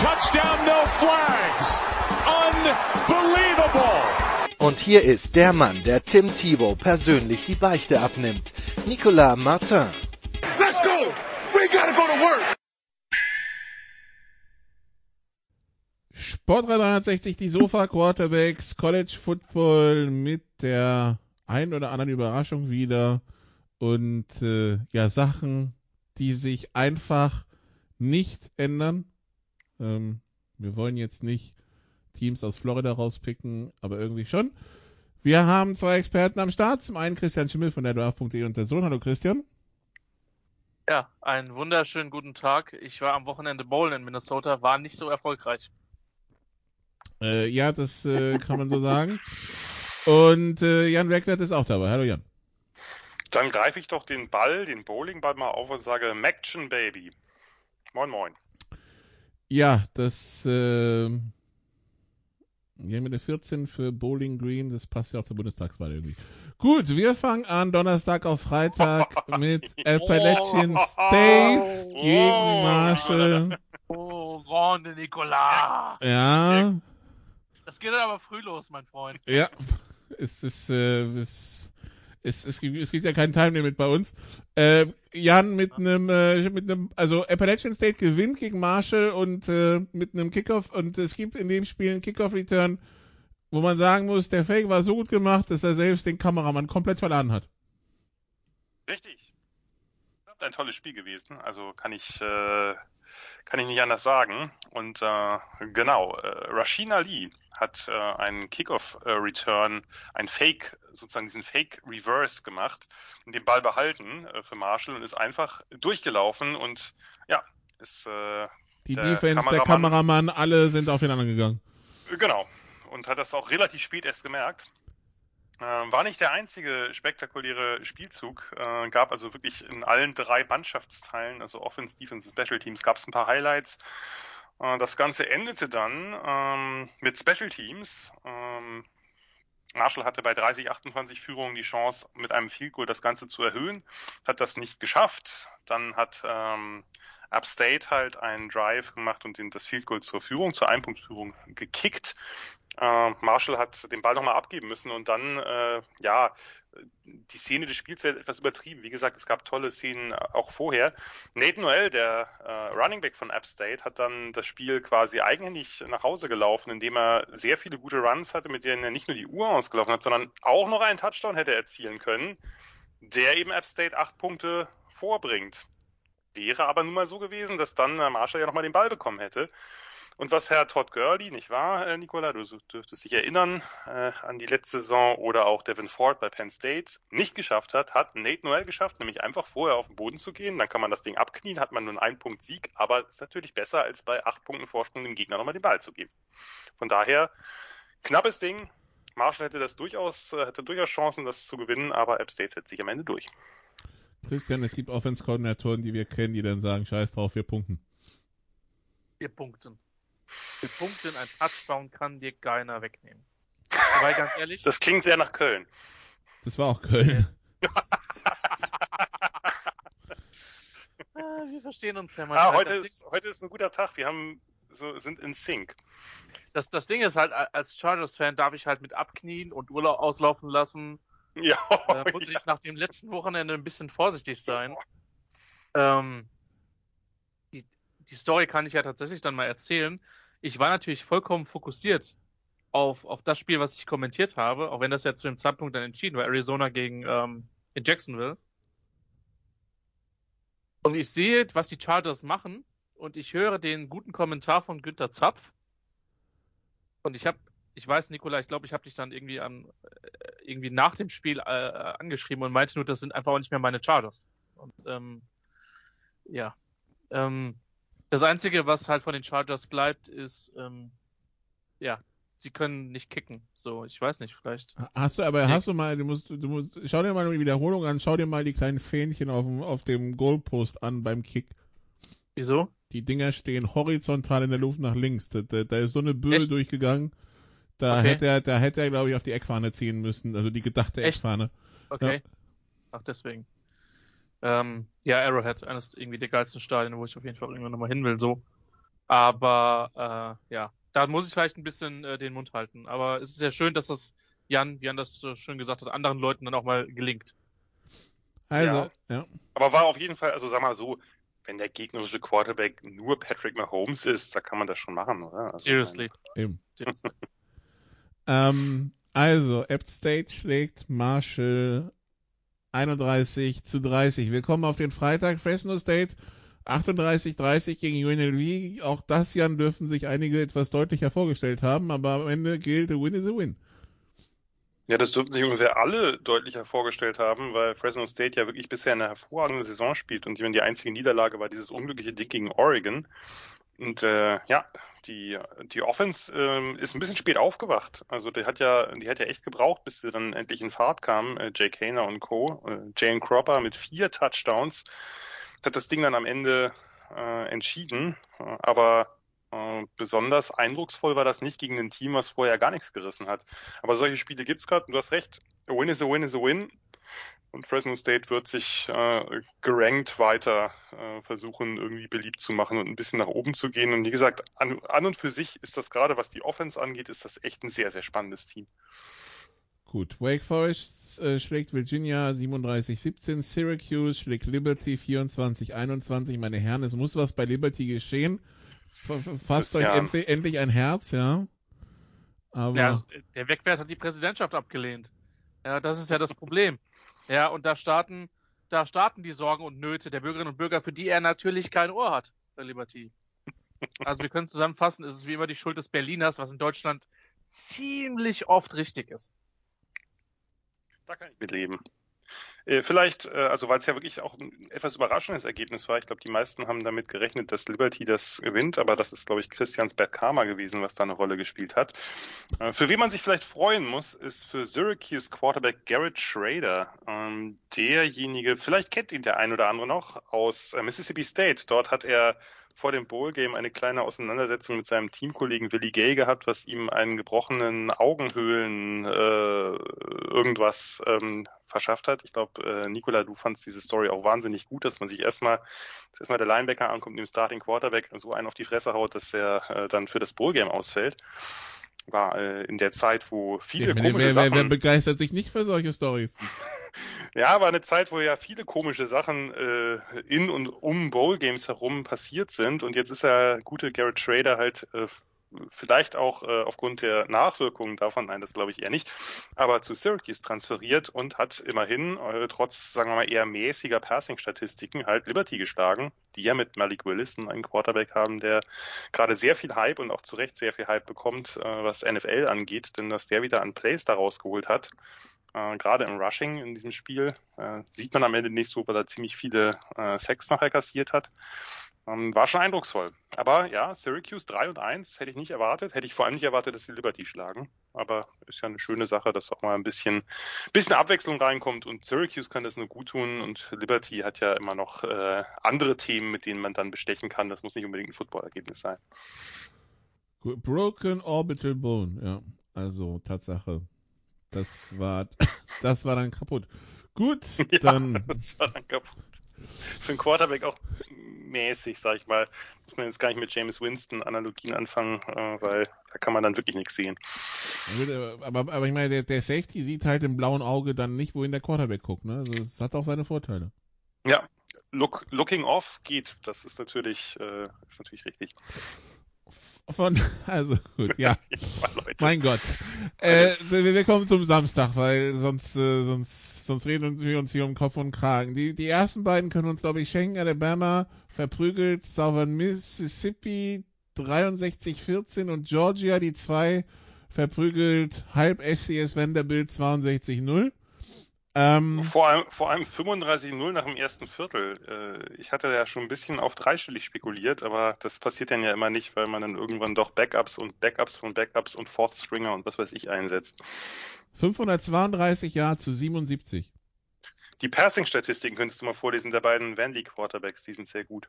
touchdown, no flags. Unbelievable. Und hier ist der Mann, der Tim Thibault persönlich die Beichte abnimmt. Nicolas Martin. Let's go. We gotta go to work. Sport 360, die Sofa Quarterbacks, College Football mit der ein oder anderen Überraschung wieder und äh, ja Sachen, die sich einfach nicht ändern. Ähm, wir wollen jetzt nicht Teams aus Florida rauspicken, aber irgendwie schon. Wir haben zwei Experten am Start. Zum einen Christian Schimmel von der Draft.de und der Sohn. Hallo Christian. Ja, einen wunderschönen guten Tag. Ich war am Wochenende bowlen in Minnesota, war nicht so erfolgreich. Äh, ja, das äh, kann man so sagen. Und äh, Jan Werkwert ist auch dabei. Hallo Jan. Dann greife ich doch den Ball, den Bowlingball mal auf und sage Maction Baby. Moin moin. Ja, das äh, wir haben eine 14 für Bowling Green, das passt ja auch zur Bundestagswahl irgendwie. Gut, wir fangen an Donnerstag auf Freitag mit Appalachian State gegen Marshall. Oh, Ronde Nicolas. Ja, Das geht dann aber früh los, mein Freund. ja, es ist, äh, es, es, es, gibt, es gibt ja kein Time Limit bei uns. Äh, Jan mit einem, äh, mit einem, also Appalachian State gewinnt gegen Marshall und äh, mit einem Kickoff und es gibt in dem Spiel einen Kickoff-Return, wo man sagen muss, der Fake war so gut gemacht, dass er selbst den Kameramann komplett verladen hat. Richtig. Ein tolles Spiel gewesen. Also kann ich, äh, kann ich nicht anders sagen. Und äh, genau, äh, Rasheen Ali hat äh, einen Kickoff-Return, ein Fake, sozusagen diesen Fake-Reverse gemacht und den Ball behalten äh, für Marshall und ist einfach durchgelaufen und ja, ist äh, Die Der Defense, der Kameramann- Kameramann, alle sind auf den anderen gegangen. Genau. Und hat das auch relativ spät erst gemerkt. Ähm, war nicht der einzige spektakuläre Spielzug. Äh, gab also wirklich in allen drei Mannschaftsteilen, also Offense, Defense, Special Teams, gab es ein paar Highlights. Äh, das Ganze endete dann ähm, mit Special Teams. Ähm, Marshall hatte bei 30-28 Führungen die Chance, mit einem Field Goal das Ganze zu erhöhen, hat das nicht geschafft. Dann hat ähm, Upstate halt einen Drive gemacht und das Field Goal zur Führung, zur Einpunktführung gekickt. Äh, Marshall hat den Ball nochmal abgeben müssen und dann, äh, ja, die Szene des Spiels wird etwas übertrieben. Wie gesagt, es gab tolle Szenen auch vorher. Nate Noel, der äh, Running Back von App State, hat dann das Spiel quasi eigenhändig nach Hause gelaufen, indem er sehr viele gute Runs hatte, mit denen er nicht nur die Uhr ausgelaufen hat, sondern auch noch einen Touchdown hätte erzielen können, der eben App State acht Punkte vorbringt. Wäre aber nun mal so gewesen, dass dann äh, Marshall ja nochmal den Ball bekommen hätte. Und was Herr Todd Gurley, nicht wahr, äh, Nicola, du dürftest dich erinnern äh, an die letzte Saison oder auch Devin Ford bei Penn State, nicht geschafft hat, hat Nate Noel geschafft, nämlich einfach vorher auf den Boden zu gehen. Dann kann man das Ding abknien, hat man nur einen Ein-Punkt-Sieg, aber ist natürlich besser, als bei acht Punkten Vorsprung dem Gegner nochmal den Ball zu geben. Von daher, knappes Ding. Marshall hätte das durchaus, äh, hätte durchaus Chancen, das zu gewinnen, aber App State setzt sich am Ende durch. Christian, es gibt Offense-Koordinatoren, die wir kennen, die dann sagen, scheiß drauf, wir punkten. Wir punkten. Wir punkten, ein Touchdown kann dir keiner wegnehmen. Weil ganz ehrlich, Das klingt sehr nach Köln. Das war auch Köln. äh, wir verstehen uns ja mal. Ah, heute ist, heute ist ein guter Tag. Wir haben so, sind in Sync. das, das Ding ist halt, als Chargers-Fan darf ich halt mit abknien und Urlaub auslaufen lassen. Ja, Äh, muss ich nach dem letzten Wochenende ein bisschen vorsichtig sein. Ähm, die, die Story kann ich ja tatsächlich dann mal erzählen. Ich war natürlich vollkommen fokussiert auf, auf das Spiel, was ich kommentiert habe, auch wenn das ja zu dem Zeitpunkt dann entschieden war, Arizona gegen ähm, in Jacksonville. Und ich sehe, was die Chargers machen und ich höre den guten Kommentar von Günther Zapf. Und ich habe, ich weiß, Nikola, ich glaube, ich habe dich dann irgendwie an, äh, irgendwie nach dem Spiel äh, angeschrieben und meinte nur, das sind einfach auch nicht mehr meine Chargers. Und ähm, ja, ähm, Das Einzige, was halt von den Chargers bleibt, ist, ähm, ja, sie können nicht kicken. So, ich weiß nicht, vielleicht. Hast du, aber hast du mal, du musst, du musst, schau dir mal die Wiederholung an, schau dir mal die kleinen Fähnchen auf dem, auf dem Goalpost an beim Kick. Wieso? Die Dinger stehen horizontal in der Luft nach links. Da, da, da ist so eine Böe Echt? durchgegangen. Da Okay. hätte er, da hätte er, glaube ich, auf die Eckfahne ziehen müssen. Also die gedachte Echt? Eckfahne. Okay. Ach, deswegen. Ähm, ja, Arrowhead, eines irgendwie der geilsten Stadien, wo ich auf jeden Fall irgendwann nochmal hin will, so. Aber, äh, ja, da muss ich vielleicht ein bisschen äh, den Mund halten. Aber es ist ja schön, dass das Jan, Jan das so schön gesagt hat, anderen Leuten dann auch mal gelingt. Also, ja. Aber war auf jeden Fall, also sag mal so, wenn der gegnerische Quarterback nur Patrick Mahomes ist, da kann man das schon machen, oder? Also, Seriously. eben. Seriously. Ähm, also, App State schlägt Marshall 31 zu 30. Wir kommen auf den Freitag. Fresno State 38-30 gegen UNLV. Auch das, Jan, dürfen sich einige etwas deutlicher vorgestellt haben, aber am Ende gilt, a win is a win. Ja, das dürften sich ungefähr alle deutlicher vorgestellt haben, weil Fresno State ja wirklich bisher eine hervorragende Saison spielt und die einzige Niederlage war dieses unglückliche Ding gegen Oregon. Und äh, ja, die, die Offense ähm, ist ein bisschen spät aufgewacht. Also die hat ja, die hat ja echt gebraucht, bis sie dann endlich in Fahrt kam. Äh, Jake Hayner und Co. Äh, Jane Cropper mit vier Touchdowns hat das Ding dann am Ende äh, entschieden. Aber äh, besonders eindrucksvoll war das nicht gegen ein Team, was vorher gar nichts gerissen hat. Aber solche Spiele gibt's gerade und du hast recht. A win is a win is a win. Und Fresno State wird sich äh, gerankt weiter äh, versuchen, irgendwie beliebt zu machen und ein bisschen nach oben zu gehen. Und wie gesagt, an, an und für sich ist das gerade, was die Offense angeht, ist das echt ein sehr, sehr spannendes Team. Gut, Wake Forest äh, schlägt Virginia 37-17, Syracuse schlägt Liberty 24-21. Meine Herren, es muss was bei Liberty geschehen. Fasst euch ja- endlich, endlich ein Herz, ja. Aber Ja, der Wegwert hat die Präsidentschaft abgelehnt. Ja, das ist ja das Problem. Ja, und da starten, da starten die Sorgen und Nöte der Bürgerinnen und Bürger, für die er natürlich kein Ohr hat, der Liberty. Also wir können zusammenfassen, es ist wie immer die Schuld des Berliners, was in Deutschland ziemlich oft richtig ist. Da kann ich mitleben. Äh, Vielleicht, äh, also weil es ja wirklich auch ein etwas überraschendes Ergebnis war. Ich glaube, die meisten haben damit gerechnet, dass Liberty das gewinnt, aber das ist, glaube ich, Christians Bad Karma gewesen, was da eine Rolle gespielt hat. Äh, Für wen man sich vielleicht freuen muss, ist für Syracuse Quarterback Garrett Schrader. Ähm, derjenige, vielleicht kennt ihn der ein oder andere noch aus Mississippi State. Dort hat er vor dem Bowl-Game eine kleine Auseinandersetzung mit seinem Teamkollegen Willie Gay gehabt, was ihm einen gebrochenen Augenhöhlen äh, irgendwas ähm, verschafft hat. Ich glaube, äh, Nikola, du fandst diese Story auch wahnsinnig gut, dass man sich erstmal, dass erstmal der Linebacker ankommt, dem Starting Quarterback so einen auf die Fresse haut, dass er äh, dann für das Bowl-Game ausfällt. War äh, in der Zeit, wo viele wer, komische wer, wer, Sachen... wer begeistert sich nicht für solche Stories? Ja, war eine Zeit, wo ja viele komische Sachen äh, in und um Bowl Games herum passiert sind und jetzt ist der gute Garrett Schrader halt äh, vielleicht auch äh, aufgrund der Nachwirkungen davon, nein, das glaube ich eher nicht, aber zu Syracuse transferiert und hat immerhin äh, trotz, sagen wir mal, eher mäßiger Passing-Statistiken halt Liberty geschlagen, die ja mit Malik Willis einen Quarterback haben, der gerade sehr viel Hype und auch zu Recht sehr viel Hype bekommt, äh, was NFL angeht, denn dass der wieder an Plays da rausgeholt hat, äh, gerade im Rushing in diesem Spiel äh, sieht man am Ende nicht so, weil er ziemlich viele äh, Sacks nachher kassiert hat. Ähm, war schon eindrucksvoll. Aber ja, Syracuse 3 und 1 hätte ich nicht erwartet. Hätte ich vor allem nicht erwartet, dass sie Liberty schlagen. Aber ist ja eine schöne Sache, dass auch mal ein bisschen, bisschen Abwechslung reinkommt. Und Syracuse kann das nur gut tun. Und Liberty hat ja immer noch äh, andere Themen, mit denen man dann bestechen kann. Das muss nicht unbedingt ein Footballergebnis sein. Broken Orbital Bone, ja. Also, Tatsache. Das war, das war dann kaputt. Gut, Ja, dann, das war dann kaputt. Für einen Quarterback auch mäßig, sag ich mal. Muss man jetzt gar nicht mit James Winston Analogien anfangen, äh, weil da kann man dann wirklich nichts sehen. aber, aber ich meine, der, der Safety sieht halt im blauen Auge dann nicht, wohin der Quarterback guckt, ne? Also, es hat auch seine Vorteile. Ja, look, looking off geht. Das ist natürlich, äh, ist natürlich richtig. Von, also, gut, ja. Mein Gott. Äh, wir, wir kommen zum Samstag, weil sonst, äh, sonst, sonst reden wir uns hier um Kopf und Kragen. Die, die ersten beiden können uns, glaube ich, schenken. Alabama verprügelt Southern Mississippi 63-14 und Georgia, die zwei, verprügelt halb FCS Vanderbilt 62-0. Ähm, Vor allem, vor allem 35-0 nach dem ersten Viertel. Äh, ich hatte ja schon ein bisschen auf dreistellig spekuliert, aber das passiert dann ja immer nicht, weil man dann irgendwann doch Backups und Backups von Backups und Fourth Stringer und was weiß ich einsetzt. 532 Yards zu 77. Die Passing-Statistiken könntest du mal vorlesen der beiden Vandy Quarterbacks, die sind sehr gut.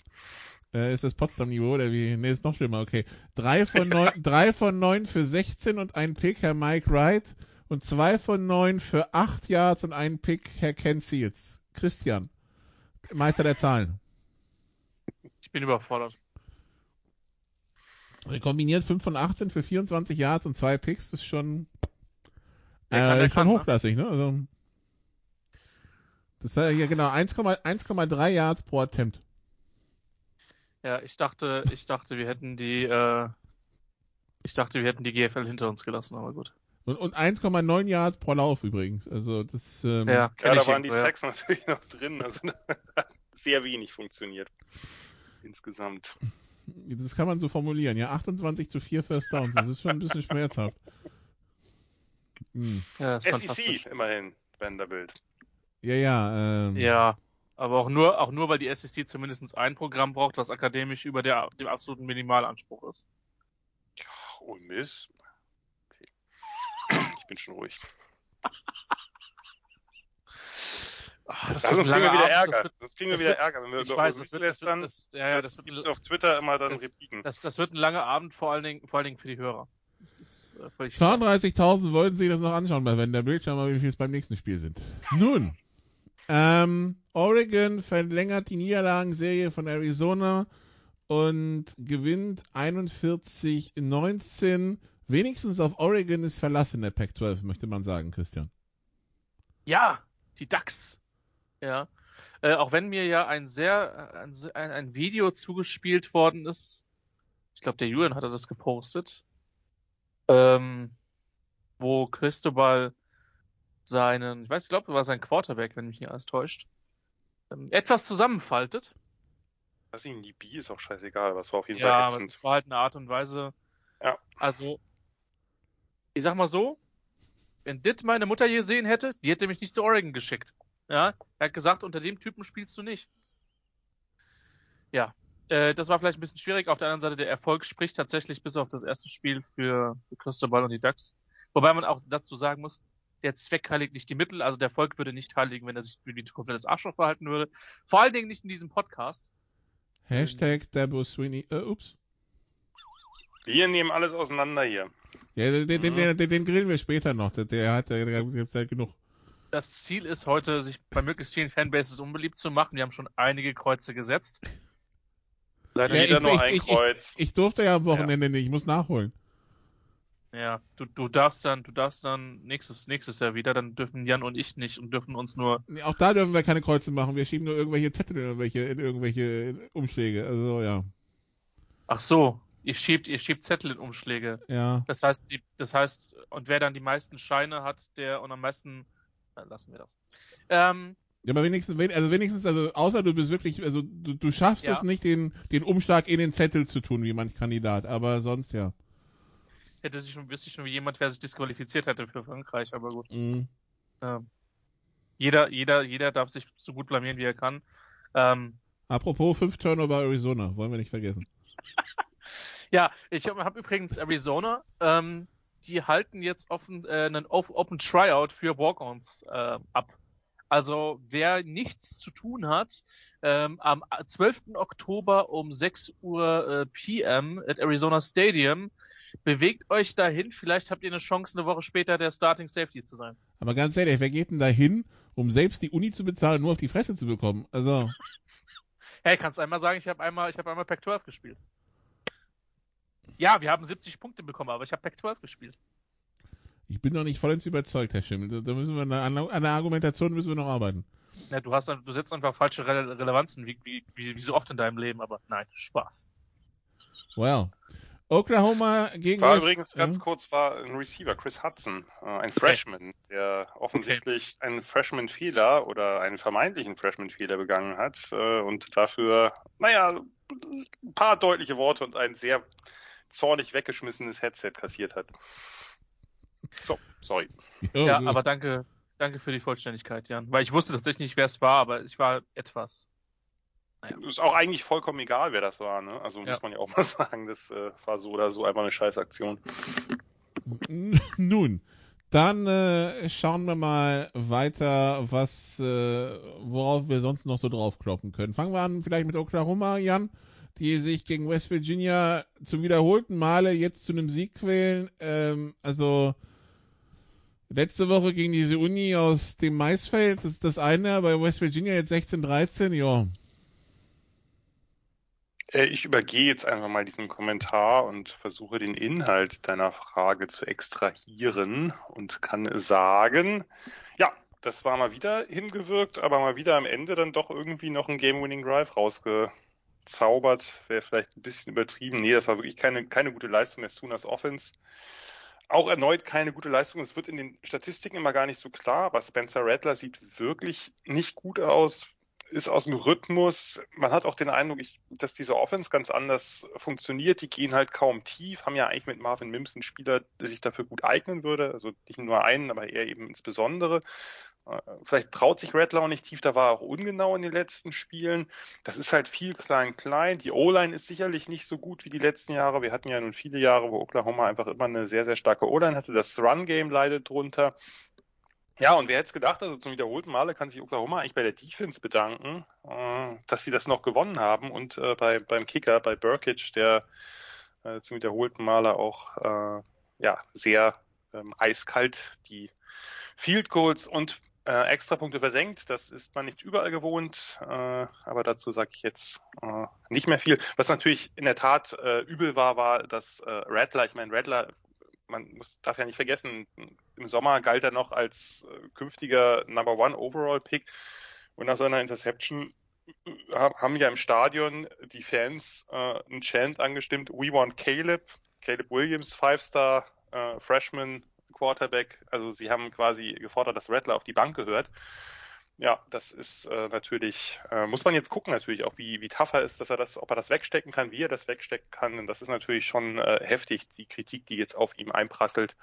Äh, ist das Potsdam-Niveau oder wie? Nee, ist noch schlimmer, okay. Drei von neun, drei von neun für 16 und ein Pick, Herr Mike Wright. Und zwei von neun für acht Yards und ein Pick, Herr Ken Seals. Christian, Meister der Zahlen. Ich bin überfordert. Kombiniert 5 von 18 für 24 Yards und zwei Picks, das ist schon, kann, äh, ist schon kann, ne? hochklassig, ne? Also, das ist ja genau 1,3 1,3 Yards pro Attempt. Ja, ich dachte, ich dachte, wir hätten die, äh, ich dachte, wir hätten die GFL hinter uns gelassen, aber gut. Und, und 1,9 Yards pro Lauf übrigens. Also das ähm, Ja, Ja, da waren die ja. Sacks natürlich noch drin, also hat sehr wenig funktioniert. Insgesamt. das kann man so formulieren. Ja, 28 zu 4 First Downs. Das ist schon ein bisschen schmerzhaft. Hm. Ja. SEC immerhin, Vanderbilt. Ja, ja. Ähm, Ja, aber auch nur, auch nur, weil die SEC zumindest ein Programm braucht, was akademisch über der, dem absoluten Minimalanspruch ist. Ach, oh Mist. Okay. Ich bin schon ruhig. Ah, das Ja, wird sonst ein kriegen wir langer wieder Abend, das Ärger. wird- sonst kriegen wir das wieder wird- Ärger, wenn wir Ich über weiß, das wird, wird, das, ja, ja, das, das wird, gibt auf Twitter immer dann das- Repliken. das, das wird ein langer Abend, vor allen Dingen, vor allen Dingen für die Hörer. Das ist äh, völlig 32.000 wollten sich das noch anschauen bei Vanderbilt. Schauen wir mal, wie viel es beim nächsten Spiel sind. Nun, ähm, Oregon verlängert die Niederlagenserie von Arizona und gewinnt 41-19. Wenigstens auf Oregon ist Verlass in der Pac-12, möchte man sagen, Christian. Ja, die Ducks. Ja. Äh, auch wenn mir ja ein sehr, ein, ein, Video zugespielt worden ist. Ich glaube, der Julian hatte das gepostet. Ähm, wo Cristobal seinen, ich weiß, ich glaube, war sein Quarterback, wenn mich nicht alles täuscht, ähm, etwas zusammenfaltet. Was ihnen die B ist auch scheißegal, aber es war auf jeden Ja, Fall ätzend. es war halt eine Art und Weise. Ja. Also, ich sag mal so, wenn Dit meine Mutter hier gesehen hätte, die hätte mich nicht zu Oregon geschickt. Ja, er hat gesagt, unter dem Typen spielst du nicht. Ja, äh, das war vielleicht ein bisschen schwierig. Auf der anderen Seite, der Erfolg spricht tatsächlich bis auf das erste Spiel für, für Cristobal und die Ducks. Wobei man auch dazu sagen muss, der Zweck heiligt nicht die Mittel. Also der Erfolg würde nicht heiligen, wenn er sich wie ein komplettes Arschloch verhalten würde. Vor allen Dingen nicht in diesem Podcast. Hashtag Dabo Sweeney. Äh, ups. Wir nehmen alles auseinander hier. Ja, den, den, Mhm. den, den, den grillen wir später noch. Der, der hat, der, der gibt Zeit genug. Das Ziel ist heute, sich bei möglichst vielen Fanbases unbeliebt zu machen. Wir haben schon einige Kreuze gesetzt. Leider Ja, ich- nur ich- ein ich- Kreuz. Ich durfte ja am Wochenende nicht, ich muss nachholen. Ja, du, du darfst dann, du darfst dann nächstes, nächstes Jahr wieder, dann dürfen Jan und ich nicht und dürfen uns nur, Nee, Auch da dürfen wir keine Kreuze machen. Wir schieben nur irgendwelche Zettel in irgendwelche, in irgendwelche Umschläge. Also ja. ach so, ihr schiebt, ihr schiebt Zettel in Umschläge. Ja. Das heißt, die, das heißt, und wer dann die meisten Scheine hat, der und am meisten, dann lassen wir das. Ähm, Ja, aber wenigstens, wen- also wenigstens, also außer du bist wirklich, also du, du schaffst Ja. es nicht, den, den Umschlag in den Zettel zu tun, wie manch Kandidat. Aber sonst ja. Hätte sich schon, wüsste ich schon wie jemand, wer sich disqualifiziert hätte für Frankreich, aber gut. Mhm. Ähm, jeder, jeder, jeder darf sich so gut blamieren, wie er kann. Ähm, Apropos 5 Turnover Arizona, wollen wir nicht vergessen. Ja, ich habe hab übrigens Arizona, ähm, die halten jetzt offen, äh, einen Open Tryout für Walk-Ons äh, ab. Also wer nichts zu tun hat, ähm, am 12. Oktober um 6 Uhr äh, PM at Arizona Stadium, bewegt euch dahin, vielleicht habt ihr eine Chance, eine Woche später der Starting Safety zu sein. Aber ganz ehrlich, wer geht denn da hin, um selbst die Uni zu bezahlen, nur auf die Fresse zu bekommen? Also, Hey, kannst einmal sagen, ich habe einmal, ich habe einmal Pac-12 gespielt. Ja, wir haben 70 Punkte bekommen, aber ich habe Pac-12 gespielt. ich bin noch nicht vollends überzeugt, Herr Schimmel. Da- müssen wir, an der- Argumentation müssen wir noch arbeiten. Ja, du hast, du setzt einfach falsche Rele Relevanzen, wie, wie, wie, wie so oft in deinem Leben, aber nein, Spaß. Well. Oklahoma gegen War West- übrigens ganz Ja. kurz war ein Receiver, Chris Hudson, äh, ein Freshman, der offensichtlich einen Freshman-Fehler oder einen vermeintlichen Freshman-Fehler begangen hat äh, und dafür, naja, ein paar deutliche Worte und ein sehr zornig weggeschmissenes Headset kassiert hat. So, sorry. Ja, gut. aber danke, Danke für die Vollständigkeit, Jan. Weil ich wusste tatsächlich nicht, wer es war, aber ich war etwas. Naja. Ist auch eigentlich vollkommen egal, wer das war, ne? Also Ja. muss man ja auch mal sagen, das äh, war so oder so einfach eine Scheißaktion. Nun, dann äh, schauen wir mal weiter, was, äh, worauf wir sonst noch so draufkloppen können. Fangen wir an vielleicht mit Oklahoma, Jan, die sich gegen West Virginia zum wiederholten Male jetzt zu einem Sieg quälen. Ähm, also letzte Woche gegen diese Uni aus dem Maisfeld, das ist das eine, bei West Virginia jetzt 16-13, ja. Äh, ich übergehe jetzt einfach mal diesen Kommentar und versuche den Inhalt deiner Frage zu extrahieren und kann sagen, ja, das war mal wieder hingewirkt, aber mal wieder am Ende dann doch irgendwie noch ein Game-Winning Drive rausgezaubert. Wäre vielleicht ein bisschen übertrieben. Nee, das war wirklich keine, keine gute Leistung der Sooners Offense. Auch erneut keine gute Leistung. Es wird in den Statistiken immer gar nicht so klar, aber Spencer Rattler sieht wirklich nicht gut aus, ist aus dem Rhythmus. Man hat auch den Eindruck, ich, dass diese Offense ganz anders funktioniert. Die gehen halt kaum tief, haben ja eigentlich mit Marvin Mims einen Spieler, der sich dafür gut eignen würde. Also nicht nur einen, aber eher eben insbesondere. Äh, Vielleicht traut sich auch nicht tief, da war er auch ungenau in den letzten Spielen. Das ist halt viel klein-klein. Die O-Line ist sicherlich nicht so gut wie die letzten Jahre. Wir hatten ja nun viele Jahre, wo Oklahoma einfach immer eine sehr, sehr starke O-Line hatte. Das Run-Game leidet drunter. Ja, und wer hätte es gedacht, also zum wiederholten Male kann sich Oklahoma eigentlich bei der Defense bedanken, äh, dass sie das noch gewonnen haben und äh, bei, beim Kicker, bei Burkic, der äh, zum wiederholten Male auch äh, ja, sehr ähm, eiskalt die Field Goals und äh, Extrapunkte versenkt. Das ist man nicht überall gewohnt, äh, aber dazu sage ich jetzt nicht mehr viel. Was natürlich in der Tat übel war, war, dass Rattler, ich meine, Rattler man muss, darf ja nicht vergessen, im Sommer galt er noch als äh, künftiger Number One Overall Pick und nach seiner Interception äh, haben ja im Stadion die Fans äh, einen Chant angestimmt, We want Caleb, Caleb Williams, Five-Star äh, Freshman Quarterback. Also sie haben quasi gefordert, dass Rattler auf die Bank gehört. Ja, das ist äh, natürlich, äh, muss man jetzt gucken natürlich auch, wie, wie tough er ist, dass er das, ob er das wegstecken kann, wie er das wegstecken kann. Und das ist natürlich schon äh, heftig, die Kritik, die jetzt auf ihm einprasselt.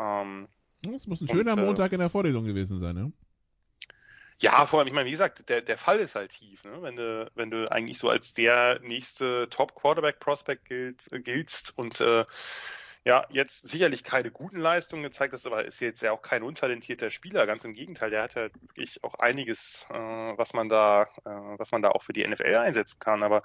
Ähm, Das muss ein Und, schöner äh, Montag in der Vorlesung gewesen sein, ne? ja, vor allem, ich meine, wie gesagt, der, der Fall ist halt tief, ne? wenn du, wenn du eigentlich so als der nächste Top-Quarterback-Prospect gilt, giltst und äh, ja, jetzt sicherlich keine guten Leistungen gezeigt hast, aber ist jetzt ja auch kein untalentierter Spieler. Ganz im Gegenteil, der hat ja wirklich auch einiges, äh, was man da, äh, was man da auch für die NFL einsetzen kann. Aber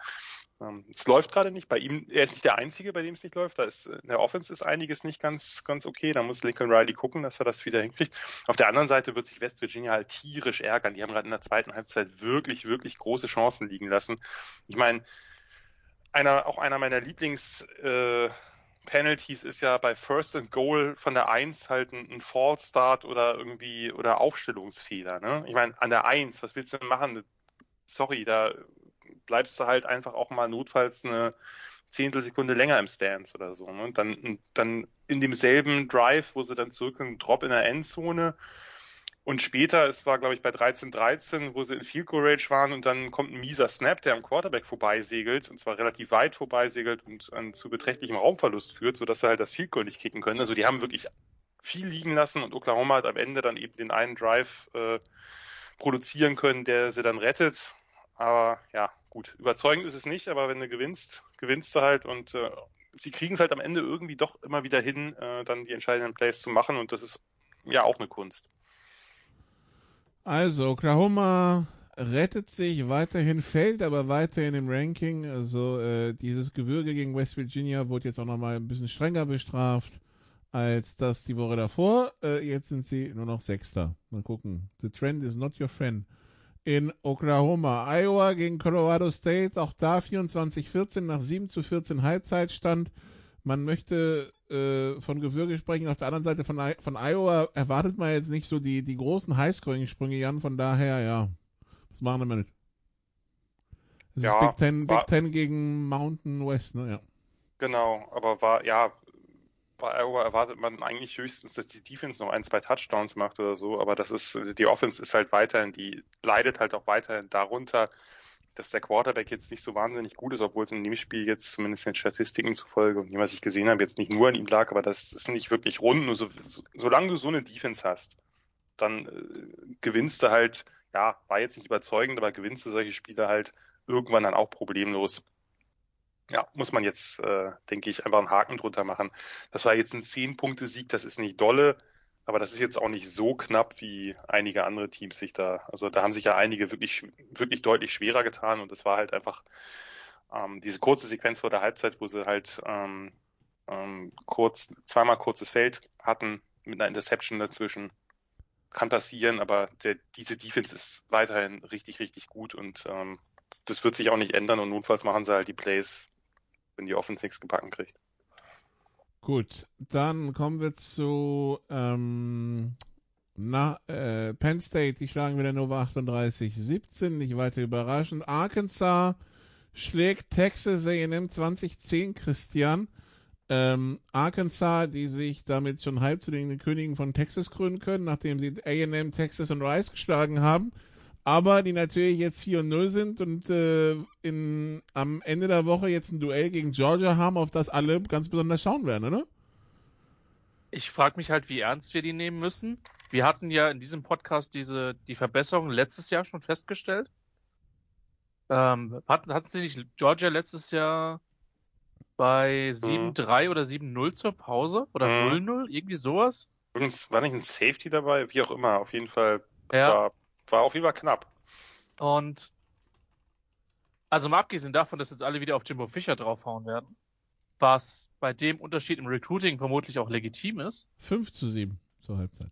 ähm, es läuft gerade nicht. Bei ihm, er ist nicht der Einzige, bei dem es nicht läuft. Da ist in der Offense ist einiges nicht ganz, ganz okay. Da muss Lincoln Riley gucken, dass er das wieder hinkriegt. Auf der anderen Seite wird sich West Virginia halt tierisch ärgern. Die haben gerade in der zweiten Halbzeit wirklich, wirklich große Chancen liegen lassen. Ich meine, einer, auch einer meiner Lieblings äh, Penalties ist ja bei First and Goal von der 1 halt ein, ein False Start oder irgendwie oder Aufstellungsfehler. Ne? Ich meine, an der 1, was willst du denn machen? Sorry, da bleibst du halt einfach auch mal notfalls eine Zehntelsekunde länger im Stance oder so. Ne? Und dann, dann in demselben Drive, wo sie dann zurück einen Drop in der Endzone und später, es war glaube ich bei 13-13, wo sie in Field Goal Range waren und dann kommt ein mieser Snap, der am Quarterback vorbeisegelt und zwar relativ weit vorbeisegelt und äh, zu beträchtlichem Raumverlust führt, sodass sie halt das Field Goal nicht kicken können. Also die haben wirklich viel liegen lassen und Oklahoma hat am Ende dann eben den einen Drive äh, produzieren können, der sie dann rettet. Aber ja, gut, überzeugend ist es nicht, aber wenn du gewinnst, gewinnst du halt und äh, sie kriegen es halt am Ende irgendwie doch immer wieder hin, äh, dann die entscheidenden Plays zu machen und das ist ja auch eine Kunst. Also, Oklahoma rettet sich weiterhin, fällt aber weiterhin im Ranking. Also, äh, dieses Gewürge gegen West Virginia wurde jetzt auch nochmal ein bisschen strenger bestraft als das die Woche davor. Äh, jetzt sind sie nur noch Sechster. Mal gucken. The trend is not your friend. In Oklahoma, Iowa gegen Colorado State, auch da 24-14 nach 7 zu 14 Halbzeitstand. Man möchte äh, von Gewürge sprechen. Auf der anderen Seite von, I von Iowa erwartet man jetzt nicht so die, die großen Highscoring-Sprünge, Jan. Von daher, ja, was machen wir damit? Das Ja, ist Big Ten, war- Big Ten gegen Mountain West, ne? Ja. Genau, aber war, ja, bei Iowa erwartet man eigentlich höchstens, dass die Defense noch ein, zwei Touchdowns macht oder so, aber das ist, die Offense ist halt weiterhin, die leidet halt auch weiterhin darunter, dass der Quarterback jetzt nicht so wahnsinnig gut ist, obwohl es in dem Spiel jetzt zumindest den Statistiken zufolge und dem, was ich gesehen habe, jetzt nicht nur an ihm lag, aber das ist nicht wirklich rund. Nur so, so, solange du so eine Defense hast, dann äh, gewinnst du halt, ja, war jetzt nicht überzeugend, aber gewinnst du solche Spiele halt irgendwann dann auch problemlos. Ja, muss man jetzt, äh, denke ich, einfach einen Haken drunter machen. Das war jetzt ein 10-Punkte-Sieg, das ist nicht dolle, aber das ist jetzt auch nicht so knapp, wie einige andere Teams sich da, also da haben sich ja einige wirklich, wirklich deutlich schwerer getan und das war halt einfach ähm, diese kurze Sequenz vor der Halbzeit, wo sie halt ähm, ähm, kurz, zweimal kurzes Feld hatten mit einer Interception dazwischen. Kann passieren, aber der, diese Defense ist weiterhin richtig, richtig gut und ähm, das wird sich auch nicht ändern und notfalls machen sie halt die Plays, wenn die Offense nichts gebacken kriegt. Gut, dann kommen wir zu ähm, na, äh, Penn State, die schlagen wieder Nova 38-17, nicht weiter überraschend. Arkansas schlägt Texas A&M 2010, Christian. Ähm, Arkansas, die sich damit schon halb zu den Königen von Texas krönen können, nachdem sie A&M, Texas und Rice geschlagen haben aber die natürlich jetzt 4 und 0 sind und äh, in, am Ende der Woche jetzt ein Duell gegen Georgia haben, auf das alle ganz besonders schauen werden, oder? Ich frage mich halt, wie ernst wir die nehmen müssen. Wir hatten ja in diesem Podcast diese die Verbesserung letztes Jahr schon festgestellt. Ähm, hatten, hatten sie nicht Georgia letztes Jahr bei 7-3 mhm. oder 7-0 zur Pause? Oder mhm. 0-0? Irgendwie sowas? Übrigens war nicht ein Safety dabei, wie auch immer. Auf jeden Fall ja. war war auf jeden Fall knapp. Und also mal abgesehen davon, dass jetzt alle wieder auf Jimbo Fischer draufhauen werden, was bei dem Unterschied im Recruiting vermutlich auch legitim ist. 5 zu 7 zur Halbzeit.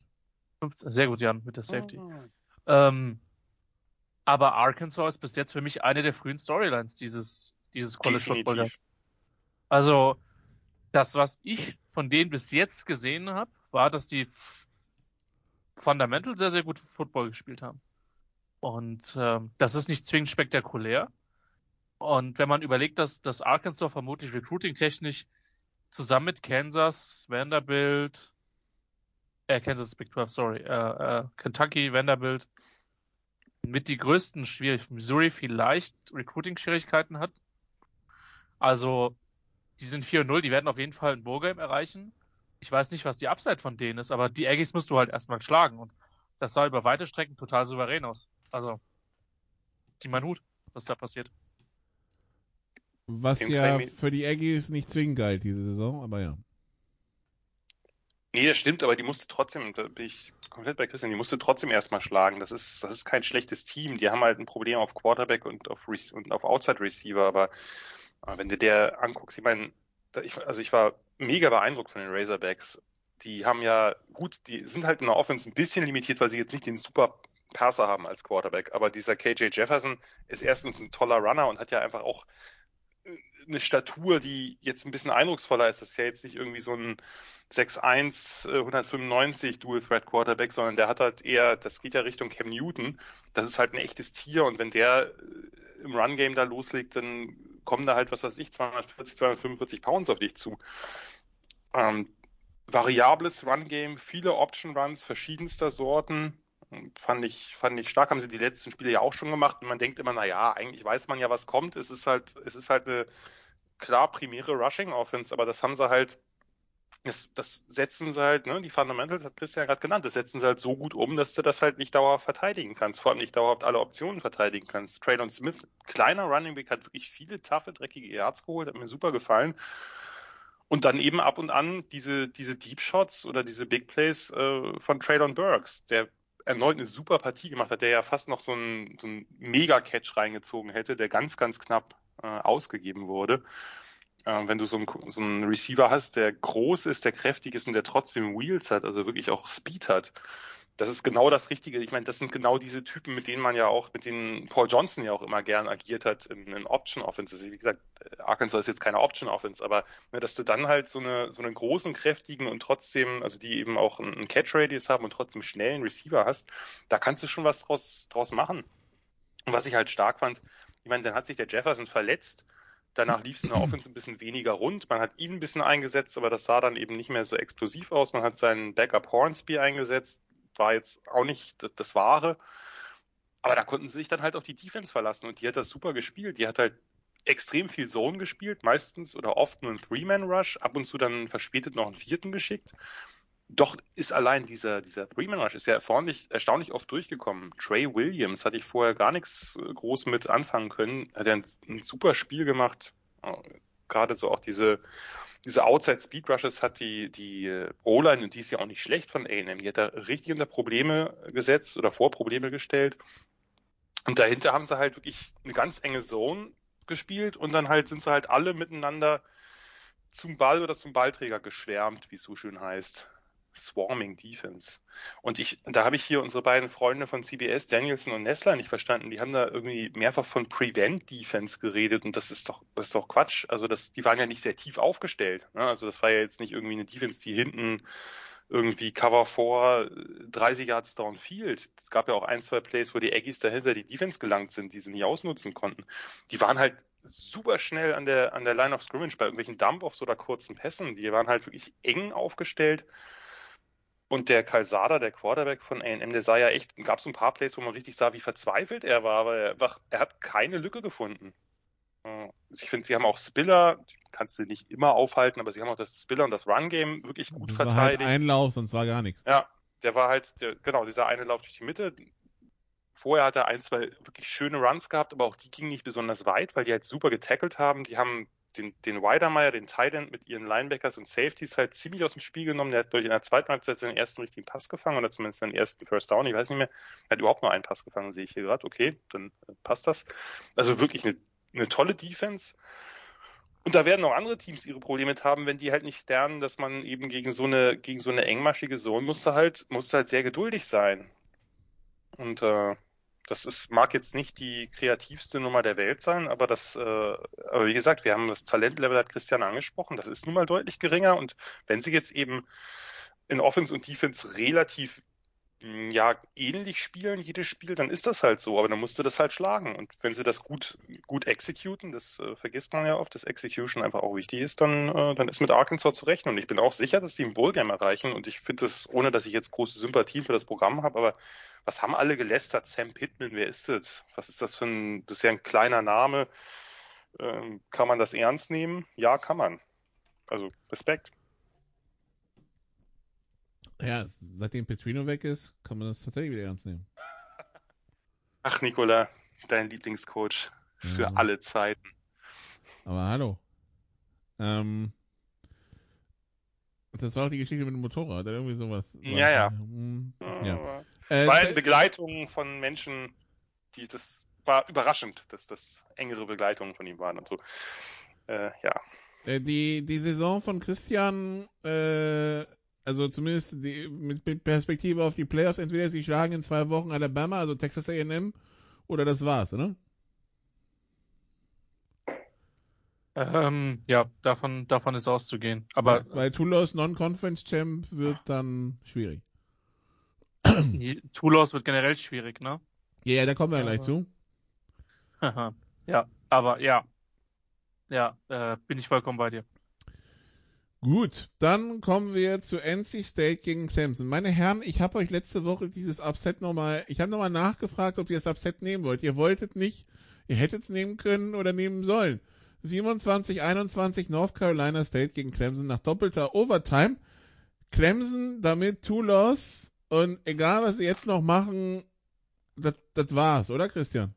15, sehr gut, Jan, mit der Safety. Oh. Ähm, aber Arkansas ist bis jetzt für mich eine der frühen Storylines dieses, dieses College Football. Also, das, was ich von denen bis jetzt gesehen habe, war, dass die fundamental sehr, sehr gut Football gespielt haben. Und ähm, das ist nicht zwingend spektakulär. Und wenn man überlegt, dass, dass Arkansas vermutlich recruiting-technisch zusammen mit Kansas, Vanderbilt, äh, Kansas Big 12, sorry, äh, äh, Kentucky, Vanderbilt, mit die größten Schwierigkeiten, Missouri vielleicht Recruiting-Schwierigkeiten hat. Also, die sind 4-0, die werden auf jeden Fall ein Bowl-Game erreichen ich weiß nicht, was die Upside von denen ist, aber die Aggies musst du halt erstmal schlagen und das sah über weite Strecken total souverän aus. Also, zieh mein Hut, was da passiert. Was ja für die Aggies nicht zwingend galt diese Saison, aber ja. Nee, das stimmt, aber die musste trotzdem, da bin ich komplett bei Christian, die musste trotzdem erstmal schlagen. Das ist, das ist kein schlechtes Team. Die haben halt ein Problem auf Quarterback und auf, Re und auf Outside Receiver, aber, aber wenn du der anguckst, ich meine, ich, also ich war mega beeindruckt von den Razorbacks. Die haben ja, gut, die sind halt in der Offense ein bisschen limitiert, weil sie jetzt nicht den super Passer haben als Quarterback. Aber dieser KJ Jefferson ist erstens ein toller Runner und hat ja einfach auch äh, eine Statur, die jetzt ein bisschen eindrucksvoller ist. Das ist ja jetzt nicht irgendwie so ein 6'1, 195 Dual Threat Quarterback, sondern der hat halt eher, das geht ja Richtung Cam Newton. Das ist halt ein echtes Tier und wenn der äh, im Run Game da loslegt, dann kommen da halt, was weiß ich, 240, 245 Pounds auf dich zu. Ähm, variables Run-Game, viele Option-Runs verschiedenster Sorten. Fand ich, fand ich stark, haben sie die letzten Spiele ja auch schon gemacht und man denkt immer, na ja, eigentlich weiß man ja, was kommt. Es ist halt, es ist halt eine klar primäre Rushing-Offense, aber das haben sie halt das, das setzen sie halt, ne, die Fundamentals hat Christian gerade genannt, das setzen sie halt so gut um, dass du das halt nicht dauerhaft verteidigen kannst, vor allem nicht dauerhaft alle Optionen verteidigen kannst. Traylon Smith, kleiner Running Back, hat wirklich viele taffe, dreckige Yards geholt, hat mir super gefallen. Und dann eben ab und an diese, diese Deep Shots oder diese Big Plays äh, von Traylon Burks, der erneut eine super Partie gemacht hat, der ja fast noch so einen, so einen Mega-Catch reingezogen hätte, der ganz, ganz knapp äh, ausgegeben wurde äh, wenn du so einen, so einen Receiver hast, der groß ist, der kräftig ist und der trotzdem Wheels hat, also wirklich auch Speed hat. Das ist genau das Richtige. Ich meine, das sind genau diese Typen, mit denen man ja auch, mit denen Paul Johnson ja auch immer gern agiert hat in, in Option Offenses. Wie gesagt, Arkansas ist jetzt keine Option Offense, aber ne, dass du dann halt so eine so einen großen, kräftigen und trotzdem, also die eben auch einen Catch Radius haben und trotzdem schnellen Receiver hast, da kannst du schon was draus, draus machen. Und was ich halt stark fand, ich meine, dann hat sich der Jefferson verletzt Danach lief es in der Offense ein bisschen weniger rund. Man hat ihn ein bisschen eingesetzt, aber das sah dann eben nicht mehr so explosiv aus. Man hat seinen Backup Hornsby eingesetzt, war jetzt auch nicht das Wahre. Aber da konnten sie sich dann halt auf die Defense verlassen und die hat das super gespielt. Die hat halt extrem viel Zone gespielt, meistens oder oft nur einen Three-Man-Rush, ab und zu dann verspätet noch einen vierten geschickt. doch ist allein dieser, dieser Three-Man Rush ist ja erstaunlich, erstaunlich oft durchgekommen. Trey Williams hatte ich vorher gar nichts äh, groß mit anfangen können. Hat ja ein, ein super Spiel gemacht. Äh, gerade so auch diese, diese Outside Speed Rushes hat die, die O-Line, und die ist ja auch nicht schlecht von A&M, die hat da richtig unter Probleme gesetzt oder vor Probleme gestellt. Und dahinter haben sie halt wirklich eine ganz enge Zone gespielt und dann halt sind sie halt alle miteinander zum Ball oder zum Ballträger geschwärmt, wie es so schön heißt. Swarming Defense. Und ich, da habe ich hier unsere beiden Freunde von CBS, Danielson und Nessler, nicht verstanden. Die haben da irgendwie mehrfach von Prevent Defense geredet und das ist doch, das ist doch Quatsch. Also das, die waren ja nicht sehr tief aufgestellt. Ne? Also das war ja jetzt nicht irgendwie eine Defense, die hinten irgendwie Cover 4, 30 Yards downfield. Es gab ja auch ein, zwei Plays, wo die Aggies dahinter die Defense gelangt sind, die sie nicht ausnutzen konnten. Die waren halt super schnell an der, an der Line of Scrimmage bei irgendwelchen Dump-Offs oder kurzen Pässen. Die waren halt wirklich eng aufgestellt und der Calzada, der Quarterback von A&M, der sah ja echt, gab es ein paar Plays, wo man richtig sah, wie verzweifelt er war, aber er, einfach, er hat keine Lücke gefunden. Äh, ich finde, sie haben auch Spiller, kannst du nicht immer aufhalten, aber sie haben auch das Spiller und das Run-Game wirklich gut das verteidigt. War halt ein Lauf, sonst war gar nichts. Ja, der war halt, der, genau, dieser eine Lauf durch die Mitte. Vorher hat er ein, zwei wirklich schöne Runs gehabt, aber auch die gingen nicht besonders weit, weil die halt super getackelt haben. Die haben den, den Weidermeier, den Tight mit ihren Linebackers und Safeties halt ziemlich aus dem Spiel genommen. Der hat durch in der zweiten Halbzeit seinen ersten richtigen Pass gefangen oder zumindest seinen ersten First Down. Ich weiß nicht mehr. Er hat überhaupt nur einen Pass gefangen, sehe ich hier gerade. Okay, dann äh, passt das. Also wirklich eine, eine tolle Defense. Und da werden auch andere Teams ihre Probleme mit haben, wenn die halt nicht lernen, dass man eben gegen so eine, gegen so eine engmaschige Zone musste halt, musste halt sehr geduldig sein. Und äh, das ist, mag jetzt nicht die kreativste Nummer der Welt sein, aber das, äh, aber wie gesagt, wir haben das Talentlevel, hat Christian angesprochen, das ist nun mal deutlich geringer und wenn sie jetzt eben in Offense und Defense relativ ja, ähnlich spielen, jedes Spiel, dann ist das halt so, aber dann musst du das halt schlagen. Und wenn sie das gut, gut exekuten, das äh, vergisst man ja oft, dass Execution einfach auch wichtig ist, dann, äh, dann ist mit Arkansas zu rechnen. Und ich bin auch sicher, dass die ein Bowl-Game erreichen. Und ich finde das, ohne dass ich jetzt große Sympathien für das Programm habe, aber was haben alle gelästert? Sam Pittman, wer ist das? Was ist das für ein, das ist ja ein kleiner Name. Ähm, kann man das ernst nehmen? Ja, kann man. Also Respekt. Ja, seitdem Petrino weg ist, kann man das tatsächlich wieder ernst nehmen. Ach, Nicola, dein Lieblingscoach für ja. alle Zeiten. Aber hallo. Ähm, das war auch die Geschichte mit dem Motorrad, oder irgendwie sowas. Ja, ja. Hm, ja. Äh, in Begleitung von Menschen, die das war überraschend, dass das engere Begleitungen von ihm waren und so. Äh, ja. Äh, die, die Saison von Christian, äh, also zumindest die, mit, Perspektive auf die Playoffs, entweder sie schlagen in zwei Wochen Alabama, also Texas AM, oder das war's, oder? Ähm, ja, davon, davon ist auszugehen. Aber weil, weil Tulos Non-Conference Champ wird dann schwierig. Tulos wird generell schwierig, ne? Ja, yeah, da kommen wir ja gleich zu. ja, aber ja. Ja, äh, bin ich vollkommen bei dir. Gut, dann kommen wir zu NC State gegen Clemson. Meine Herren, ich habe euch letzte Woche dieses Upset nochmal, ich habe nochmal nachgefragt, ob ihr das Upset nehmen wollt. Ihr wolltet nicht, ihr hättet es nehmen können oder nehmen sollen. 27-21 North Carolina State gegen Clemson nach doppelter Overtime. Clemson damit two loss und egal was sie jetzt noch machen, das war's, oder Christian?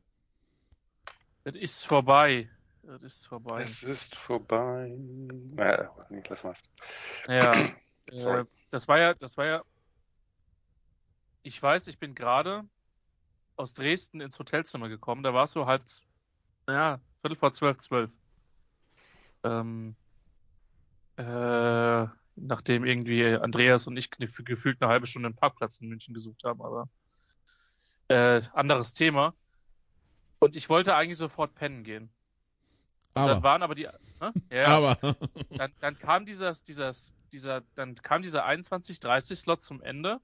Das ist vorbei. Das ist vorbei. Es ist vorbei. Naja, nee, lass mal's. Ja. äh, das war ja, das war ja. Ich weiß, ich bin gerade aus Dresden ins Hotelzimmer gekommen. Da war es so halb, naja, Viertel vor zwölf, zwölf. Ähm, äh, nachdem irgendwie Andreas und ich gefühlt eine halbe Stunde einen Parkplatz in München gesucht haben, aber äh, anderes Thema. Und ich wollte eigentlich sofort pennen gehen. Aber. Dann waren aber die. Ne? Ja, aber. dann, dann kam dieser, dieser, dieser, dann kam dieser 21-30-Slot zum Ende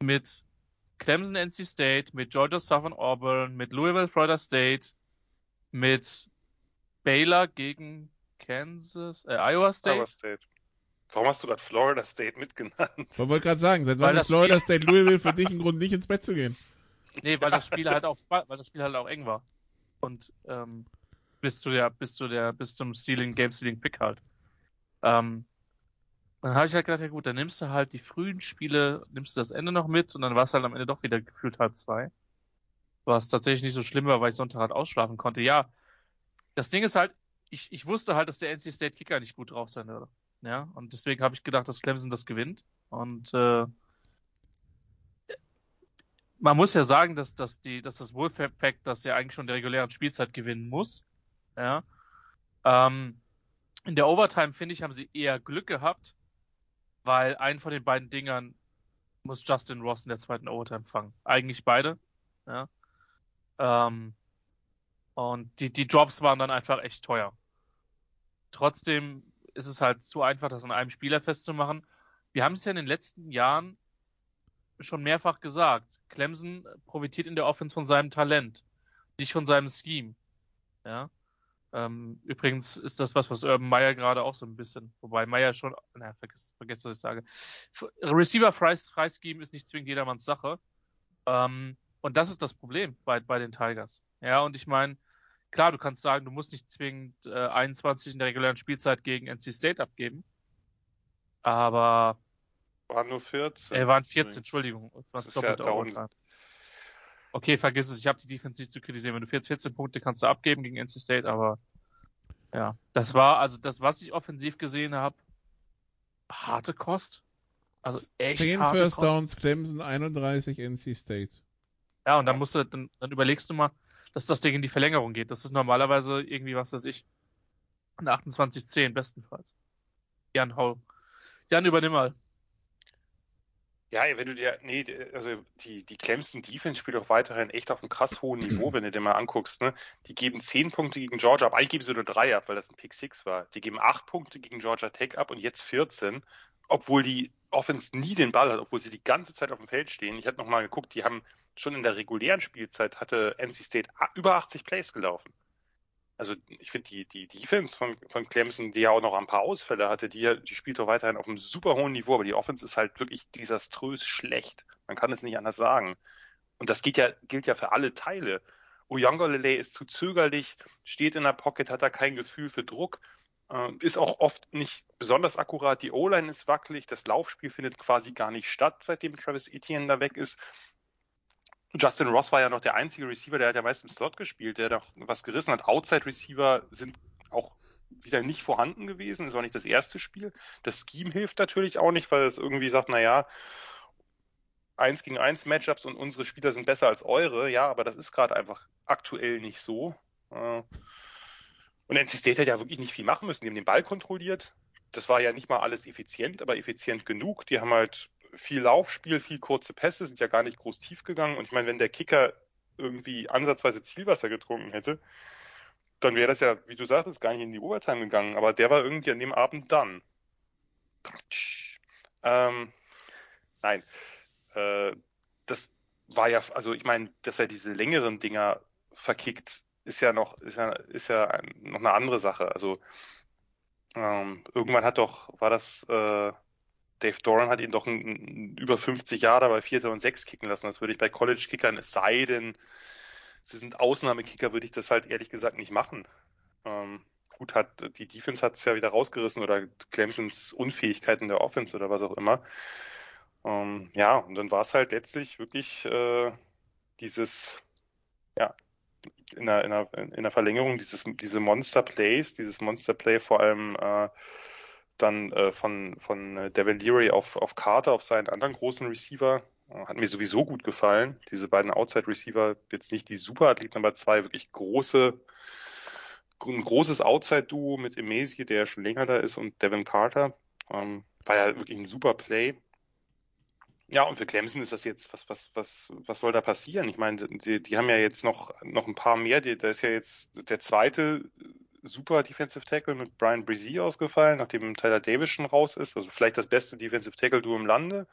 mit Clemson NC State, mit Georgia Southern Auburn, mit Louisville Florida State, mit Baylor gegen Kansas, äh, Iowa State. Iowa State. Warum hast du gerade Florida State mitgenannt? Ich wollte gerade sagen, seit wann ist Florida Spiel... State Louisville für dich ein Grund, nicht ins Bett zu gehen? Nee, weil das Spiel halt auch, weil das Spiel halt auch eng war. Und ähm, bis zu der, bis zu der, bis zum Stealing, Game Stealing Pick halt. Ähm, dann habe ich halt gedacht, ja gut, dann nimmst du halt die frühen Spiele, nimmst du das Ende noch mit und dann war es halt am Ende doch wieder gefühlt halb zwei. Was tatsächlich nicht so schlimm war, weil ich Sonntag halt ausschlafen konnte. Ja, das Ding ist halt, ich, ich wusste halt, dass der NC State Kicker nicht gut drauf sein würde. Ja, und deswegen habe ich gedacht, dass Clemson das gewinnt. Und äh, man muss ja sagen, dass, dass, die, dass das Wolfpack das ja eigentlich schon der regulären Spielzeit gewinnen muss. Ja. Ähm, in der Overtime, finde ich, haben sie eher Glück gehabt, weil einen von den beiden Dingern muss Justin Ross in der zweiten Overtime fangen. Eigentlich beide. Ja. Ähm, und die, die Drops waren dann einfach echt teuer. Trotzdem ist es halt zu einfach, das an einem Spieler festzumachen. Wir haben es ja in den letzten Jahren schon mehrfach gesagt. Clemson profitiert in der Offense von seinem Talent, nicht von seinem Scheme. Ja. Ähm, übrigens ist das was, was Urban Meyer gerade auch so ein bisschen, wobei Meyer schon, naja, vergiss, vergiss, was ich sage. Receiver Scheme ist nicht zwingend jedermanns Sache. Ähm, und das ist das Problem bei, bei den Tigers. Ja, und ich meine, klar, du kannst sagen, du musst nicht zwingend äh, 21 in der regulären Spielzeit gegen NC State abgeben. Aber waren nur 14. Äh, waren 14, Entschuldigung. Das, das doppelte ja Overtime. Okay, vergiss es. Ich habe die Defense nicht zu kritisieren. Wenn du 14 Punkte kannst du abgeben gegen NC State, aber ja, das war also das, was ich offensiv gesehen habe, harte Kost. Also echt 10 harte First Kost. Downs, Clemson 31, NC State. Ja, und dann musst du, dann, dann überlegst du mal, dass das Ding in die Verlängerung geht. Das ist normalerweise irgendwie, was weiß ich, eine 28-10 bestenfalls. Jan, hau. Jan, übernimm mal. Ja, wenn du dir, nee, also die, die Clemson Defense spielt auch weiterhin echt auf einem krass hohen Niveau, wenn du dir mal anguckst, ne? Die geben zehn Punkte gegen Georgia ab, eigentlich geben sie nur drei ab, weil das ein Pick Six war. Die geben acht Punkte gegen Georgia Tech ab und jetzt 14, obwohl die Offense nie den Ball hat, obwohl sie die ganze Zeit auf dem Feld stehen. Ich hatte nochmal geguckt, die haben schon in der regulären Spielzeit hatte NC State über 80 Plays gelaufen also ich finde die, die Defense von, von Clemson, die ja auch noch ein paar Ausfälle hatte, die, die spielt doch weiterhin auf einem super hohen Niveau, aber die Offense ist halt wirklich desaströs schlecht. Man kann es nicht anders sagen. Und das geht ja, gilt ja für alle Teile. Uyongalele ist zu zögerlich, steht in der Pocket, hat da kein Gefühl für Druck, äh, ist auch oft nicht besonders akkurat. Die O-Line ist wackelig, das Laufspiel findet quasi gar nicht statt, seitdem Travis Etienne da weg ist. Justin Ross war ja noch der einzige Receiver, der hat ja meist im Slot gespielt, der doch was gerissen hat. Outside Receiver sind auch wieder nicht vorhanden gewesen. Das war nicht das erste Spiel. Das Scheme hilft natürlich auch nicht, weil es irgendwie sagt, na ja, eins gegen eins Matchups und unsere Spieler sind besser als eure. Ja, aber das ist gerade einfach aktuell nicht so. Äh, und NC State hat ja wirklich nicht viel machen müssen. Die haben den Ball kontrolliert. Das war ja nicht mal alles effizient, aber effizient genug. Die haben halt viel Laufspiel, viel kurze Pässe, sind ja gar nicht groß tief gegangen. Und ich meine, wenn der Kicker irgendwie ansatzweise Zielwasser getrunken hätte, dann wäre das ja, wie du sagtest, gar nicht in die Overtime gegangen. Aber der war irgendwie an dem Abend dann. Ähm, nein. Äh, das war ja, also ich meine, dass er diese längeren Dinger verkickt, ist ja noch, ist ja, ist ja noch eine andere Sache. Also ähm, irgendwann hat doch, war das äh, Dave Doran hat ihn doch ein, ein, über 50 Jahre bei Vierter und Sechs kicken lassen. Das würde ich bei College-Kickern, es sei denn, sie sind Ausnahmekicker, würde ich das halt ehrlich gesagt nicht machen. Ähm, gut, hat die Defense hat es ja wieder rausgerissen oder Clemsons Unfähigkeit in der Offense oder was auch immer. Ähm, ja, und dann war es halt letztlich wirklich äh, dieses, ja, in der, in der, in der Verlängerung dieses, diese Monster Plays, dieses Monster Play vor allem äh, dann äh, von, von äh, Devin Leary auf, auf Carter, auf seinen anderen großen Receiver. Äh, hat mir sowieso gut gefallen. Diese beiden Outside-Receiver, jetzt nicht die Superathleten, aber zwei wirklich große, ein großes Outside-Duo mit Emesi, der schon länger da ist, und Devin Carter. Ähm, war ja wirklich ein super Play. Ja, und für Clemson ist das jetzt, was, was, was, was soll da passieren? Ich meine, die, die haben ja jetzt noch, noch ein paar mehr. Da ist ja jetzt der zweite super Defensive Tackle mit Brian Brzee ausgefallen, nachdem Tyler Davis schon raus ist. Also vielleicht das beste Defensive Tackle-Duo im Lande.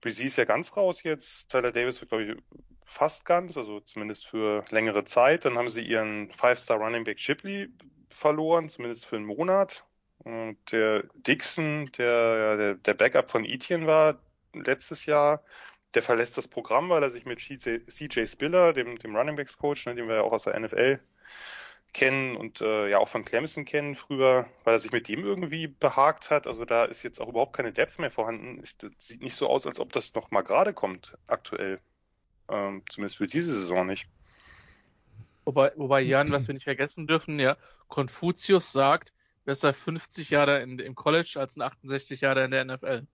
Brzee ist ja ganz raus jetzt. Tyler Davis wird, glaube ich, fast ganz, also zumindest für längere Zeit. Dann haben sie ihren Five-Star Running Back Shipley verloren, zumindest für einen Monat. Und der Dixon, der, der, der Backup von Etienne war letztes Jahr, der verlässt das Programm, weil er sich mit CJ Spiller, dem, dem Running Backs Coach, ne, den wir ja auch aus der NFL kennen und äh, ja auch von Clemson kennen früher, weil er sich mit dem irgendwie behagt hat. Also da ist jetzt auch überhaupt keine Depth mehr vorhanden. Es sieht nicht so aus, als ob das noch mal gerade kommt aktuell. Ähm, zumindest für diese Saison nicht. Wobei, wobei Jan, was wir nicht vergessen dürfen, ja, Konfuzius sagt, besser 50 Jahre in, im College als ein 68 Jahre in der NFL.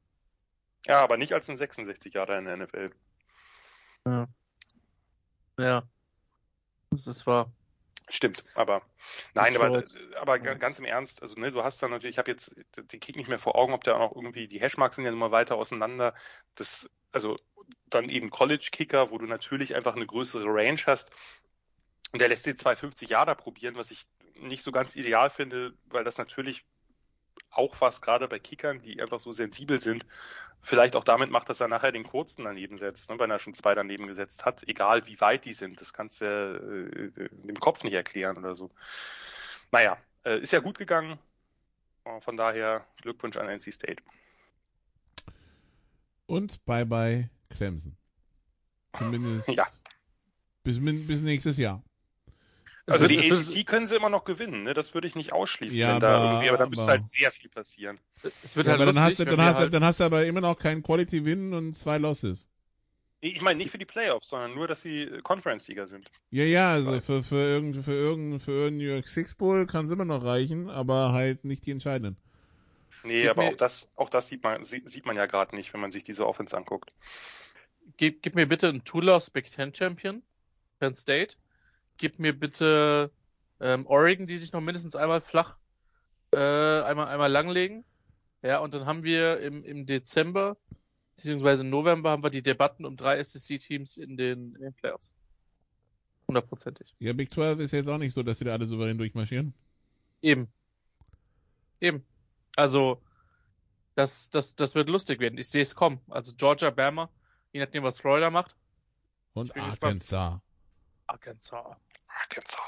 Ja, aber nicht als ein 66 Jahre in der NFL. Ja. Ja. Das ist wahr. Stimmt, aber nein, aber, aber ga- ganz im Ernst, also ne, du hast dann natürlich, ich habe jetzt den Kick nicht mehr vor Augen, ob der auch irgendwie, die Hashmarks sind ja immer weiter auseinander. Das, also dann eben College-Kicker, wo du natürlich einfach eine größere Range hast. Und der lässt den 250 Jahre probieren, was ich nicht so ganz ideal finde, weil das natürlich auch was gerade bei Kickern, die einfach so sensibel sind, vielleicht auch damit macht, dass er nachher den kurzen daneben setzt, ne, wenn er schon zwei daneben gesetzt hat, egal wie weit die sind. Das kannst du äh, dem Kopf nicht erklären oder so. Naja, äh, ist ja gut gegangen. Äh, Von daher Glückwunsch an NC State. Und bye bye Clemson. Zumindest Ja. bis, bis nächstes Jahr. Also wird- die ACC können sie immer noch gewinnen, ne? das würde ich nicht ausschließen. Ja, wenn da aber- irgendwie, aber da müsste aber- halt sehr viel passieren. Es wird Ja, halt aber dann lustig, hast, du, dann, hast, du- halt, dann hast du aber immer noch keinen Quality Win und zwei Losses. Ich meine nicht für die Playoffs, sondern nur, dass sie Conference-Sieger sind. Ja, ja, also für, für irgendein für irgendein für irgendein New York Six Bowl kann es immer noch reichen, aber halt nicht die entscheidenden. Nee, Gib aber mir- auch das, auch das sieht man, sie- sieht man ja gerade nicht, wenn man sich diese Offense anguckt. gib, gib mir bitte einen Two-Loss Big Ten Champion, Penn State. Gib mir bitte ähm, Oregon, die sich noch mindestens einmal flach, äh, einmal, einmal langlegen. Ja, und dann haben wir im, im Dezember, beziehungsweise im November, haben wir die Debatten um drei SEC-Teams in den, in den Playoffs. Hundertprozentig. Ja, Big 12 ist jetzt auch nicht so, dass sie da alle souverän durchmarschieren. Eben. Eben. Also, das, das, das wird lustig werden. Ich sehe es kommen. Also Georgia, Bama, je nachdem, was Florida macht. Und. Arkansas. Arkansas. Arkansas.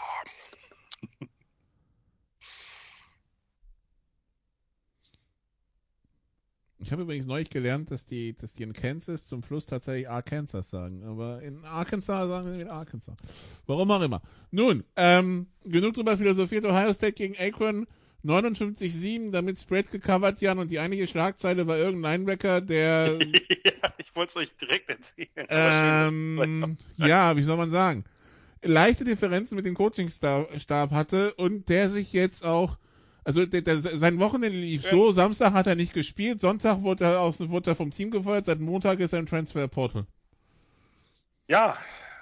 Ich habe übrigens neulich gelernt, dass die, dass die in Kansas zum Fluss tatsächlich Arkansas sagen. Aber in Arkansas sagen sie wieder Arkansas. Warum auch immer. Nun, ähm, genug drüber philosophiert. Ohio State gegen Akron 59-7, damit Spread gecovert, Jan. Und die eigentliche Schlagzeile war irgendein Linebacker, der ja, ich wollte es euch direkt erzählen. ähm, ja, wie soll man sagen, leichte Differenzen mit dem Coachingstab hatte und der sich jetzt auch, also der, der, sein Wochenende lief so, Samstag hat er nicht gespielt, Sonntag wurde er, aus, wurde er vom Team gefeuert, seit Montag ist er im Transfer Portal. Ja,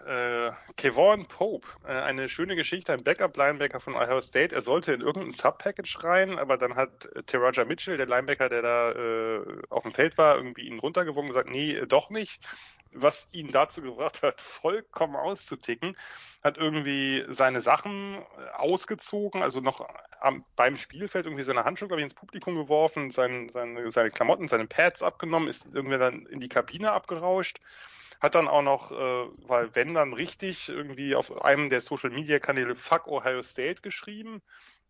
äh, Kevon Pope, äh, eine schöne Geschichte, ein Backup-Linebacker von Ohio State. Er sollte in irgendein Sub-Package rein, aber dann hat äh, Teraja Mitchell, der Linebacker, der da äh, auf dem Feld war, irgendwie ihn runtergewogen und gesagt, nee, doch nicht. Was ihn dazu gebracht hat, vollkommen auszuticken, hat irgendwie seine Sachen ausgezogen, also noch am, beim Spielfeld irgendwie seine Handschuhe, glaube ich, ins Publikum geworfen, sein, seine, seine Klamotten, seine Pads abgenommen, ist irgendwie dann in die Kabine abgerauscht hat dann auch noch, äh, weil wenn dann richtig, irgendwie auf einem der Social Media Kanäle Fuck Ohio State geschrieben.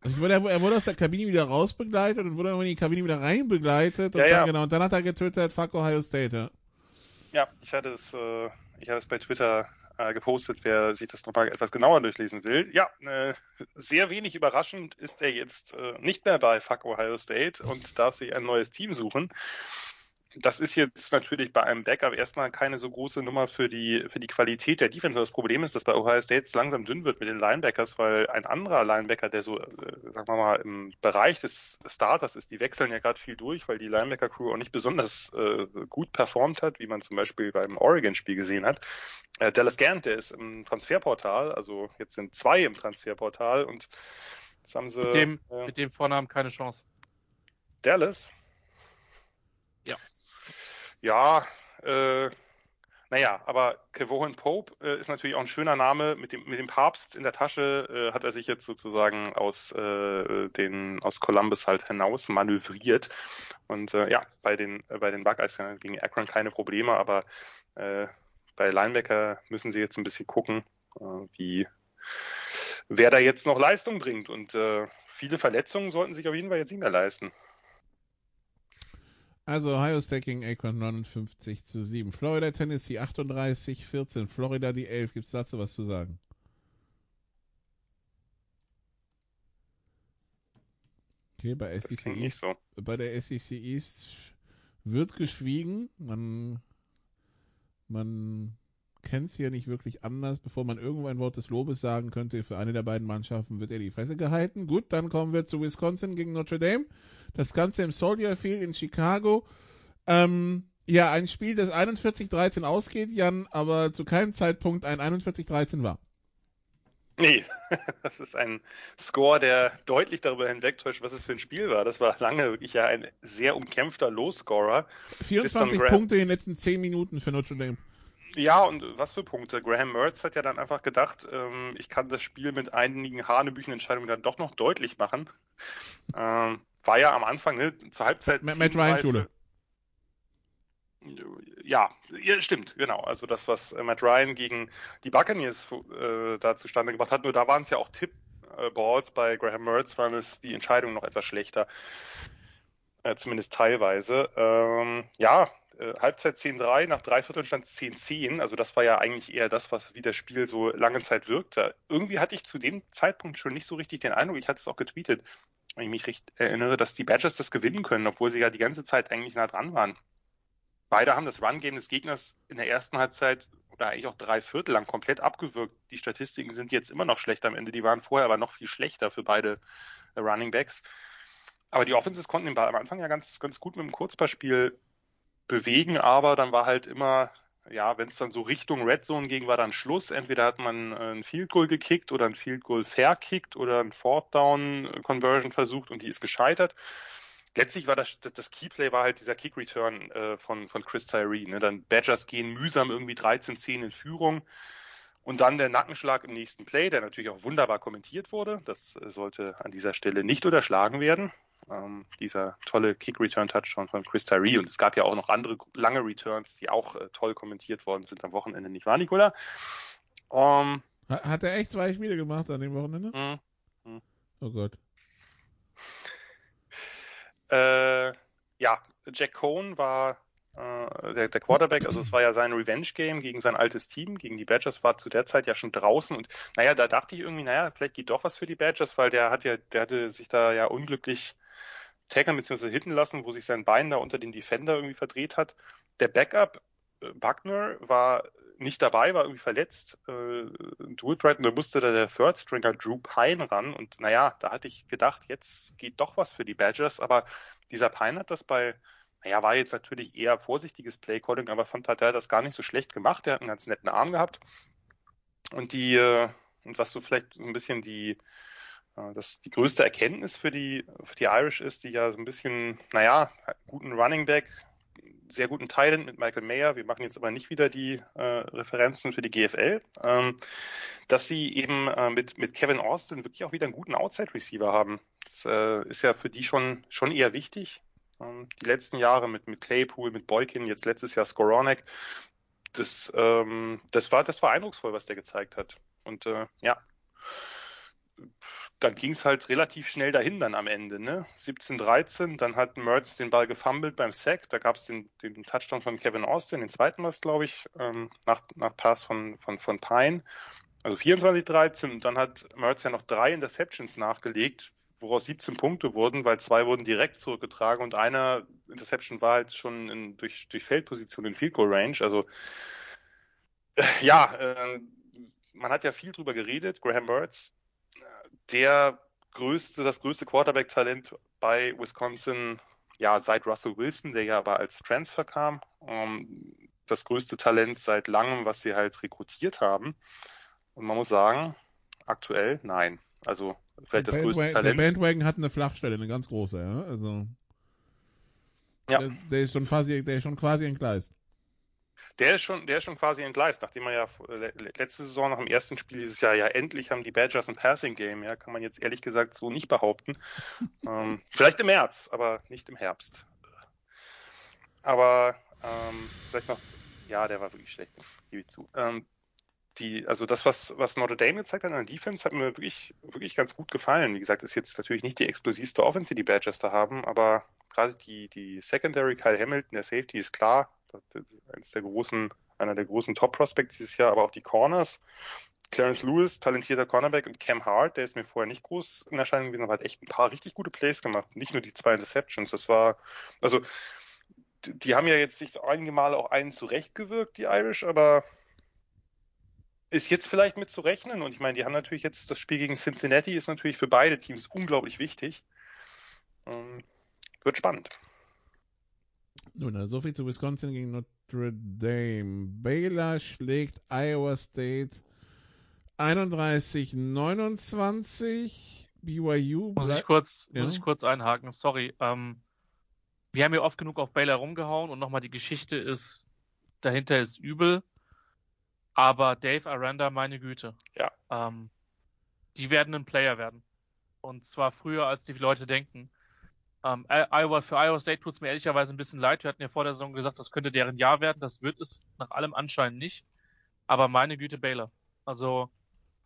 Also wurde, er wurde aus der Kabine wieder rausbegleitet und wurde dann in die Kabine wieder reinbegleitet und Ja, dann, ja. genau, und dann hat er getwittert, fuck Ohio State, ja. Ja, ich hatte es, äh, ich hatte es bei Twitter äh, gepostet, wer sich das nochmal etwas genauer durchlesen will. Ja, äh, sehr wenig überraschend ist er jetzt äh, nicht mehr bei Fuck Ohio State und darf sich ein neues Team suchen. Das ist jetzt natürlich bei einem Backup erstmal keine so große Nummer für die, für die Qualität der Defense. Das Problem ist, dass bei Ohio State es langsam dünn wird mit den Linebackers, weil ein anderer Linebacker, der so, äh, sagen wir mal, im Bereich des Starters ist, die wechseln ja gerade viel durch, weil die Linebacker-Crew auch nicht besonders äh, gut performt hat, wie man zum Beispiel beim Oregon-Spiel gesehen hat. Äh, Dallas Gant, der ist im Transferportal, also jetzt sind zwei im Transferportal und jetzt haben sie Mit dem, äh, mit dem Vornamen keine Chance. Dallas. Ja. Äh, naja, aber Kevohan Pope äh, ist natürlich auch ein schöner Name. Mit dem, mit dem Papst in der Tasche äh, hat er sich jetzt sozusagen aus, äh, den, aus Columbus halt hinaus manövriert. Und äh, ja, bei den, äh, bei den Buckeyes gegen Akron keine Probleme, aber äh, bei Linebacker müssen sie jetzt ein bisschen gucken, äh, wie wer da jetzt noch Leistung bringt. Und äh, viele Verletzungen sollten sich auf jeden Fall jetzt nicht mehr leisten. Also Ohio State gegen Akron 59 zu 7. Florida, Tennessee 38, 14. Florida die 11. Gibt es dazu was zu sagen? Okay, bei, SEC East, so. bei der SEC East wird geschwiegen. Man, man kennt es hier nicht wirklich anders. Bevor man irgendwo ein Wort des Lobes sagen könnte, für eine der beiden Mannschaften wird er die Fresse gehalten. Gut, dann kommen wir zu Wisconsin gegen Notre Dame. Das Ganze im Soldier Field in Chicago. Ähm, ja, ein Spiel, das 41-13 ausgeht, Jan, aber zu keinem Zeitpunkt ein 41-13 war. Nee, das ist ein Score, der deutlich darüber hinwegtäuscht, was es für ein Spiel war. Das war lange wirklich ja ein sehr umkämpfter Low-Scorer. 24 Graham- Punkte in den letzten 10 Minuten für Notre Dame. Ja, und was für Punkte. Graham Mertz hat ja dann einfach gedacht, ähm, ich kann das Spiel mit einigen Hanebüchen-Entscheidungen dann doch noch deutlich machen. Ähm, war ja am Anfang, ne, zur Halbzeit. Matt- Matt Ryan Schule. Ja, ja, stimmt, genau. Also das, was äh, Matt Ryan gegen die Buccaneers äh, da zustande gebracht hat, nur da waren es ja auch Tip-Balls. Bei Graham Mertz waren es die Entscheidungen noch etwas schlechter. Äh, zumindest teilweise. Ähm, ja, äh, Halbzeit 10-3, nach drei Vierteln stand es 10-10. Also das war ja eigentlich eher das, was wie das Spiel so lange Zeit wirkte. Irgendwie hatte ich zu dem Zeitpunkt schon nicht so richtig den Eindruck, ich hatte es auch getweetet, wenn ich mich recht erinnere, dass die Badgers das gewinnen können, obwohl sie ja die ganze Zeit eigentlich nah dran waren. Beide haben das Run-Game des Gegners in der ersten Halbzeit oder eigentlich auch drei Viertel lang komplett abgewürgt. Die Statistiken sind jetzt immer noch schlecht am Ende. Die waren vorher aber noch viel schlechter für beide äh, Running Backs. Aber die Offenses konnten den Ball am Anfang ja ganz, ganz gut mit dem Kurzballspiel bewegen, aber dann war halt immer, ja, wenn es dann so Richtung Red Zone ging, war dann Schluss. Entweder hat man äh, ein Field Goal gekickt oder ein Field Goal verkickt oder ein Fourth Down Conversion versucht und die ist gescheitert. Letztlich war das, das Keyplay war halt dieser Kick Return äh, von, von Chris Tyree. Ne? Dann Badgers gehen mühsam irgendwie 13-10 in Führung. Und dann der Nackenschlag im nächsten Play, der natürlich auch wunderbar kommentiert wurde. Das äh, sollte an dieser Stelle nicht unterschlagen werden. Ähm, dieser tolle Kick-Return-Touchdown von Chris Tyree. Und es gab ja auch noch andere lange Returns, die auch äh, toll kommentiert worden sind am Wochenende, nicht wahr, Nicola? Ähm, Ha- Hat er echt zwei Spiele gemacht an dem Wochenende? mh. Oh Gott. Äh, ja, Jack Cohn war äh, der, der Quarterback, also es war ja sein Revenge-Game gegen sein altes Team, gegen die Badgers, war zu der Zeit ja schon draußen und naja, da dachte ich irgendwie, naja, vielleicht geht doch was für die Badgers, weil der hat ja, der hatte sich da ja unglücklich taggen bzw. hitten lassen, wo sich sein Bein da unter dem Defender irgendwie verdreht hat. Der Backup, äh, Buckner, war nicht dabei, war irgendwie verletzt. Äh, Dualthreat und da musste da der Third Stringer Drew Pine ran und naja, da hatte ich gedacht, jetzt geht doch was für die Badgers, aber dieser Pine hat das bei, naja, war jetzt natürlich eher vorsichtiges Playcalling, aber fand hat er das gar nicht so schlecht gemacht. Er hat einen ganz netten Arm gehabt. Und die, äh, und was so vielleicht so ein bisschen die, äh, das die größte Erkenntnis für die, für die Irish ist, die ja so ein bisschen, naja, guten Running Back, sehr guten Talent mit Michael Mayer. Wir machen jetzt aber nicht wieder die äh, Referenzen für die GFL, ähm, dass sie eben äh, mit, mit Kevin Austin wirklich auch wieder einen guten Outside-Receiver haben. Das äh, ist ja für die schon, schon eher wichtig. Ähm, die letzten Jahre mit, mit Claypool, mit Boykin, jetzt letztes Jahr Skoronek. Das, ähm, das, war, das war eindrucksvoll, was der gezeigt hat. Und äh, ja, dann ging es halt relativ schnell dahin dann am Ende, ne? 17-13, dann hat Mertz den Ball gefummelt beim Sack, da gab es den, den Touchdown von Kevin Austin, den zweiten was, glaube ich, ähm, nach, nach Pass von, von, von Pine. Also 24-13 und dann hat Mertz ja noch drei Interceptions nachgelegt, woraus 17 Punkte wurden, weil zwei wurden direkt zurückgetragen und einer Interception war halt schon in, durch, durch Feldposition in Field Goal Range. Also äh, ja, äh, man hat ja viel drüber geredet. Graham Mertz, der größte, das größte Quarterback-Talent bei Wisconsin, ja, seit Russell Wilson, der ja aber als Transfer kam, ähm, das größte Talent seit langem, was sie halt rekrutiert haben. Und man muss sagen, aktuell nein. Also vielleicht das größte Bandwagon, Talent. der Bandwagon hat eine Flachstelle, eine ganz große, ja. Also Ja. der, der ist schon quasi, der ist schon quasi entgleist. Der ist schon, der ist schon quasi entgleist, nachdem er ja le- le- letzte Saison nach dem ersten Spiel dieses Jahr ja endlich haben die Badgers ein Passing Game, ja, kann man jetzt ehrlich gesagt so nicht behaupten. ähm, vielleicht im März, aber nicht im Herbst. Aber ähm, vielleicht noch, ja, der war wirklich schlecht, gebe ich zu. Ähm, die, also das, was, was Notre Dame gezeigt hat an der Defense, hat mir wirklich, wirklich ganz gut gefallen. Wie gesagt, ist jetzt natürlich nicht die explosivste Offense, die die Badgers da haben, aber gerade die, die Secondary, Kyle Hamilton, der Safety ist klar, eines der großen, einer der großen Top-Prospects dieses Jahr, aber auch die Corners. Clarence Lewis, talentierter Cornerback und Cam Hart, der ist mir vorher nicht groß in Erscheinung gewesen, aber hat echt ein paar richtig gute Plays gemacht. Nicht nur die zwei Interceptions. Das war, also, die haben ja jetzt sich einige Male auch einen zurechtgewirkt, die Irish, aber ist jetzt vielleicht mit zu rechnen. Und ich meine, die haben natürlich jetzt das Spiel gegen Cincinnati ist natürlich für beide Teams unglaublich wichtig. Ähm, wird spannend. Nun, also so viel zu Wisconsin gegen Notre Dame. Baylor schlägt Iowa State 31, 29. BYU. Muss ich kurz, ja? muss ich kurz einhaken, sorry. Ähm, wir haben ja oft genug auf Baylor rumgehauen und nochmal die Geschichte ist, dahinter ist übel. Aber Dave Aranda, meine Güte. Ja. Ähm, die werden ein Player werden. Und zwar früher, als die Leute denken. Ähm, Iowa, für Iowa State tut es mir ehrlicherweise ein bisschen leid. Wir hatten ja vor der Saison gesagt, das könnte deren Jahr werden. Das wird es nach allem Anschein nicht. Aber meine Güte, Baylor. Also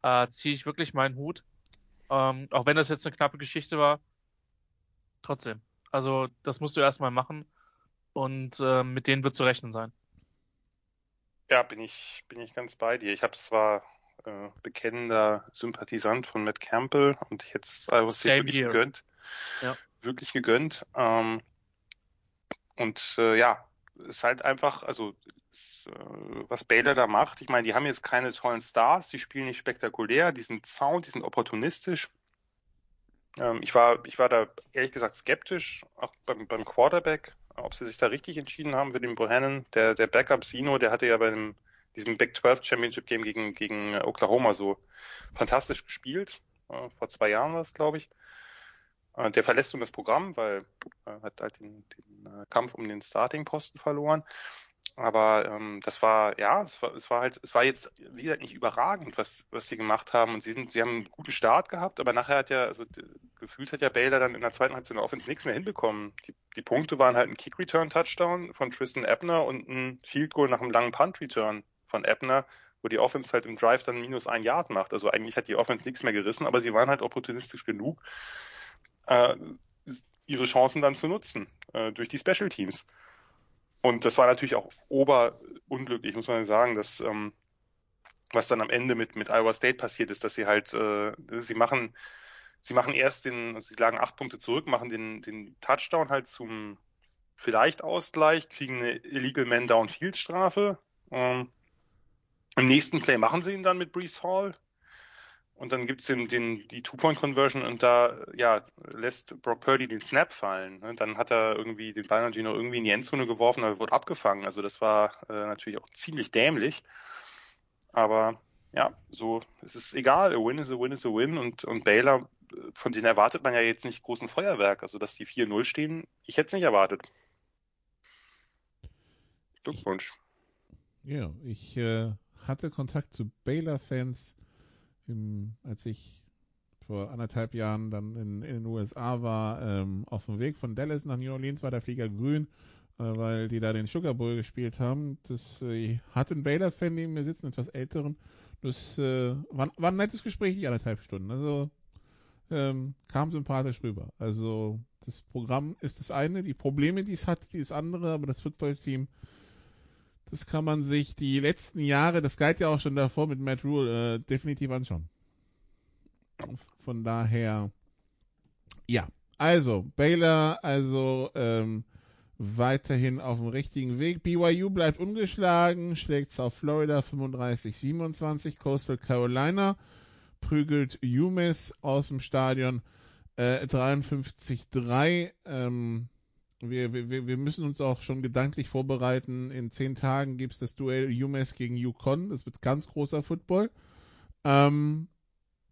äh, ziehe ich wirklich meinen Hut. Ähm, auch wenn das jetzt eine knappe Geschichte war. Trotzdem. Also das musst du erstmal machen. Und äh, mit denen wird zu rechnen sein. Ja, bin ich, bin ich ganz bei dir. Ich habe zwar äh, bekennender Sympathisant von Matt Campbell und jetzt Iowa State wirklich gegönnt. Ja. Wirklich gegönnt. Ähm, und äh, ja, ist halt einfach, also ist, äh, was Baylor da macht, ich meine, die haben jetzt keine tollen Stars, die spielen nicht spektakulär, die sind sound, die sind opportunistisch. Ähm, ich war, ich war da ehrlich gesagt skeptisch, auch beim, beim Quarterback ob sie sich da richtig entschieden haben für den Bohannon. Der, der Backup Sino, der hatte ja bei dem, diesem Big 12 Championship Game gegen, gegen Oklahoma so fantastisch gespielt. Äh, vor zwei Jahren war es, glaube ich. Äh, der verlässt nun das Programm, weil er hat halt den, den äh, Kampf um den Starting-Posten verloren. Aber ähm, das war, ja, es war, es war halt, es war jetzt, wie gesagt, nicht überragend, was, was sie gemacht haben. Und sie sind, sie haben einen guten Start gehabt, aber nachher hat ja, also gefühlt hat ja Baylor dann in der zweiten Halbzeit Offense nichts mehr hinbekommen. Die, die Punkte waren halt ein Kick-Return-Touchdown von Tristan Ebner und ein Field Goal nach einem langen Punt-Return von Ebner, wo die Offense halt im Drive dann minus ein Yard macht. Also eigentlich hat die Offense nichts mehr gerissen, aber sie waren halt opportunistisch genug, äh, ihre Chancen dann zu nutzen äh, durch die Special Teams. Und das war natürlich auch oberunglücklich, muss man sagen, dass ähm, was dann am Ende mit mit Iowa State passiert ist, dass sie halt äh, sie machen sie machen erst den, also sie lagen acht Punkte zurück, machen den den Touchdown halt zum vielleicht Ausgleich, kriegen eine Illegal Man Downfield Strafe. Ähm, Im nächsten Play machen sie ihn dann mit Brees Hall, und dann gibt's den, den, die Two-Point-Conversion und da ja, lässt Brock Purdy den Snap fallen. Ne? Dann hat er irgendwie den Ball natürlich noch irgendwie in die Endzone geworfen, aber wurde abgefangen. Also das war äh, natürlich auch ziemlich dämlich. Aber ja, so es ist egal. A win is a win is a win. Und, und Baylor, von denen erwartet man ja jetzt nicht großen Feuerwerk. Also dass die 4-0 stehen, ich hätte es nicht erwartet. Glückwunsch. Ja, ich äh, hatte Kontakt zu Baylor-Fans im, als ich vor anderthalb Jahren dann in, in den USA war, ähm, auf dem Weg von Dallas nach New Orleans war der Flieger grün, äh, weil die da den Sugar Bowl gespielt haben. Das äh, hatte ein Baylor-Fan neben mir sitzen, etwas älteren. Das äh, war, war ein nettes Gespräch, die anderthalb Stunden. Also ähm, kam sympathisch rüber. Also das Programm ist das eine, die Probleme, die es hat, die das andere, aber das Footballteam das kann man sich die letzten Jahre, das galt ja auch schon davor mit Matt Rule, äh, definitiv anschauen. Von daher, ja. Also, Baylor, also ähm, weiterhin auf dem richtigen Weg. BYU bleibt ungeschlagen, schlägt South Florida 35-27. Coastal Carolina prügelt UMass aus dem Stadion äh, 53-3. Ähm, wir, wir, wir müssen uns auch schon gedanklich vorbereiten. In zehn Tagen gibt es das Duell UMass gegen Yukon. Das wird ganz großer Football. Ähm,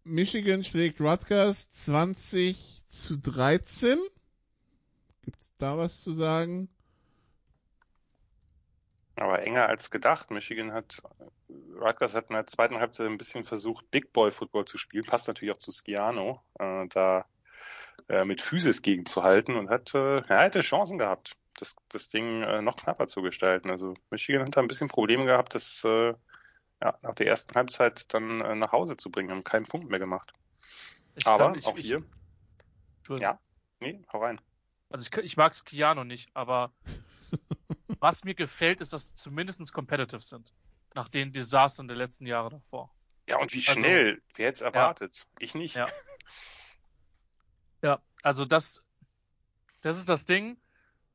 Michigan schlägt Rutgers 20 zu 13. Gibt es da was zu sagen? Aber enger als gedacht. Michigan hat, Rutgers hat in der zweiten Halbzeit ein bisschen versucht, Big Boy Football zu spielen. Passt natürlich auch zu Skiano. Äh, da äh, mit Physis gegenzuhalten und hat, äh, er hätte Chancen gehabt, das, das Ding äh, noch knapper zu gestalten. Also Michigan hat da ein bisschen Probleme gehabt, das äh, ja, nach der ersten Halbzeit dann äh, nach Hause zu bringen, haben keinen Punkt mehr gemacht. Ich aber kann, ich, auch hier. Ich, ja, nee, hau rein. Also ich, ich mag Skiano nicht, aber was mir gefällt, ist, dass sie zumindest competitive sind. Nach den Desastern der letzten Jahre davor. Ja, und wie Also- schnell? Wer hätte es erwartet? Ich nicht. Ja. Ja, also das, das ist das Ding.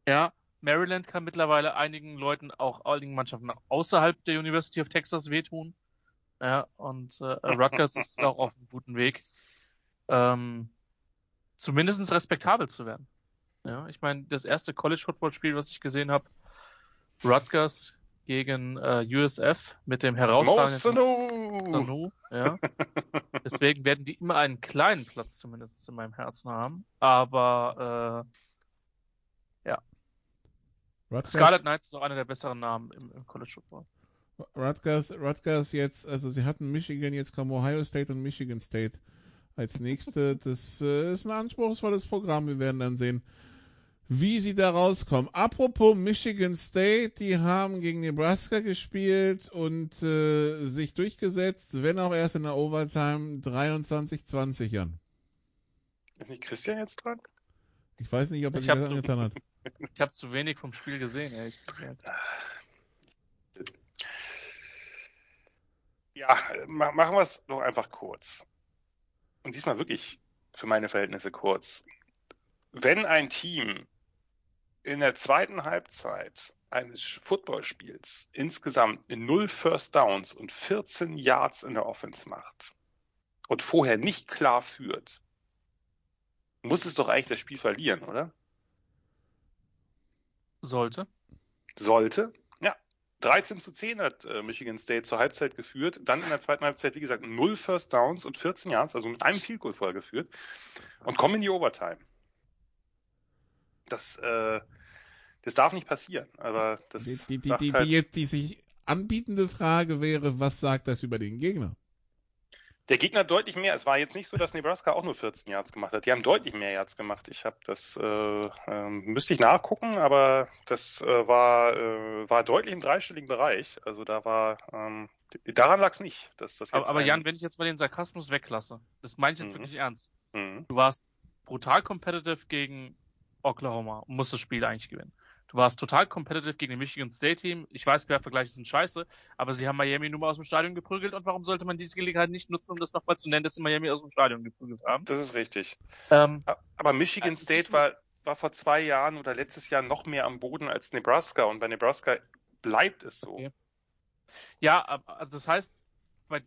Ja, Maryland kann mittlerweile einigen Leuten, auch einigen Mannschaften außerhalb der University of Texas wehtun. Ja, und äh, Rutgers ist auch auf einem guten Weg, ähm, zumindest respektabel zu werden. Ja, ich meine, das erste College-Football-Spiel, was ich gesehen habe, Rutgers gegen äh, USF mit dem herausragenden! Sanu, ja. Deswegen werden die immer einen kleinen Platz zumindest in meinem Herzen haben. Aber äh, Rutgers, Scarlet Knights ist auch einer der besseren Namen im, im College Football. Rutgers, Rutgers jetzt, also sie hatten Michigan, jetzt kommen Ohio State und Michigan State als nächste. Das äh, ist ein anspruchsvolles Programm. Wir werden dann sehen, wie sie da rauskommen. Apropos Michigan State, die haben gegen Nebraska gespielt und äh, sich durchgesetzt, wenn auch erst in der Overtime 23-20 Jan. Ist nicht Christian jetzt dran? Ich weiß nicht, ob er Ich sich das angetan hat. Ich habe zu wenig vom Spiel gesehen, ehrlich gesagt. Ja, ma machen wir es doch einfach kurz. Und diesmal wirklich für meine Verhältnisse kurz. Wenn ein Team in der zweiten Halbzeit eines Footballspiels insgesamt null First Downs und 14 Yards in der Offense macht und vorher nicht klar führt, muss es doch eigentlich das Spiel verlieren, oder? Sollte. Sollte. Ja. 13 zu 10 hat äh, Michigan State zur Halbzeit geführt. Dann in der zweiten Halbzeit, wie gesagt, null First Downs und 14 Yards, also mit einem Field Goal vorher geführt. Und kommen in die Overtime. Das, äh, das darf nicht passieren. Aber das Die, die, die, halt, die, jetzt, die sich anbietende Frage wäre, was sagt das über den Gegner? der Gegner deutlich mehr. Es war jetzt nicht so, dass Nebraska auch nur 14 Yards gemacht hat. Die haben deutlich mehr Yards gemacht. Ich habe das, äh, ähm, müsste ich nachgucken, aber das äh, war, äh, war deutlich im dreistelligen Bereich. Also da war, ähm, daran lag es nicht. Dass das jetzt Aber, aber ein- Jan, wenn ich jetzt mal den Sarkasmus weglasse, das meine ich jetzt Mhm. wirklich ernst. Mhm. Du warst brutal competitive gegen Oklahoma und musst das Spiel eigentlich gewinnen. Du warst total competitive gegen den Michigan State Team. Ich weiß, Quervergleiche sind scheiße, aber sie haben Miami nun mal aus dem Stadion geprügelt und warum sollte man diese Gelegenheit nicht nutzen, um das nochmal zu nennen, dass sie Miami aus dem Stadion geprügelt haben? Das ist richtig. Ähm, Aber Michigan Also, State war, war vor zwei Jahren oder letztes Jahr noch mehr am Boden als Nebraska und bei Nebraska bleibt es so. Okay. ja, also das heißt, bei,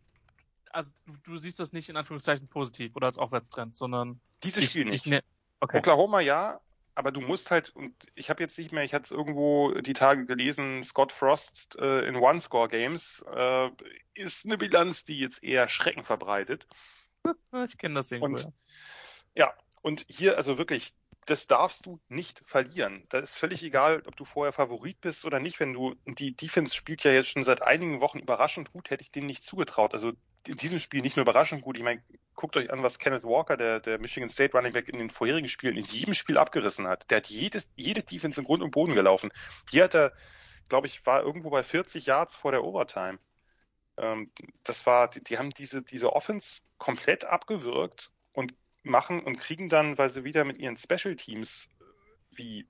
also du, siehst das nicht in Anführungszeichen positiv oder als Aufwärtstrend, sondern Dieses Spiel ich, nicht. Ich, ne, okay. Oklahoma ja, aber du musst halt, und ich habe jetzt nicht mehr, ich hatte es irgendwo die Tage gelesen, Scott Frost äh, in One-Score-Games äh, ist eine Bilanz, die jetzt eher Schrecken verbreitet. Ich kenne das irgendwo. Und ja. ja, und hier also wirklich, das darfst du nicht verlieren. Da ist völlig egal, ob du vorher Favorit bist oder nicht. Wenn du, die Defense spielt ja jetzt schon seit einigen Wochen überraschend gut, hätte ich denen nicht zugetraut. Also in diesem Spiel nicht nur überraschend gut. Ich meine, guckt euch an, was Kenneth Walker, der, der Michigan State Running Back in den vorherigen Spielen in jedem Spiel abgerissen hat. Der hat jedes, jede Defense in Grund und Boden gelaufen. Hier hat er, glaube ich, war irgendwo bei 40 Yards vor der Overtime. Ähm, das war, die, die haben diese, diese Offense komplett abgewürgt und machen und kriegen dann, weil sie wieder mit ihren Special Teams wie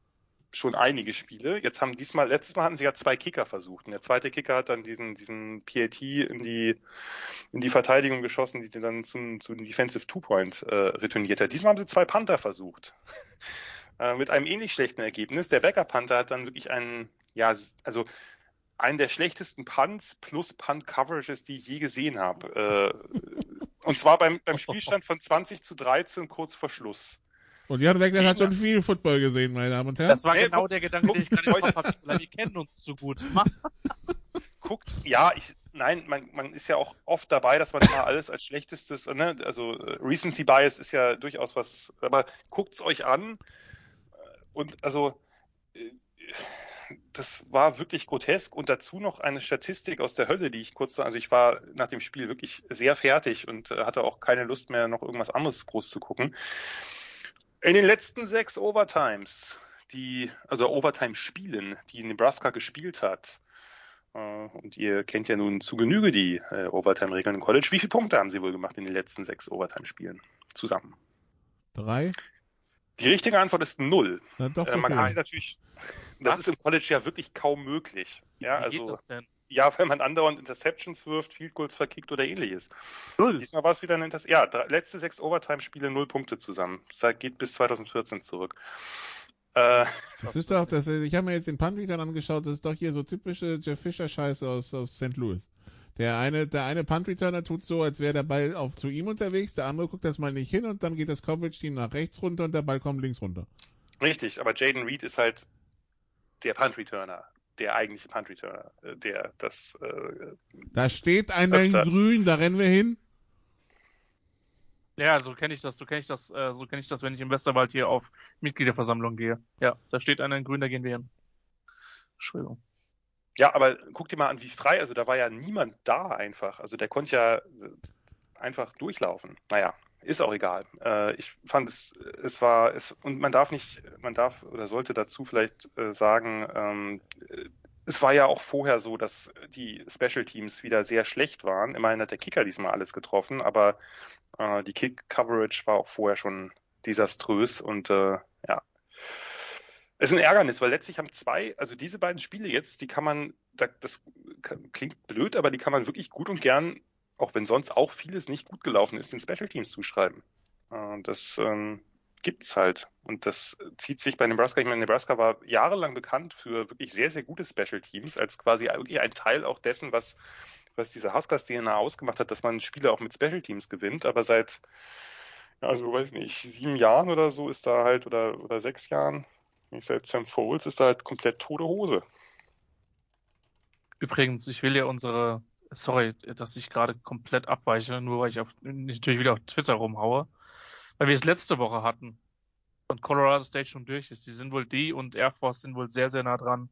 schon einige Spiele. Jetzt haben diesmal, letztes Mal hatten sie ja zwei Kicker versucht. Und der zweite Kicker hat dann diesen, diesen PAT in die, in die Verteidigung geschossen, die dann zum, zum Defensive Two-Point äh, retourniert hat. Diesmal haben sie zwei Panther versucht. äh, mit einem ähnlich schlechten Ergebnis. Der Backup-Panther hat dann wirklich einen, ja, also einen der schlechtesten Punts plus Punt-Coverages, die ich je gesehen habe. Äh, und zwar beim, beim Spielstand von 20 zu 13 kurz vor Schluss. Und Jan Wegner hat schon viel Football gesehen, meine Damen und Herren. Das war Nee, genau der Gedanke, den ich gerade im hatte. Wir kennen uns zu gut. Guckt, ja, ich, nein, man, man ist ja auch oft dabei, dass man immer alles als schlechtestes, ne, also äh, Recency Bias ist ja durchaus was, aber guckt's euch an äh, und also äh, das war wirklich grotesk und dazu noch eine Statistik aus der Hölle, die ich kurz, also ich war nach dem Spiel wirklich sehr fertig und äh, hatte auch keine Lust mehr, noch irgendwas anderes groß zu gucken. In den letzten sechs Overtimes, die, also Overtime-Spielen, die Nebraska gespielt hat, äh, und ihr kennt ja nun zu Genüge die äh, Overtime-Regeln im College. Wie viele Punkte haben sie wohl gemacht in den letzten sechs Overtime-Spielen zusammen? Drei? Die richtige Antwort ist null. Äh, man kann sich natürlich, das ist im College ja wirklich kaum möglich. Ja, Wie geht also das denn? Ja, weil man andauernd Interceptions wirft, Field Goals verkickt oder ähnliches. Null. Diesmal war es wieder ein Interception. Ja, letzte sechs Overtime-Spiele, null Punkte zusammen. Das geht bis 2014 zurück. Äh, Das ist doch, das, ich habe mir jetzt den Punt-Return angeschaut, das ist doch hier so typische Jeff Fisher-Scheiße aus, aus St. Louis. Der eine, der eine Punt-Returner tut so, als wäre der Ball auf zu ihm unterwegs, der andere guckt das mal nicht hin und dann geht das Coverage-Team nach rechts runter und der Ball kommt links runter. richtig, aber Jaden Reed ist halt der Punt-Returner. Der eigentliche Punt-Returner, äh, der das, äh, Da steht einer in grün, da rennen wir hin. Ja, so kenne ich das, so kenne ich das, äh, so kenne ich das, wenn ich im Westerwald hier auf Mitgliederversammlung gehe. Ja, da steht einer in grün, da gehen wir hin. Entschuldigung. Ja, aber guck dir mal an, wie frei, also da war ja niemand da einfach. Also der konnte ja einfach durchlaufen. Naja, ist auch egal. Äh, ich fand es, es war, es, und man darf nicht, man darf oder sollte dazu vielleicht äh, sagen, ähm, äh, es war ja auch vorher so, dass die Special Teams wieder sehr schlecht waren. Immerhin hat der Kicker diesmal alles getroffen, aber äh, die Kick-Coverage war auch vorher schon desaströs und äh, ja, es ist ein Ärgernis, weil letztlich haben zwei, also diese beiden Spiele jetzt, die kann man, da- das klingt blöd, aber die kann man wirklich gut und gern, auch wenn sonst auch vieles nicht gut gelaufen ist, den Special Teams zuschreiben. Äh, Das ähm, gibt's halt. Und das zieht sich bei Nebraska. Ich meine, Nebraska war jahrelang bekannt für wirklich sehr, sehr gute Special Teams, als quasi ein Teil auch dessen, was, was diese Huskers-DNA ausgemacht hat, dass man Spiele auch mit Special Teams gewinnt. Aber seit, ja, also weiß nicht, sieben Jahren oder so ist da halt, oder, oder sechs Jahren, nicht seit Sam Foles, ist da halt komplett tote Hose. Übrigens, ich will ja unsere, sorry, dass ich gerade komplett abweiche, nur weil ich auf, natürlich wieder auf Twitter rumhaue, weil wir es letzte Woche hatten und Colorado State schon durch ist. Die sind wohl die und Air Force sind wohl sehr, sehr nah dran,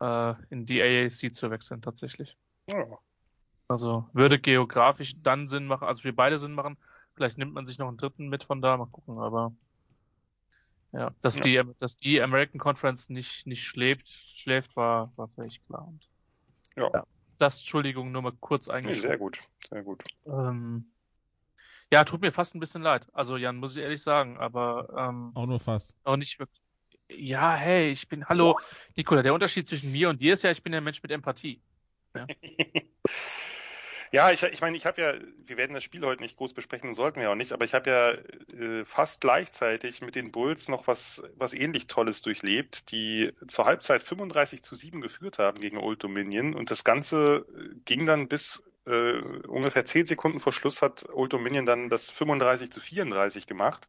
äh, in die AAC zu wechseln, tatsächlich. Ja. Also würde geografisch dann Sinn machen, also für beide Sinn machen. Vielleicht nimmt man sich noch einen dritten mit von da, mal gucken, aber ja, dass die, dass die American Conference nicht, nicht schläft, schläft, war, war völlig klar. Und Ja. Ja. das, Entschuldigung, nur mal kurz Nee, eingeschoben. sehr gut, sehr gut. Ähm, ja, tut mir fast ein bisschen leid. Also Jan, muss ich ehrlich sagen, aber ähm, Auch nur fast. auch nicht wirklich. Ja, hey, ich bin, hallo, Nikola, der Unterschied zwischen mir und dir ist ja, ich bin der Mensch mit Empathie. Ja, ich, ich meine, ich habe ja, wir werden das Spiel heute nicht groß besprechen, sollten wir auch nicht, aber ich habe ja äh, fast gleichzeitig mit den Bulls noch was, was ähnlich Tolles durchlebt, die zur Halbzeit 35 zu 7 geführt haben gegen Old Dominion und das Ganze äh, ging dann bis äh, ungefähr 10 Sekunden vor Schluss hat Old Dominion dann das 35 zu 34 gemacht.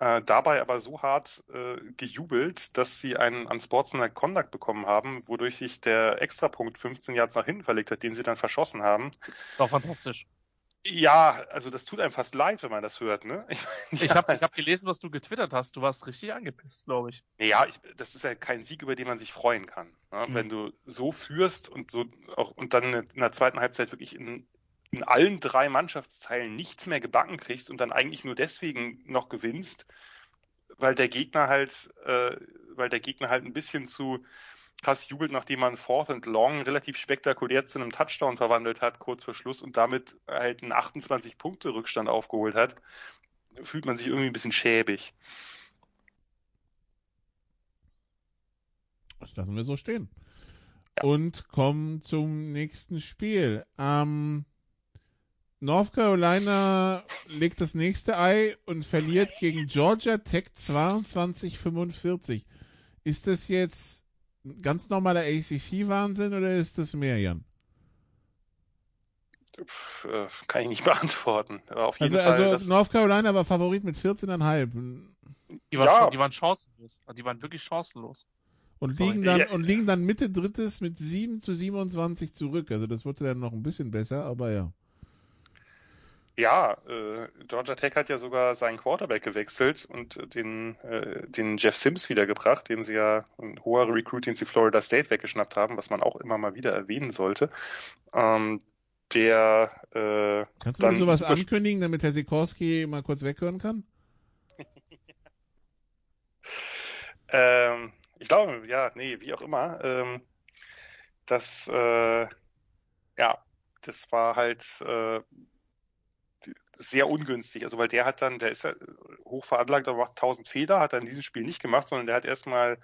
Äh, dabei aber so hart äh, gejubelt, dass sie einen Unsportsmanlike Conduct bekommen haben, wodurch sich der Extrapunkt 15 Yards nach hinten verlegt hat, den sie dann verschossen haben. War fantastisch. Ja, also das tut einem fast leid, wenn man das hört, ne? Ich habe ich hab gelesen, was du getwittert hast. Du warst richtig angepisst, glaube ich. Ja, ich, das ist ja kein Sieg, über den man sich freuen kann. Ne? Mhm. Wenn du so führst und so auch und dann in der zweiten Halbzeit wirklich in, in allen drei Mannschaftsteilen nichts mehr gebacken kriegst und dann eigentlich nur deswegen noch gewinnst, weil der Gegner halt, äh, weil der Gegner halt ein bisschen zu krass jubelt, nachdem man Fourth and Long relativ spektakulär zu einem Touchdown verwandelt hat, kurz vor Schluss und damit halt einen 28-Punkte-Rückstand aufgeholt hat, fühlt man sich irgendwie ein bisschen schäbig. Das lassen wir so stehen. Und kommen zum nächsten Spiel. Ähm, North Carolina legt das nächste Ei und verliert gegen Georgia Tech 22-45. Ist das jetzt ein ganz normaler ACC-Wahnsinn oder ist das mehr, Jan? Äh, kann ich nicht beantworten. Aber auf jeden Also, Fall. also North Carolina war Favorit mit 14,5 Die, war Ja. die waren chancenlos. Die waren wirklich chancenlos. und Sorry. liegen, dann, Ja. und liegen dann Mitte drittes mit 7 zu 27 zurück. Also das wurde dann noch ein bisschen besser, aber ja. Ja, äh, Georgia Tech hat ja sogar seinen Quarterback gewechselt und den, äh, den Jeff Sims wiedergebracht, den sie ja ein hoher Recruit, den sie Florida State weggeschnappt haben, was man auch immer mal wieder erwähnen sollte. Ähm, der äh, Kannst du mir Dann sowas super- ankündigen, damit Herr Sikorski mal kurz weghören kann? Ähm, ich glaube, ja, nee, wie auch immer. Ähm, das, äh, ja, das war halt äh, sehr ungünstig. Also weil der hat dann, der ist ja hoch veranlagt, aber macht 1000 Fehler, hat er in diesem Spiel nicht gemacht, sondern der hat erstmal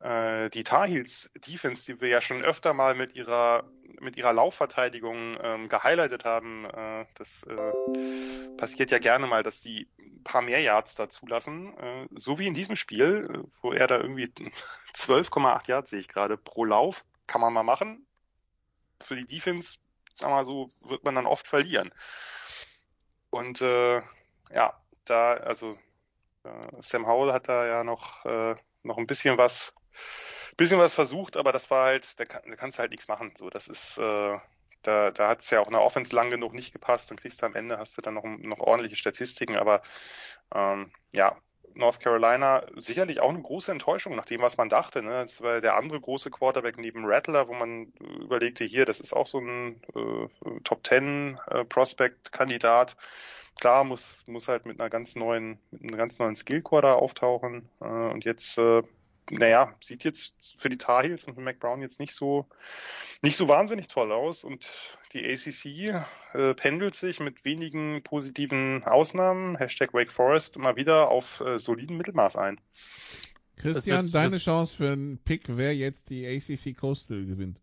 äh, die Tar Heels Defense, die wir ja schon öfter mal mit ihrer mit ihrer Laufverteidigung ähm, gehighlightet haben, äh, das äh, passiert ja gerne mal, dass die ein paar mehr Yards da zulassen. Äh, so wie in diesem Spiel, äh, wo er da irgendwie 12,8 Yards sehe ich gerade pro Lauf, kann man mal machen. Für die Defense, sag mal so, wird man dann oft verlieren. Und äh, ja, da, also äh, Sam Howell hat da ja noch, äh, noch ein bisschen was bisschen was versucht, aber das war halt, da, kann, da kannst du halt nichts machen. So, das ist, äh, da, da hat es ja auch in der Offense lang genug nicht gepasst, dann kriegst du am Ende, hast du dann noch, noch ordentliche Statistiken, aber ähm, ja, North Carolina sicherlich auch eine große Enttäuschung nach dem, was man dachte. Ne? Das war der andere große Quarterback neben Rattler, wo man überlegte, hier, das ist auch so ein äh, Top Ten äh, Prospect-Kandidat. Klar, muss, muss halt mit einer ganz neuen, mit einem ganz neuen Skill-Core da auftauchen. Äh, und jetzt äh, naja, sieht jetzt für die Tar Heels und Mac Brown jetzt nicht so, nicht so wahnsinnig toll aus und die ACC äh, pendelt sich mit wenigen positiven Ausnahmen, Hashtag Wake Forest, mal wieder auf äh, soliden Mittelmaß ein. Christian, deine Chance für einen Pick, wer jetzt die ACC Coastal gewinnt.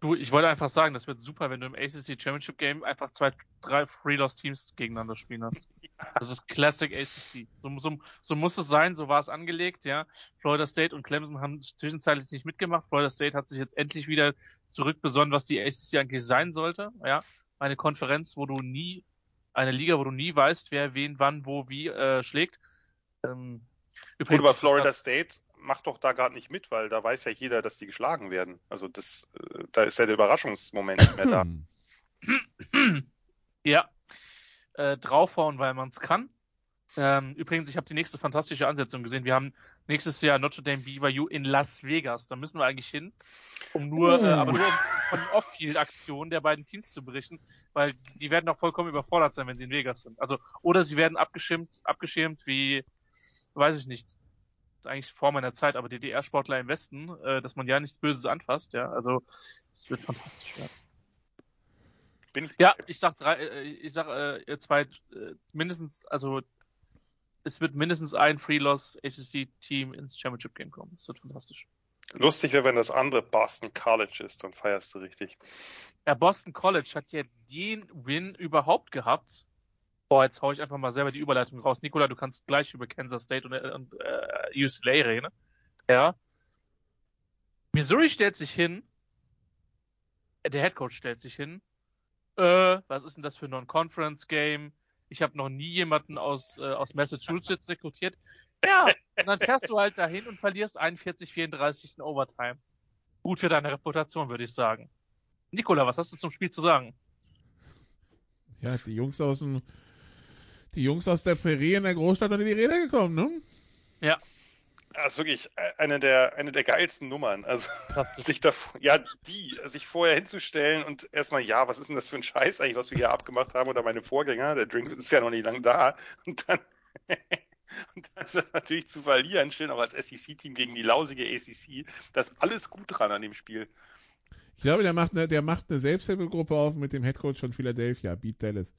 Du, ich wollte einfach sagen, das wird super, wenn du im ACC Championship Game einfach zwei, drei Free-Loss-Teams gegeneinander spielen hast. Das ist Classic ACC. So, so, so muss es sein, so war es angelegt, ja. Florida State und Clemson haben zwischenzeitlich nicht mitgemacht. Florida State hat sich jetzt endlich wieder zurückbesonnen, was die ACC eigentlich sein sollte, ja. Eine Konferenz, wo du nie, eine Liga, wo du nie weißt, wer wen, wann, wo, wie äh, schlägt. Ähm, Übrigens, Gut, aber Florida State macht doch da gerade nicht mit, weil da weiß ja jeder, dass die geschlagen werden. Also das, äh, da ist ja der Überraschungsmoment nicht mehr da. Ja, äh, draufhauen, weil man es kann. Ähm, übrigens, ich habe die nächste fantastische Ansetzung gesehen. Wir haben nächstes Jahr Notre Dame BYU in Las Vegas. Da müssen wir eigentlich hin, um nur, uh. äh, aber nur von den Off-Field-Aktionen der beiden Teams zu berichten, weil die werden auch vollkommen überfordert sein, wenn sie in Vegas sind. Also, oder sie werden abgeschirmt, abgeschirmt wie, weiß ich nicht, ist eigentlich vor meiner Zeit, aber DDR-Sportler im Westen, äh, dass man ja nichts Böses anfasst, ja. Also, es wird fantastisch werden. Bin ja, ich sag drei, äh, ich sag äh, zwei, äh, mindestens, also es wird mindestens ein Free-Loss ACC-Team ins Championship Game kommen. Das wird fantastisch. Lustig wäre, wenn das andere Boston College ist, dann feierst du richtig. Ja, Boston College hat ja den Win überhaupt gehabt. Boah, jetzt hau ich einfach mal selber die Überleitung raus. Nikola, du kannst gleich über Kansas State und, äh, und äh, UCLA reden. Ja. Missouri stellt sich hin. Der Headcoach stellt sich hin äh, was ist denn das für ein Non-Conference-Game? Ich habe noch nie jemanden aus, äh, aus Massachusetts rekrutiert. Ja, und dann fährst du halt dahin und verlierst 41, 34 in Overtime. Gut für deine Reputation, würde ich sagen. Nikola, was hast du zum Spiel zu sagen? Ja, die Jungs aus dem, die Jungs aus der Prärie in der Großstadt sind in die Rede gekommen, ne? Ja, das ist wirklich eine der, eine der geilsten Nummern. Also, sich da, ja, die, sich vorher hinzustellen und erstmal, ja, was ist denn das für ein Scheiß eigentlich, was wir hier abgemacht haben oder meine Vorgänger, der Drink ist ja noch nicht lang da und dann, und dann das natürlich zu verlieren, stehen auch als SEC-Team gegen die lausige ACC, da ist alles gut dran an dem Spiel. Ich glaube, der macht eine, der macht eine Selbsthilfegruppe auf mit dem Headcoach von Philadelphia, Beat Dallas.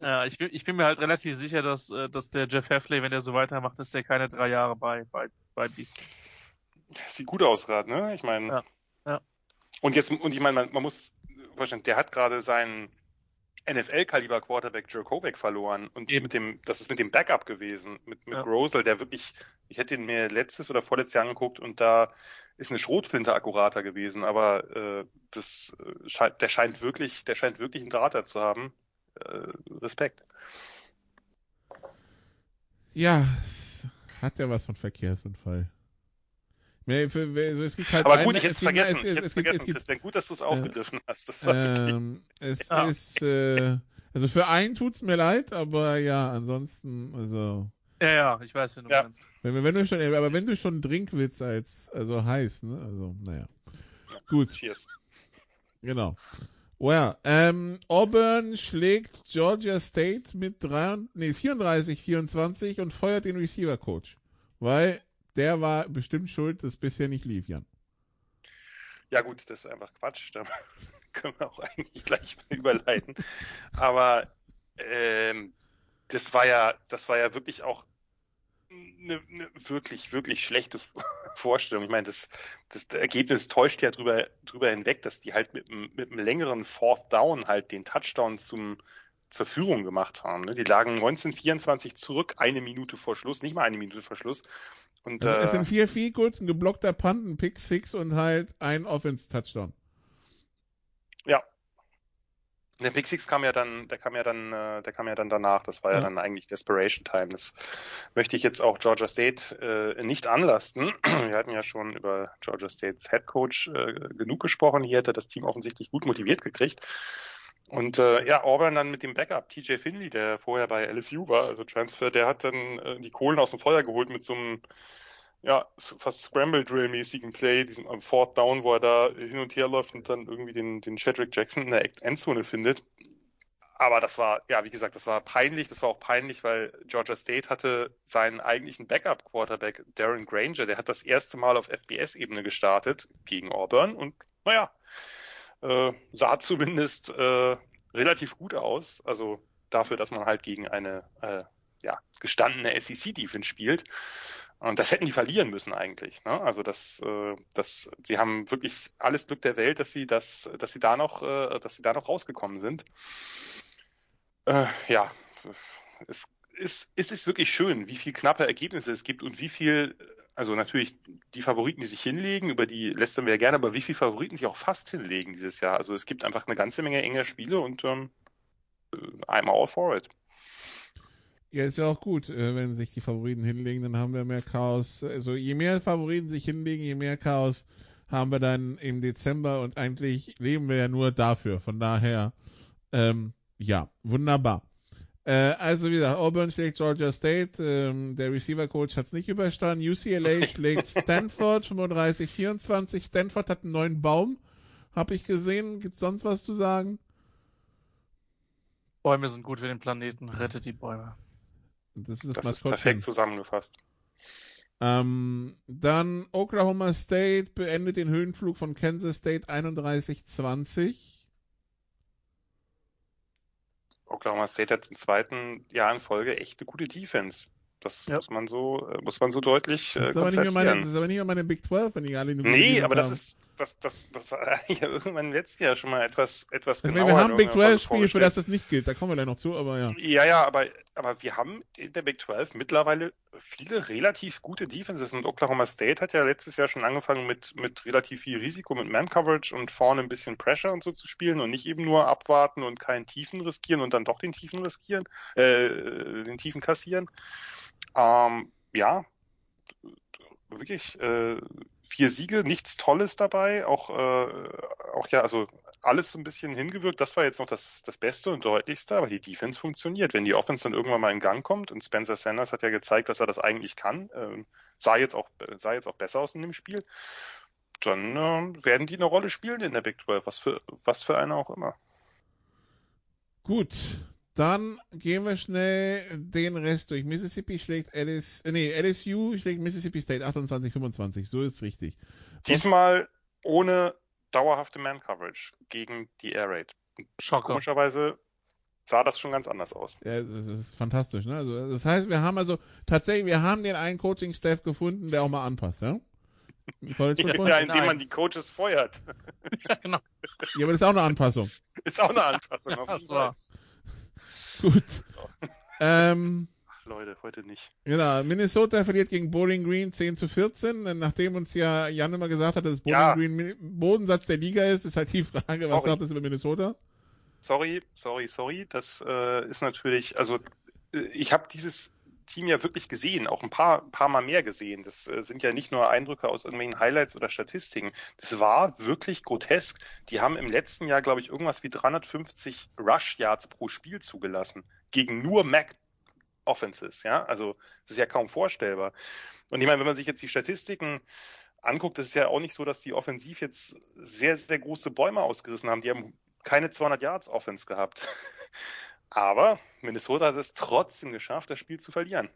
Ja, ich bin, ich bin mir halt relativ sicher, dass, äh, dass der Jeff Heffley, wenn der so weitermacht, dass der keine drei Jahre bei, bei, bei Beast. Sieht gut aus gerade, ne? Ich meine. Ja, ja. Und jetzt, und ich meine, man, man muss verstehen, der hat gerade seinen NFL-Kaliber Quarterback Joe Kobeck verloren und Eben. mit dem, das ist mit dem Backup gewesen, mit, mit ja. Grosel, der wirklich, ich hätte ihn mir letztes oder vorletztes Jahr angeguckt und da ist eine Schrotflinte akkurater gewesen, aber äh, das äh, scheint, der scheint wirklich, der scheint wirklich einen Draht zu haben äh, Respekt. Ja, hat ja was von Verkehrsunfall. Es gibt halt Aber gut, ich hätte es vergessen. Es, es, es, vergessen gibt, Christian. Gut, dass du es aufgegriffen äh, hast. Das war ähm, es ja. ist, äh, also für einen tut es mir leid, aber ja, ansonsten, also. Ja, ja, ich weiß, wenn du ja. meinst. Wenn, wenn, du schon, aber wenn du schon Drinkwitz als, also heiß, ne, also, naja. Ja. Gut. Cheers. Genau. Well, ähm, Auburn schlägt Georgia State mit 3, nee, 34, 24 und feuert den Receiver-Coach. Weil der war bestimmt schuld, dass bisher nicht lief, Jan. Ja gut, das ist einfach Quatsch. Da können wir auch eigentlich gleich mal überleiten. Aber ähm, das war ja, das war ja wirklich auch eine, eine wirklich, wirklich schlechte Vorstellung. Ich meine, das, das Ergebnis täuscht ja drüber, drüber hinweg, dass die halt mit, mit einem längeren Fourth Down halt den Touchdown zum, zur Führung gemacht haben. Ne? Die lagen 1924 zurück, eine Minute vor Schluss, nicht mal eine Minute vor Schluss. Und, also äh, es sind vier Field Goals, ein geblockter Punt, ein Pick Six und halt ein Offense-Touchdown. Ja. Der Pick Six kam ja dann, der kam ja dann, äh, der kam ja dann danach. Das war ja, Ja. dann eigentlich Desperation Time. Das möchte ich jetzt auch Georgia State äh, nicht anlasten. Wir hatten ja schon über Georgia States Head Coach äh, genug gesprochen. Hier er das Team offensichtlich gut motiviert gekriegt. Und äh, ja, Auburn dann mit dem Backup TJ Finley, der vorher bei LSU war, also Transfer, der hat dann äh, die Kohlen aus dem Feuer geholt mit so einem ja, fast Scramble Drill mäßigen Play, diesem am Fourth Down, wo er da hin und her läuft und dann irgendwie den, den Shedrick Jackson in der Endzone findet. Aber das war, ja, wie gesagt, das war peinlich. Das war auch peinlich, weil Georgia State hatte seinen eigentlichen Backup-Quarterback, Darren Granger, der hat das erste Mal auf FBS-Ebene gestartet gegen Auburn und, naja, äh, sah zumindest äh, relativ gut aus. Also dafür, dass man halt gegen eine äh, ja, gestandene SEC-Defense spielt. Und das hätten die verlieren müssen eigentlich. Ne? Also das, äh, das, sie haben wirklich alles Glück der Welt, dass sie das, dass sie da noch, äh, dass sie da noch rausgekommen sind. Äh, ja, es ist, es ist wirklich schön, wie viel knappe Ergebnisse es gibt und wie viel, also natürlich die Favoriten, die sich hinlegen, über die lästern wir ja gerne, aber wie viel Favoriten sich auch fast hinlegen dieses Jahr. Also es gibt einfach eine ganze Menge enger Spiele und ähm, I'm all for it. Ja, ist ja auch gut, äh, wenn sich die Favoriten hinlegen, dann haben wir mehr Chaos. Also je mehr Favoriten sich hinlegen, je mehr Chaos haben wir dann im Dezember und eigentlich leben wir ja nur dafür. Von daher, ähm, ja, wunderbar. Äh, also wie gesagt, Auburn schlägt Georgia State, ähm, der Receiver-Coach hat es nicht überstanden. UCLA schlägt Stanford 35-24. Stanford hat einen neuen Baum, habe ich gesehen. Gibt's sonst was zu sagen? Bäume sind gut für den Planeten. Rettet die Bäume. Das ist das, Das ist perfekt zusammengefasst. Ähm, dann Oklahoma State beendet den Höhenflug von Kansas State 31-20. Oklahoma State hat im zweiten Jahr in Folge echt eine gute Defense. Das Ja. muss man so, äh, muss man so deutlich äh, Das ist, aber nicht mehr meine, das ist aber nicht mehr meine Big 12, wenn die alle nur Nee, aber das haben. ist, das, das, das hat ja irgendwann im letzten Jahr schon mal etwas, etwas Ich genauer. meine, wir haben Big irgendeiner 12 Folge Spiel, für das das nicht gilt. Da kommen wir gleich noch zu, aber ja. Ja, ja, aber, aber wir haben in der Big 12 mittlerweile viele relativ gute Defenses und Oklahoma State hat ja letztes Jahr schon angefangen mit, mit relativ viel Risiko, mit Man-Coverage und vorne ein bisschen Pressure und so zu spielen und nicht eben nur abwarten und keinen Tiefen riskieren und dann doch den Tiefen riskieren, äh, den Tiefen kassieren. Ähm, ja, wirklich äh, vier Siege, nichts Tolles dabei, auch, äh, auch ja, also alles so ein bisschen hingewirkt. Das war jetzt noch das, das Beste und Deutlichste, aber die Defense funktioniert. Wenn die Offense dann irgendwann mal in Gang kommt und Spencer Sanders hat ja gezeigt, dass er das eigentlich kann, ähm, sah jetzt auch sah jetzt auch besser aus in dem Spiel, dann äh, werden die eine Rolle spielen in der Big 12, was für was für eine auch immer. Gut, dann gehen wir schnell den Rest durch. Mississippi schlägt LS, äh, nee, LSU schlägt Mississippi State 28-25. So ist richtig. Diesmal ohne dauerhafte Man-Coverage gegen die Air Raid. Schocker. Komischerweise sah das schon ganz anders aus. Ja, das ist fantastisch, ne? Also, das heißt, wir haben also tatsächlich, wir haben den einen Coaching-Staff gefunden, der auch mal anpasst, ja? Im College Football? Ja, Ja, indem man die Coaches feuert. Ja, genau. aber das ist auch eine Anpassung. Ist auch eine Anpassung auf Das jeden Fall. Gut. Ähm, Ach, Leute, heute nicht. genau, Minnesota verliert gegen Bowling Green 10 zu 14. Nachdem uns ja Jan immer gesagt hat, dass Bowling Ja. Green Bodensatz der Liga ist, ist halt die Frage, was Sorry. sagt das über Minnesota? Sorry, sorry, sorry. Das äh, ist natürlich, also äh, ich habe dieses Team ja wirklich gesehen, auch ein paar, paar Mal mehr gesehen. Das äh, sind ja nicht nur Eindrücke aus irgendwelchen Highlights oder Statistiken. Das war wirklich grotesk. Die haben im letzten Jahr, glaube ich, irgendwas wie 350 Rush Yards pro Spiel zugelassen gegen nur Mac Offenses. Ja, also das ist ja kaum vorstellbar. Und ich meine, wenn man sich jetzt die Statistiken anguckt, ist es ja auch nicht so, dass die offensiv jetzt sehr, sehr große Bäume ausgerissen haben. Die haben keine 200 Yards Offense gehabt. Aber Minnesota hat es trotzdem geschafft, das Spiel zu verlieren.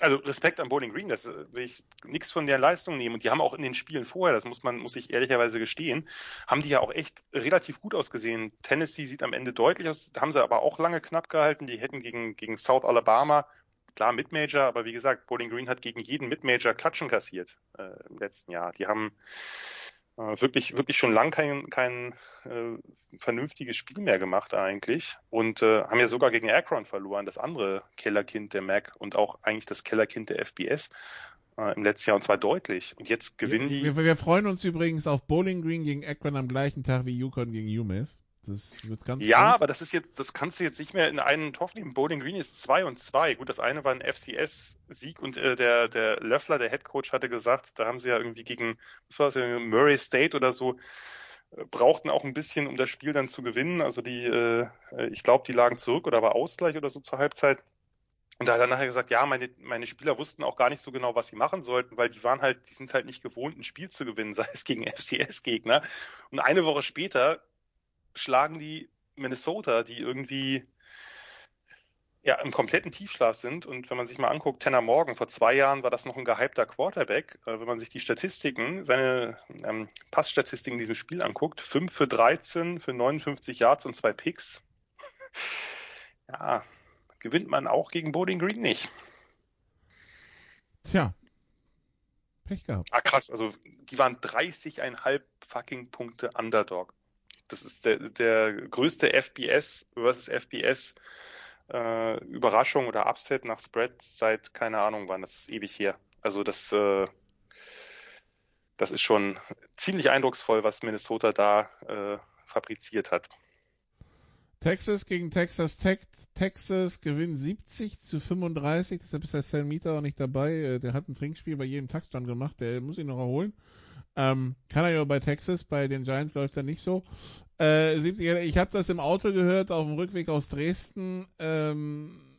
Also Respekt an Bowling Green, das äh, will ich nichts von der Leistung nehmen. Und die haben auch in den Spielen vorher, das muss man, muss ich ehrlicherweise gestehen, haben die ja auch echt relativ gut ausgesehen. Tennessee sieht am Ende deutlich aus, haben sie aber auch lange knapp gehalten. Die hätten gegen, gegen South Alabama klar Mid-Major, aber wie gesagt, Bowling Green hat gegen jeden Mid-Major Klatschen kassiert äh, im letzten Jahr. Die haben wirklich, wirklich schon lang kein, kein äh, vernünftiges Spiel mehr gemacht eigentlich und äh, haben ja sogar gegen Akron verloren, das andere Kellerkind der MAC und auch eigentlich das Kellerkind der FBS äh, im letzten Jahr und zwar deutlich. Und jetzt gewinnen wir, die. Wir, wir, freuen uns übrigens auf Bowling Green gegen Akron am gleichen Tag wie Yukon gegen UMass. Das wird ganz Ja, groß. aber das ist jetzt, das kannst du jetzt nicht mehr in einen Topf nehmen. Bowling Green ist 2 und 2. Gut, das eine war ein FCS-Sieg und äh, der, der Löffler, der Head Coach, hatte gesagt, da haben sie ja irgendwie gegen, was war das, Murray State oder so, äh, brauchten auch ein bisschen, um das Spiel dann zu gewinnen. Also die, äh, ich glaube, die lagen zurück oder war Ausgleich oder so zur Halbzeit. Und da hat er nachher gesagt, ja, meine, meine Spieler wussten auch gar nicht so genau, was sie machen sollten, weil die waren halt, die sind halt nicht gewohnt, ein Spiel zu gewinnen, sei es gegen FCS-Gegner. Und eine Woche später schlagen die Minnesota, die irgendwie ja im kompletten Tiefschlaf sind. Und wenn man sich mal anguckt, Tanner Morgan, vor zwei Jahren war das noch ein gehypter Quarterback. Äh, wenn man sich die Statistiken, seine ähm, Passstatistiken in diesem Spiel anguckt, 5 für 13, für 59 Yards und zwei Picks. ja, gewinnt man auch gegen Bowling Green nicht. Tja. Pech gehabt. Ah, krass, also die waren 30,5 fucking Punkte Underdog. Das ist der, der größte FBS versus FBS äh, Überraschung oder Upset nach Spread seit keine Ahnung wann, das ist ewig her. Also das, äh, das ist schon ziemlich eindrucksvoll, was Minnesota da äh, fabriziert hat. Texas gegen Texas Tech. Texas gewinnt 70 zu 35. Deshalb ist der Sal Mieter auch nicht dabei. Äh, Der hat ein Trinkspiel bei jedem Touchdown gemacht. Der muss ihn noch erholen. Ähm, kann er ja bei Texas, bei den Giants läuft er nicht so. Äh, 70, ich habe das im Auto gehört, auf dem Rückweg aus Dresden. Ähm,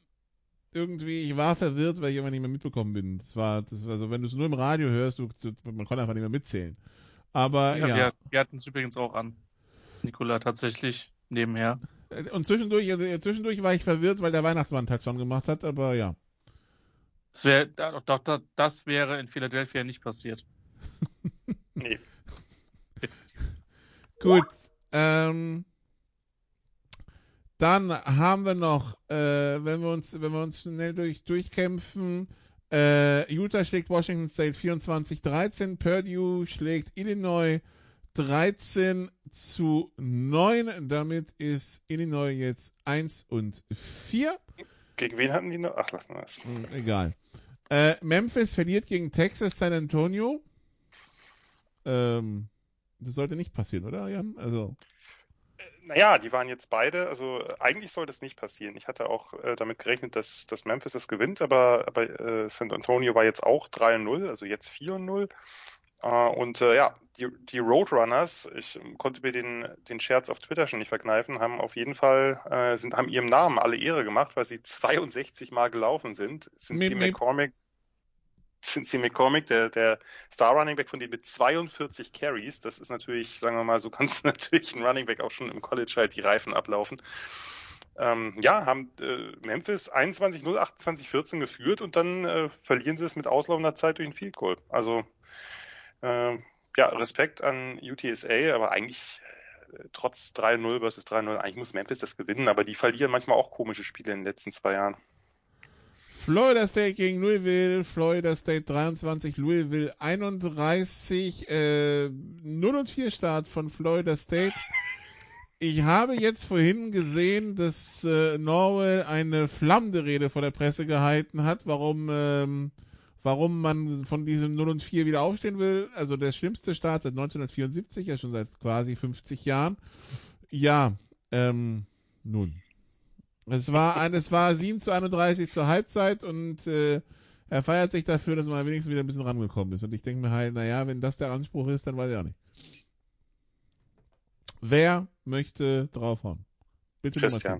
irgendwie, ich war verwirrt, weil ich immer nicht mehr mitbekommen bin. Das war, das war so, wenn du es nur im Radio hörst, du, du, man kann einfach nicht mehr mitzählen. Aber ja. Ja, Wir, wir hatten es übrigens auch an. Nikola tatsächlich nebenher. Und zwischendurch, also zwischendurch war ich verwirrt, weil der Weihnachtsmann Touchdown gemacht hat, aber ja. Das, wär, doch, doch, das wäre in Philadelphia nicht passiert. Nee. Gut. Ähm, dann haben wir noch, äh, wenn wir uns, wenn wir uns schnell durch, durchkämpfen, äh, Utah schlägt Washington State 24-13, Purdue schlägt Illinois 13 zu 9. Damit ist Illinois jetzt 1 und 4. Gegen wen hatten die noch? Ach, lassen wir das. Hm, egal. Äh, Memphis verliert gegen Texas San Antonio. Ähm, das sollte nicht passieren, oder, Jan? Also. Naja, die waren jetzt beide, also äh, eigentlich sollte es nicht passieren. Ich hatte auch äh, damit gerechnet, dass, dass Memphis das gewinnt, aber, aber äh, San Antonio war jetzt auch 3-0, also jetzt 4-0. Uh, und äh, ja, die, die Roadrunners, ich ähm, konnte mir den, den Scherz auf Twitter schon nicht verkneifen, haben auf jeden Fall, äh, sind, haben ihrem Namen alle Ehre gemacht, weil sie 62 Mal gelaufen sind. Sind sie McCormick, sie McCormick, der, der Star Running Back von denen mit 42 Carries. Das ist natürlich, sagen wir mal, so kannst du natürlich ein Running Back auch schon im College halt die Reifen ablaufen. Ähm, ja, haben äh, Memphis 21-0, 28-14 geführt und dann äh, verlieren sie es mit auslaufender Zeit durch ein Field Goal. Also äh, ja, Respekt an UTSA, aber eigentlich äh, trotz 3-0 versus 3-0, eigentlich muss Memphis das gewinnen, aber die verlieren manchmal auch komische Spiele in den letzten zwei Jahren. Florida State gegen Louisville, Florida State 23, Louisville 31, äh, 0 und 4 Start von Florida State. Ich habe jetzt vorhin gesehen, dass äh, Norwell eine flammende Rede vor der Presse gehalten hat, warum ähm, warum man von diesem 0 und 4 wieder aufstehen will. Also der schlimmste Start seit 1974, ja schon seit quasi 50 Jahren. Ja, ähm, nun. Es war ein, es war 7 zu 31 zur Halbzeit und äh, er feiert sich dafür, dass man wenigstens wieder ein bisschen rangekommen ist. Und ich denke mir halt, naja, wenn das der Anspruch ist, dann weiß ich auch nicht. Wer möchte draufhauen? Bitte Christian.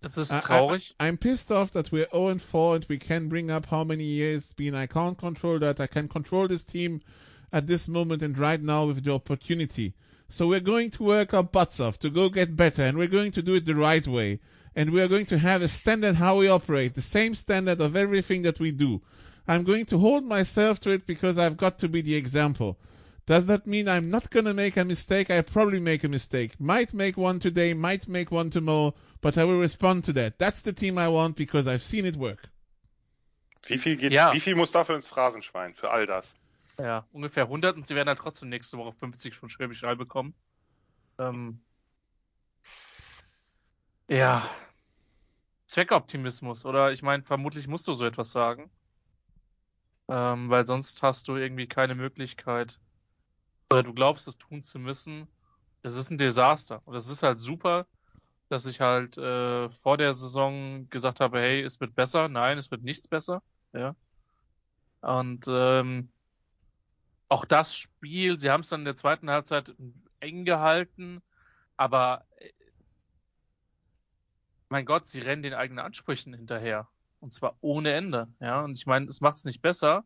Das ist traurig. I, I, I'm pissed off that we're 0 and 4 and we can bring up how many years been. I can't control that. I can control this team at this moment and right now with the opportunity. So we're going to work our butts off to go get better and we're going to do it the right way. And we are going to have a standard how we operate, the same standard of everything that we do. I'm going to hold myself to it because I've got to be the example. Does that mean I'm not gonna make a mistake? I probably make a mistake. Might make one today, might make one tomorrow, but I will respond to that. That's the team I want because I've seen it work. Wie viel geht, Ja. wie viel muss dafür ins Phrasenschwein für all das? Ja, ungefähr 100 und sie werden dann trotzdem nächste Woche 50 von Schwäbisch Hall bekommen. Ähm, ja. Zweckoptimismus, oder? Ich meine, vermutlich musst du so etwas sagen. Ähm, weil sonst hast du irgendwie keine Möglichkeit. Oder du glaubst, es tun zu müssen. Es ist ein Desaster. Und es ist halt super, dass ich halt äh, vor der Saison gesagt habe, hey, es wird besser. Nein, es wird nichts besser. Ja. Und ähm, auch das Spiel, sie haben es dann in der zweiten Halbzeit eng gehalten, aber äh, mein Gott, sie rennen den eigenen Ansprüchen hinterher. Und zwar ohne Ende. Ja, und ich meine, es macht es nicht besser,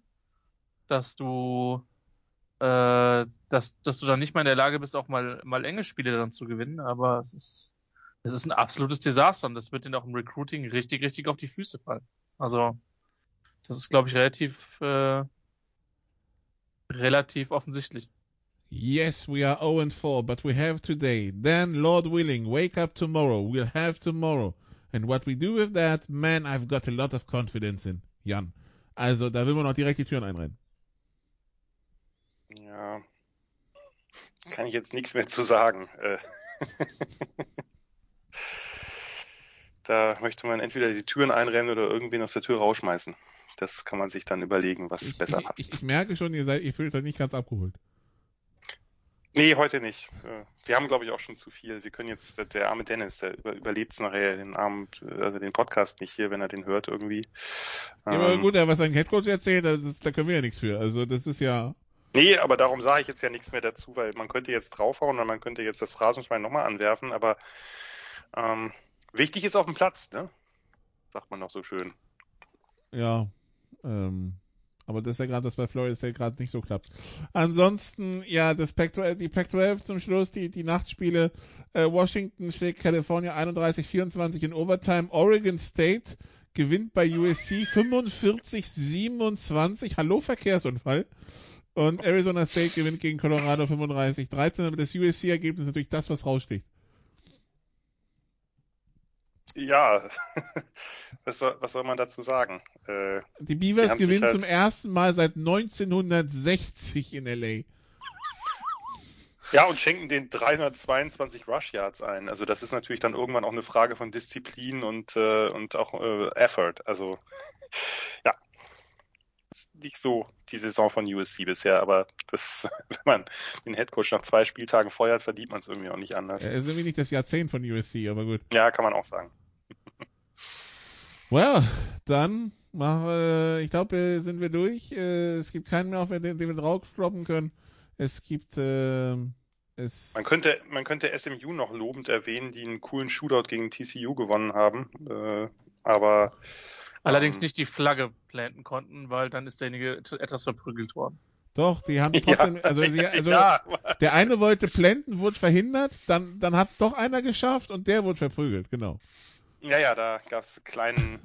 dass du, äh, dass, dass du dann nicht mal in der Lage bist, auch mal, mal enge Spiele dann zu gewinnen, aber es ist, es ist ein absolutes Desaster und das wird ihnen auch im Recruiting richtig, richtig auf die Füße fallen. Also, das ist, glaube ich, relativ, äh, relativ offensichtlich. Yes, we are 0 and 4, but we have today. Then, Lord willing, wake up tomorrow. We'll have tomorrow. And what we do with that, man, I've got a lot of confidence in. Jan. Also, da will man auch direkt die Türen einrennen. Ja. Kann ich jetzt nichts mehr zu sagen. Äh, da möchte man entweder die Türen einrennen oder irgendwen aus der Tür rausschmeißen. Das kann man sich dann überlegen, was Ich, besser ich, passt. ich, ich merke schon, ihr seid, ihr fühlt euch nicht ganz abgeholt. Nee, heute nicht. Äh, Wir haben, glaube ich, auch schon zu viel. Wir können jetzt, der, arme Dennis, der über, überlebt nachher den Abend, also den Podcast nicht hier, wenn er den hört irgendwie. Ja, aber Ähm, gut, was ein Headcoach erzählt, das, da können wir ja nichts für. Also, das ist ja, Nee, aber darum sage ich jetzt ja nichts mehr dazu, weil man könnte jetzt draufhauen und man könnte jetzt das Phrasenschwein nochmal anwerfen, aber ähm, wichtig ist auf dem Platz, ne? Sagt man doch so schön. ja, ähm, aber das ist ja gerade, das bei Florida State gerade nicht so klappt. Ansonsten, ja, das Pac-12, die Pac-12 zum Schluss, die, die Nachtspiele. Äh, Washington schlägt California 31-24 in Overtime. Oregon State gewinnt bei USC 45-27. Hallo Verkehrsunfall. Und Arizona State gewinnt gegen Colorado 35-13. Aber das USC-Ergebnis ist natürlich das, was raussticht. Ja, was soll, was soll man dazu sagen? Äh, Die Die Beavers sich gewinnen halt- zum ersten Mal seit 1960 in LA. ja, und schenken den 322 Rush Yards ein. Also das ist natürlich dann irgendwann auch eine Frage von Disziplin und, äh, und auch äh, Effort. Also ja, ist nicht so die Saison von USC bisher, aber das, wenn man den Headcoach nach zwei Spieltagen feuert, verdient man es irgendwie auch nicht anders. Er ist irgendwie nicht das Jahrzehnt von USC, aber gut. Ja, kann man auch sagen. Well, dann mach, äh, ich glaube, äh, sind wir durch. Äh, es gibt keinen mehr, auf den, den wir drauf droppen können. Es gibt, äh, es. Man könnte, man könnte SMU noch lobend erwähnen, die einen coolen Shootout gegen TCU gewonnen haben. Äh, aber Allerdings Ähm. nicht die Flagge planten konnten, weil dann ist derjenige etwas verprügelt worden. Doch, die haben trotzdem, also, sie, also ja, der eine wollte plänten, wurde verhindert, dann, dann hat's doch einer geschafft und der wurde verprügelt, genau. Ja, ja, da gab es kleinen,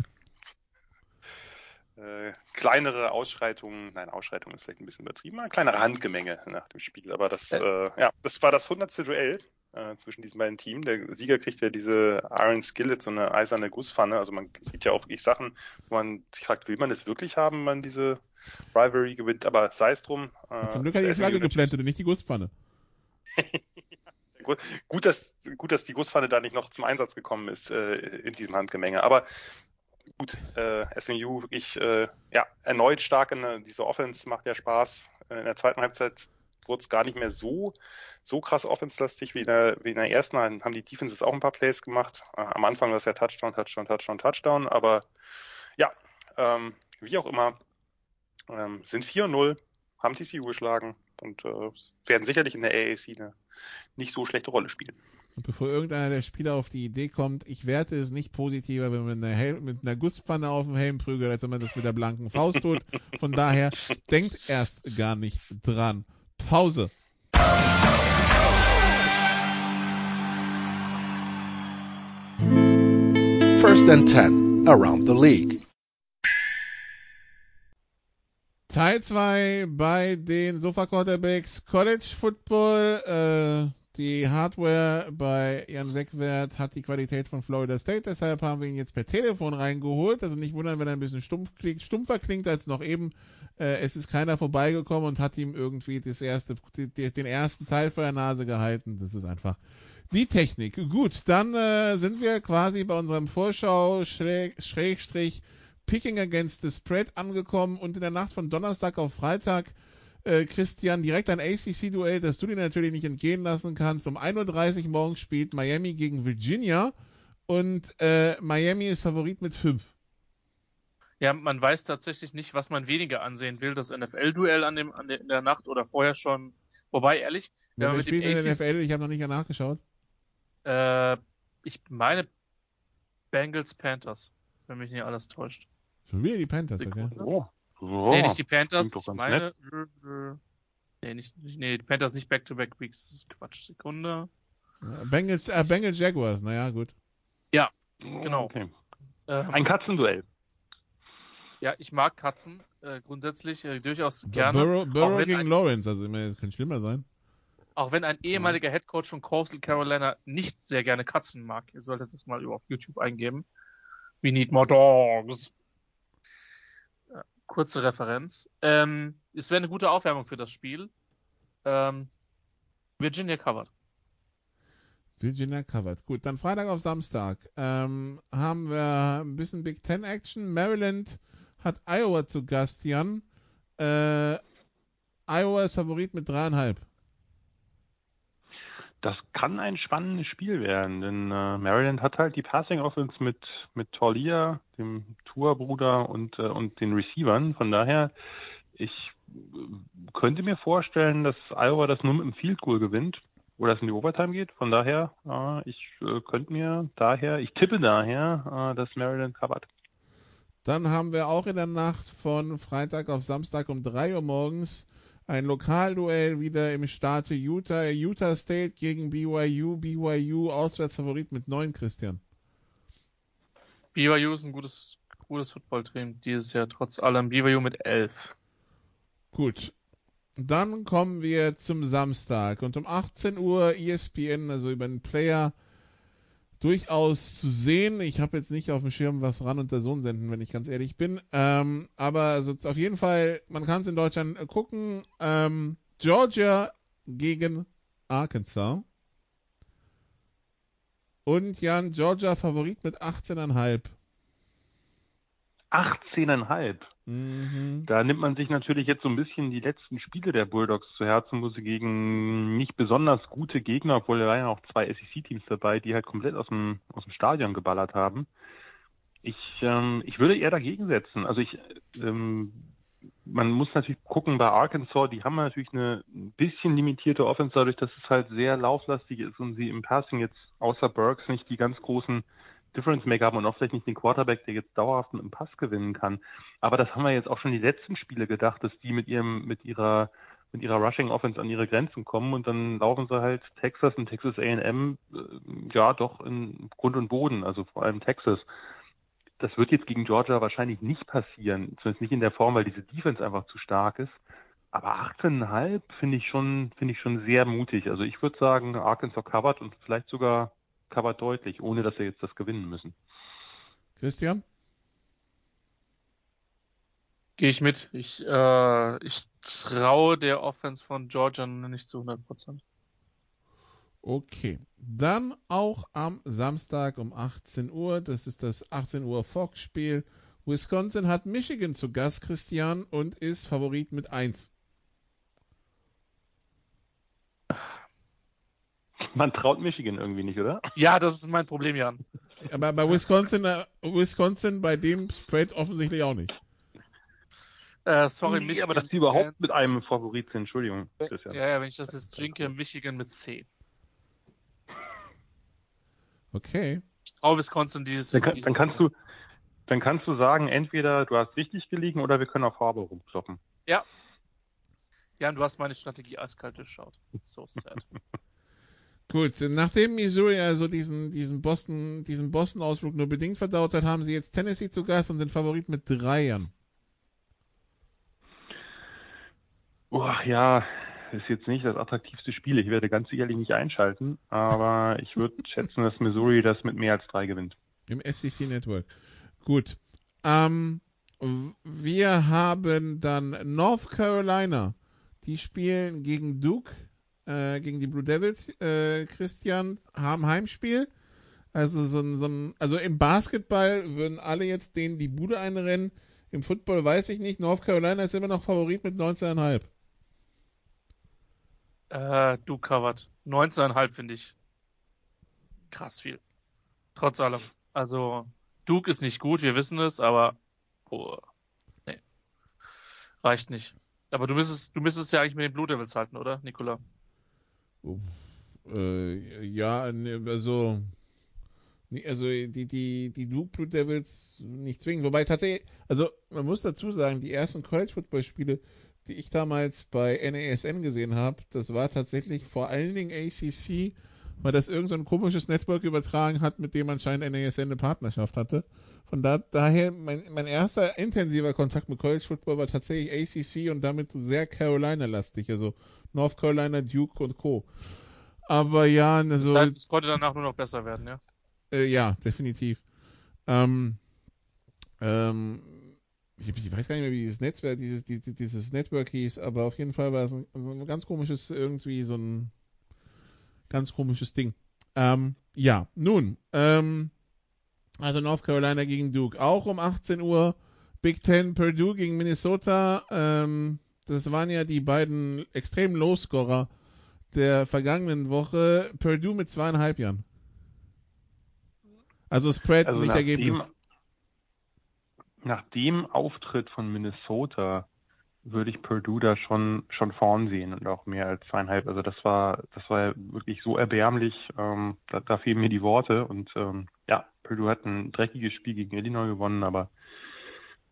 äh, kleinere Ausschreitungen. Nein, Ausschreitungen ist vielleicht ein bisschen übertrieben, aber kleinere Handgemenge nach dem Spiel. Aber das, äh, ja, das war das hundertste Duell äh, zwischen diesen beiden Teams. Der Sieger kriegt ja diese Iron Skillet, so eine eiserne Gusspfanne. Also man, gibt ja auch wirklich Sachen, wo man sich fragt, will man das wirklich haben, wenn man diese Rivalry gewinnt? Aber sei es drum. Äh, Zum Glück hat er die Flagge geplantet und nicht die Gusspfanne. Gut, dass, gut, dass die Gusspfanne da nicht noch zum Einsatz gekommen ist äh, in diesem Handgemenge. Aber gut, äh, SMU wirklich äh, ja, erneut stark in der- diese Offense macht ja Spaß. Äh, In der zweiten Halbzeit wurde es gar nicht mehr so so krass offenslastig wie in der, wie in der ersten. Dann haben die Defenses auch ein paar Plays gemacht. Äh, am Anfang war es ja Touchdown, Touchdown, Touchdown, Touchdown. Aber ja, ähm, wie auch immer, ähm, sind 4-0, haben TCU geschlagen und äh, werden sicherlich in der AAC eine nicht so schlechte Rolle spielen. Und bevor irgendeiner der Spieler auf die Idee kommt, ich werte es nicht positiver, wenn man mit einer, Hel mit einer Gusspfanne auf den Helm prügelt, als wenn man das mit der blanken Faust tut. Von daher, denkt erst gar nicht dran. Pause. First and 10 around the league. Teil 2 bei den Sofa Quarterbacks College Football. Äh, die Hardware bei Jan Wegwert hat die Qualität von Florida State, deshalb haben wir ihn jetzt per Telefon reingeholt. Also nicht wundern, wenn er ein bisschen stumpf klingt, stumpfer klingt als noch eben. Äh, es ist keiner vorbeigekommen und hat ihm irgendwie das erste, die, den ersten Teil vor der Nase gehalten. Das ist einfach die Technik. Gut, dann äh, sind wir quasi bei unserem Vorschau Schrägstrich Picking Against the Spread angekommen und in der Nacht von Donnerstag auf Freitag äh, Christian, direkt ein ACC-Duell, das du dir natürlich nicht entgehen lassen kannst. Um 1.30 Uhr morgens spielt Miami gegen Virginia und äh, Miami ist Favorit mit 5. Ja, man weiß tatsächlich nicht, was man weniger ansehen will, das NFL-Duell an dem, an der, in der Nacht oder vorher schon. Wobei, ehrlich, wenn ja, man spielt in der NFL, ich habe noch nicht nachgeschaut. Äh, ich meine Bengals Panthers, wenn mich nicht alles täuscht. Schon wieder die Panthers, okay. Oh. Oh, nee, nicht die Panthers. Ich meine, nett. nee, nicht, nee, die Panthers nicht Back-to-Back-Weeks. Das ist Quatsch. Sekunde. Bengals, äh, Bengals Jaguars, naja, gut. Ja, genau. Okay. Ähm, Ein Katzenduell. Ja, ich mag Katzen äh, grundsätzlich äh, durchaus gerne. Burrow, Burrow gegen ein, Lawrence, also immer, kann schlimmer sein. Auch wenn ein ehemaliger mhm. Headcoach von Coastal Carolina nicht sehr gerne Katzen mag. Ihr solltet das mal auf YouTube eingeben. We need more dogs kurze Referenz. Ähm, es wäre eine gute Aufwärmung für das Spiel. Ähm, Virginia covered. Virginia covered. Gut, dann Freitag auf Samstag ähm, haben wir ein bisschen Big Ten Action. Maryland hat Iowa zu Gast, Jan. Äh, Iowa ist Favorit mit dreieinhalb das kann ein spannendes Spiel werden, denn äh, Maryland hat halt die Passing Offense mit mit Torlia, dem Tour-Bruder und äh, und den Receivern. Von daher, ich äh, könnte mir vorstellen, dass Iowa das nur mit einem Field Goal gewinnt oder es in die Overtime geht. Von daher, äh, ich äh, könnte mir daher, ich tippe daher, äh, dass Maryland covert. Dann haben wir auch in der Nacht von Freitag auf Samstag um 3 Uhr morgens ein Lokalduell wieder im Staate Utah. Utah State gegen BYU. BYU Auswärtsfavorit mit neun, Christian. BYU ist ein gutes, gutes Footballteam dieses Jahr, trotz allem. BYU mit elf. Gut. Dann kommen wir zum Samstag und um 18 Uhr ESPN, also über den Player, durchaus zu sehen. Ich habe jetzt nicht auf dem Schirm, was ran und der Sohn senden, wenn ich ganz ehrlich bin. Ähm, aber also auf jeden Fall, man kann es in Deutschland gucken. Ähm, Georgia gegen Arkansas. Und Jan, Georgia Favorit mit 18,5. 18,5? Mhm. Da nimmt man sich natürlich jetzt so ein bisschen die letzten Spiele der Bulldogs zu Herzen, wo sie gegen nicht besonders gute Gegner, obwohl da ja auch zwei SEC-Teams dabei, die halt komplett aus dem, aus dem Stadion geballert haben. Ich, ähm, ich würde eher dagegen setzen. Also ich, ähm, man muss natürlich gucken bei Arkansas, die haben natürlich eine ein bisschen limitierte Offense, dadurch, dass es halt sehr lauflastig ist und sie im Passing jetzt außer Burks nicht die ganz großen Difference Maker haben und auch vielleicht nicht den Quarterback, der jetzt dauerhaft mit einem Pass gewinnen kann. Aber das haben wir jetzt auch schon die letzten Spiele gedacht, dass die mit ihrem, mit ihrer, mit ihrer Rushing Offense an ihre Grenzen kommen und dann laufen sie halt Texas und Texas A&M äh, ja doch in Grund und Boden, also vor allem Texas. Das wird jetzt gegen Georgia wahrscheinlich nicht passieren, zumindest nicht in der Form, weil diese Defense einfach zu stark ist. Aber 18,5 finde ich schon, finde ich schon sehr mutig. Also ich würde sagen, Arkansas covered und vielleicht sogar covered deutlich, ohne dass sie jetzt das gewinnen müssen. Christian? Gehe ich mit. Ich, äh, ich traue der Offense von Georgia nicht zu 100% Okay. Dann auch am Samstag um 18 Uhr. Das ist das 18 Uhr Fox-Spiel. Wisconsin hat Michigan zu Gast, Christian, und ist Favorit mit 1. Man traut Michigan irgendwie nicht, oder? Ja, das ist mein Problem, Jan. Aber bei Wisconsin, äh, Wisconsin bei dem Spread offensichtlich auch nicht. Äh, sorry, nee, Michigan. aber dass die überhaupt mit einem Favorit sind, Entschuldigung. Ja, ja, wenn ich das jetzt jinke, Michigan mit 10. Okay. Ich traue Wisconsin dieses dann, kann, dann kannst du dann kannst du sagen, entweder du hast richtig gelegen oder wir können auf Farbe rumkloppen. Ja. Jan, du hast meine Strategie eiskalt durchschaut. So sad. Gut, nachdem Missouri also diesen, diesen Boston, diesen Boston-Ausflug nur bedingt verdaut hat, haben sie jetzt Tennessee zu Gast und sind Favorit mit Dreiern. Oh, ja, ist jetzt nicht das attraktivste Spiel. Ich werde ganz sicherlich nicht einschalten, aber ich würde schätzen, dass Missouri das mit mehr als drei gewinnt. Im SEC Network. Gut. Ähm, wir haben dann North Carolina. Die spielen gegen Duke, äh, gegen die Blue Devils. Äh, Christian haben Heimspiel. Also so ein, so ein, also im Basketball würden alle jetzt denen die Bude einrennen. Im Football weiß ich nicht. North Carolina ist immer noch Favorit mit 19,5. Äh, du covered. 19,5 finde ich krass viel. Trotz allem. Also, Duke ist nicht gut, wir wissen es, aber oh, nee. Reicht nicht. Aber du müsstest, du müsstest ja eigentlich mit den Blue Devils halten, oder, Nikola? Äh, ja, ne, also, also die, die, die Duke Blue Devils nicht zwingen. Wobei tatsächlich, also man muss dazu sagen, die ersten College Football Spiele, die ich damals bei NASN gesehen habe, das war tatsächlich vor allen Dingen ACC, weil das irgendein so komisches Network übertragen hat, mit dem anscheinend NASN eine Partnerschaft hatte. Von da, daher, mein, mein erster intensiver Kontakt mit College Football war tatsächlich ACC und damit sehr Carolina-lastig, also North Carolina, Duke und Co. Aber ja, also. Das heißt, es konnte danach nur noch besser werden, ja? Äh, ja, definitiv. Ähm, ähm, ich, ich, weiß gar nicht mehr, wie dieses Netzwerk, dieses, dieses, dieses Network hieß, aber auf jeden Fall war es ein, so ein ganz komisches, irgendwie so ein ganz komisches Ding. Ähm, ja, nun, ähm, also North Carolina gegen Duke, auch um 18 Uhr. Big Ten Purdue gegen Minnesota. Ähm, das waren ja die beiden extremen Lowscorer der vergangenen Woche. Purdue mit zweieinhalb Jahren. Also Spread, also nicht Ergebnis. Dem, nach dem Auftritt von Minnesota würde ich Purdue da schon schon vorn sehen und auch mehr als zweieinhalb. Also das war das war wirklich so erbärmlich. Ähm, da, da fehlen mir die Worte und ähm, ja, Purdue hat ein dreckiges Spiel gegen Illinois gewonnen, aber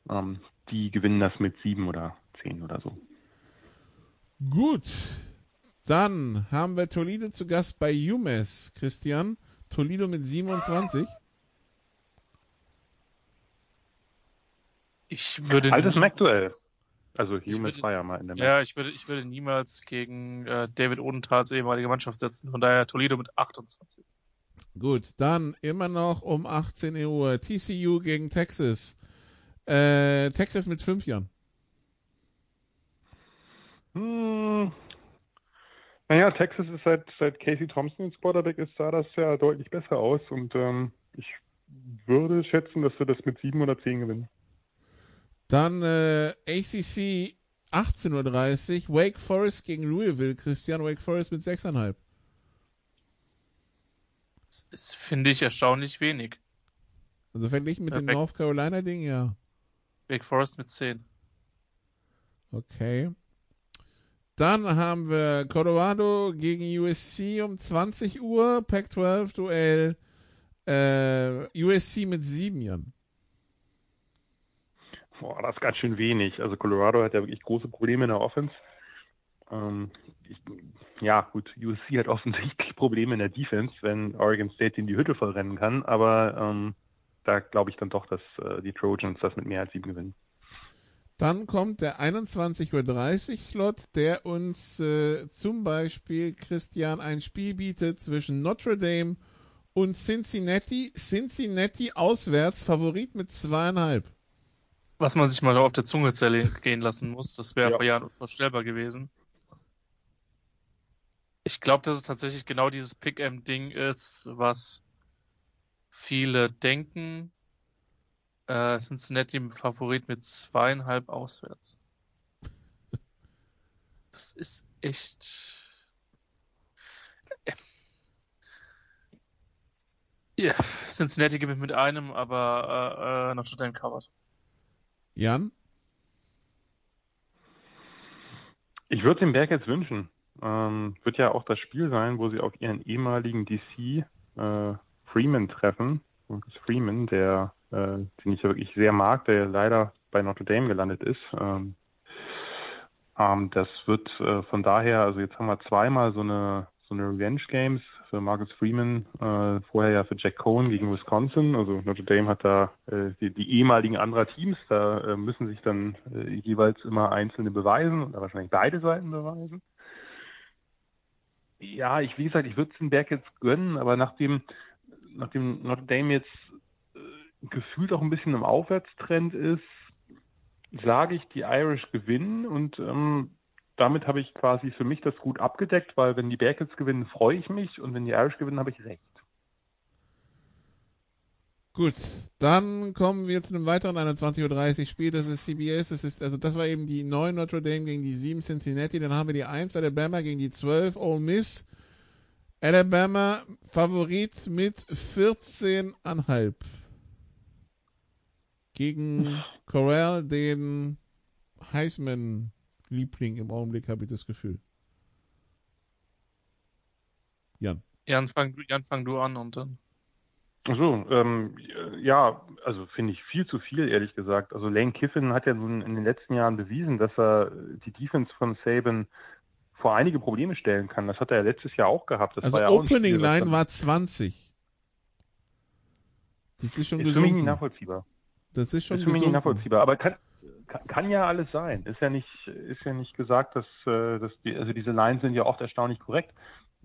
ähm, die gewinnen das mit sieben oder zehn oder so. Gut, dann haben wir Toledo zu Gast bei UMass. Christian, Toledo mit 27. Ich würde. Altes McDuell. Also Humes war ja mal in der Ja, ich würde, ich würde niemals gegen äh, David Odenthals ehemalige Mannschaft setzen. Von daher Toledo mit 28. Gut, dann immer noch um 18 Uhr TCU gegen Texas. Äh, Texas mit 5 Jahren. Hm. Naja, Texas ist seit, seit Casey Thompson ins Quarterback ist, sah das ja deutlich besser aus und ähm, ich würde schätzen, dass wir das mit 7 oder 10 gewinnen. Dann äh, ACC 18.30 Uhr, Wake Forest gegen Louisville. Christian, Wake Forest mit 6,5. Das finde ich, erstaunlich wenig. Also verglichen mit ja, dem North Carolina-Ding, ja. Wake Forest mit 10. Okay. Dann haben wir Colorado gegen USC um 20 Uhr, Pac-12-Duell. Äh, USC mit 7 Jahren. Boah, das ist ganz schön wenig. Also Colorado hat ja wirklich große Probleme in der Offense. Ähm, ich, ja, gut, USC hat offensichtlich Probleme in der Defense, wenn Oregon State in die Hütte vollrennen kann, aber ähm, da glaube ich dann doch, dass äh, die Trojans das mit mehr als sieben gewinnen. Dann kommt der 21.30 Uhr Slot, der uns äh, zum Beispiel, Christian, ein Spiel bietet zwischen Notre Dame und Cincinnati. Cincinnati auswärts, Favorit mit zweieinhalb was man sich mal auf der Zunge zergehen lassen muss. Das wäre ja. vor Jahren unvorstellbar gewesen. Ich glaube, dass es tatsächlich genau dieses Pick-M-Ding ist, was viele denken. Äh, Cincinnati im Favorit mit zweieinhalb auswärts. Das ist echt. Ja, Cincinnati gewinnt mit einem, aber äh, äh Notre Dame covered. Jan? Ich würde den Berg jetzt wünschen. Ähm, wird ja auch das Spiel sein, wo sie auf ihren ehemaligen DC äh, Freeman treffen. Lucas Freeman, der, äh, den ich ja wirklich sehr mag, der leider bei Notre Dame gelandet ist. Ähm, ähm, das wird äh, von daher, also jetzt haben wir zweimal so eine so eine Revenge Games für Marcus Freeman, äh, vorher ja für Jack Cohen gegen Wisconsin. Also Notre Dame hat da äh, die, die ehemaligen anderer Teams, da äh, müssen sich dann äh, jeweils immer einzelne beweisen oder wahrscheinlich beide Seiten beweisen. Ja, ich wie gesagt, ich würde es den Berg jetzt gönnen, aber nachdem nachdem Notre Dame jetzt gefühlt auch ein bisschen im Aufwärtstrend ist, sage ich, die Irish gewinnen und ähm, damit habe ich quasi für mich das gut abgedeckt, weil wenn die Bearcats gewinnen, freue ich mich und wenn die Irish gewinnen, habe ich recht. Gut, dann kommen wir zu einem weiteren 21.30 Uhr Spiel. Das ist CBS. Das ist, also das war eben die 9 Notre Dame gegen die 7 Cincinnati. Dann haben wir die 1 Alabama gegen die 12 Ole Miss. Alabama Favorit mit 14,5 gegen Corral, den Heisman-Liebling im Augenblick, habe ich das Gefühl. Jan. Jan, fang, Jan, fang du an und dann. So, ähm, ja, also finde ich viel zu viel, ehrlich gesagt. Also Lane Kiffin hat ja nun in den letzten Jahren bewiesen, dass er die Defense von Saban vor einige Probleme stellen kann. Das hat er ja letztes Jahr auch gehabt. Das also war ja Opening Spiel, Line war 20. Das ist schon ist für mich nicht nachvollziehbar. Das ist schon ist für mich nicht nachvollziehbar. Aber kann, kann, kann, ja alles sein. Ist ja nicht, ist ja nicht gesagt, dass, äh, dass die, also diese Lines sind ja oft erstaunlich korrekt.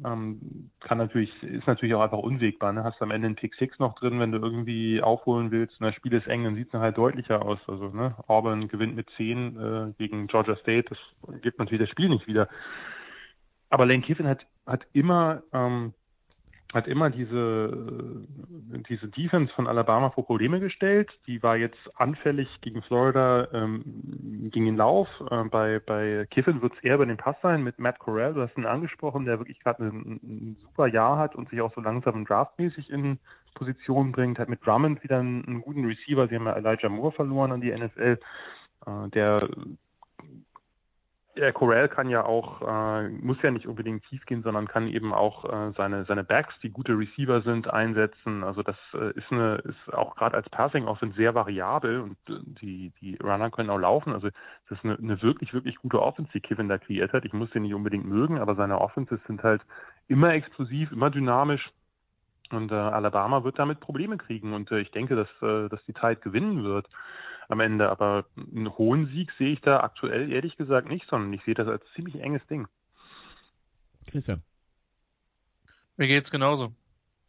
Ähm, kann natürlich, ist natürlich auch einfach unwegbar. Ne? Hast am Ende einen Pick 6 noch drin, wenn du irgendwie aufholen willst und das Spiel ist eng, dann sieht es halt deutlicher aus. Also, ne, Auburn gewinnt mit 10 äh, gegen Georgia State, das gibt natürlich das Spiel nicht wieder. Aber Lane Kiffin hat, hat immer ähm, hat immer diese, diese Defense von Alabama vor Probleme gestellt. Die war jetzt anfällig gegen Florida ähm, gegen den Lauf. Äh, bei, bei Kiffin wird es eher über den Pass sein mit Matt Corral. Du hast ihn angesprochen, der wirklich gerade ein, ein, super Jahr hat und sich auch so langsam draftmäßig in Position bringt. Hat mit Drummond wieder einen, einen guten Receiver. Sie haben ja Elijah Moore verloren an die NFL. Äh, der der Corral kann ja auch, äh, muss ja nicht unbedingt tief gehen, sondern kann eben auch äh, seine, seine Backs, die gute Receiver sind, einsetzen. Also das äh, ist eine, ist auch gerade als Passing auch sehr variabel und äh, die, die Runner können auch laufen. Also das ist eine, eine wirklich, wirklich gute Offense, die Kevin da kreiert hat. Ich muss den nicht unbedingt mögen, aber seine Offenses sind halt immer explosiv, immer dynamisch. Und äh, Alabama wird damit Probleme kriegen. Und äh, ich denke, dass, äh, dass die Tide gewinnen wird am Ende. Aber einen hohen Sieg sehe ich da aktuell ehrlich gesagt nicht, sondern ich sehe das als ziemlich enges Ding. Christian. Mir geht's genauso.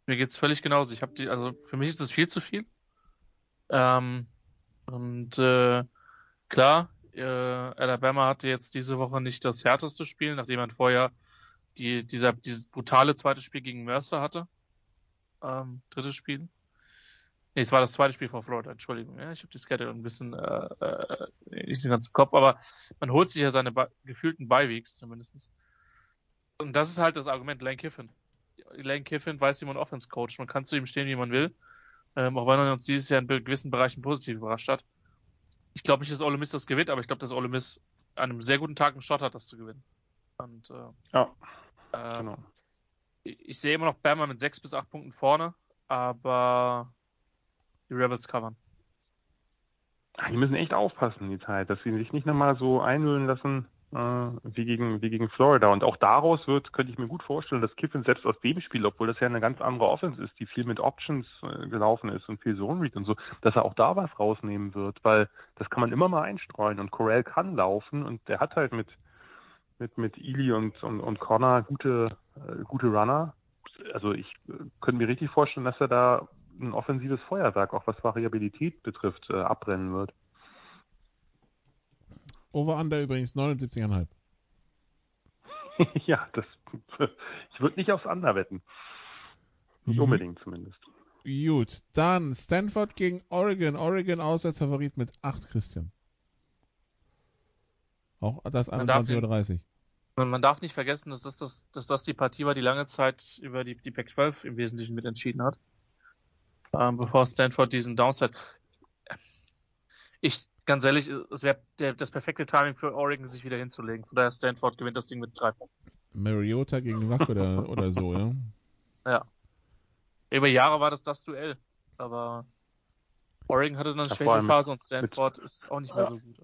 Mir geht's völlig genauso. Ich habe die, also für mich ist das viel zu viel. Ähm, und äh, klar, äh, Alabama hatte jetzt diese Woche nicht das härteste Spiel, nachdem man vorher die, dieser, dieses brutale zweite Spiel gegen Mercer hatte. Ähm, drittes Spiel. Nee, es war das zweite Spiel von Florida, Entschuldigung. Ja, ich habe die Schedule ein bisschen äh, äh, nicht den ganzen Kopf, aber man holt sich ja seine ba gefühlten Beiweeks zumindest. Und das ist halt das Argument Lane Kiffin. Lane Kiffin weiß, wie man Offense coacht. Man kann zu ihm stehen, wie man will. Ähm, auch wenn er uns dieses Jahr in gewissen Bereichen positiv überrascht hat. Ich glaube nicht, dass Ole Miss das gewinnt, aber ich glaube, dass Ole Miss an einem sehr guten Tag einen Shot hat, das zu gewinnen. Und äh, ja, äh, genau. ich, ich sehe immer noch Bama mit sechs bis acht Punkten vorne, aber die Rebels covern. Die müssen echt aufpassen, die Zeit, dass sie sich nicht nochmal so einhüllen lassen äh, wie, gegen, wie gegen Florida. Und auch daraus wird, könnte ich mir gut vorstellen, dass Kiffin selbst aus dem Spiel, obwohl das ja eine ganz andere Offense ist, die viel mit Options äh, gelaufen ist und viel Zone Read und so, dass er auch da was rausnehmen wird, weil das kann man immer mal einstreuen und Corell kann laufen und der hat halt mit mit mit Ely und und, und Connor gute äh, gute Runner. Also ich äh, könnte mir richtig vorstellen, dass er da ein offensives Feuerwerk, auch was Variabilität betrifft, äh, abbrennen wird. Over-Under übrigens 79,5. ja, das, ich würde nicht aufs Under wetten. Nicht mhm. unbedingt zumindest. Gut, dann Stanford gegen Oregon. Oregon Auswärtsfavorit mit 8 Christian. Auch das 21.30 Uhr. Man darf nicht vergessen, dass das, das, dass das die Partie war, die lange Zeit über die, die Pac-12 im Wesentlichen mitentschieden hat ähm, bevor Stanford diesen Downside. Ich, ganz ehrlich, es wäre das perfekte Timing für Oregon, sich wieder hinzulegen. Von daher Stanford gewinnt das Ding mit drei Punkten. Mariota gegen Luck oder, oder so, ja? Ja. Über Jahre war das das Duell, aber Oregon hatte dann eine schwäche Phase und Stanford ist auch nicht mehr so gut.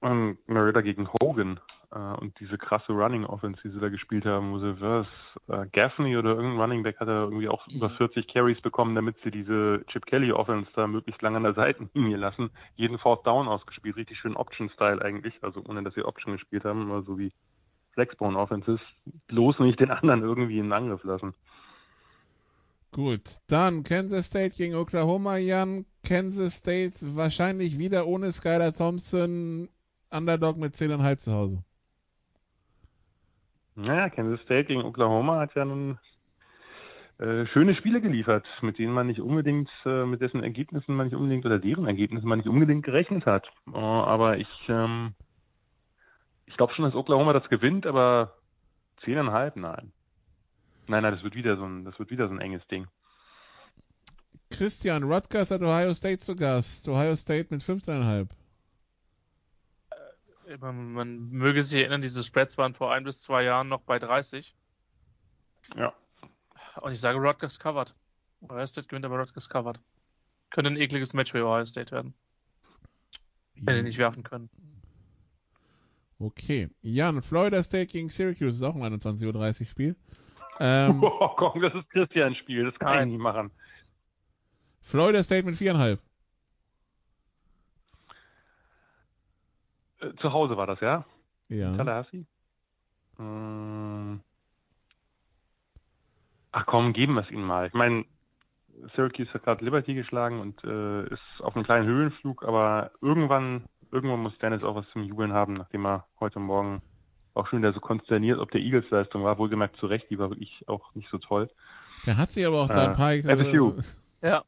Um, Mariota gegen Hogan. Äh, und diese krasse Running Offense, die sie da gespielt haben, wo sie was, äh, Gaffney oder irgendein Running Back hat er irgendwie auch über 40 Carries bekommen, damit sie diese Chip Kelly Offense da möglichst lange an der Seitenlinie lassen. Jeden Fourth Down ausgespielt, richtig schön Option-Style eigentlich, also ohne dass sie Option gespielt haben, aber so wie Flexbone Offenses, bloß nicht den anderen irgendwie in den Angriff lassen. Gut, dann Kansas State gegen Oklahoma, Jan. Kansas State wahrscheinlich wieder ohne Skylar Thompson, Underdog mit 10,5 zu Hause. Naja, Kansas State gegen Oklahoma hat ja nun äh, schöne Spiele geliefert, mit denen man nicht unbedingt, äh, mit dessen Ergebnissen man nicht unbedingt oder deren Ergebnissen man nicht unbedingt gerechnet hat. Uh, aber ich, ähm, ich glaube schon, dass Oklahoma das gewinnt, aber 10,5, nein. Nein, nein, das wird wieder so ein, das wird wieder so ein enges Ding. Christian Rutgers hat Ohio State zu Gast. Ohio State mit 15,5. Man, man, möge sich erinnern, diese Spreads waren vor ein bis zwei Jahren noch bei 30. Ja. Und ich sage Rutgers covered. Ohio State gewinnt aber Rutgers covered. Könnte ein ekliges Match für Ohio State werden. Wenn die nicht werfen können. Okay. Jan, Florida State gegen Syracuse ist auch ein 21.30 Uhr Spiel. Ähm, oh, komm, das ist Christian Spiel, das kann Nein. ich nicht machen. Florida State mit viereinhalb. Zu Hause war das, ja? Ja. Tallahassee? Ähm, ach komm, geben wir es ihnen mal. Ich meine, Syracuse hat gerade Liberty geschlagen und äh, ist auf einem kleinen Höhenflug, aber irgendwann, irgendwann muss Dennis auch was zum Jubeln haben, nachdem er heute Morgen auch schon wieder so konsterniert, ob der Eagles Leistung war. Wohlgemerkt zu Recht, die war wirklich auch nicht so toll. Der hat sich aber auch äh, da ein paar... FSU. Äh, ja.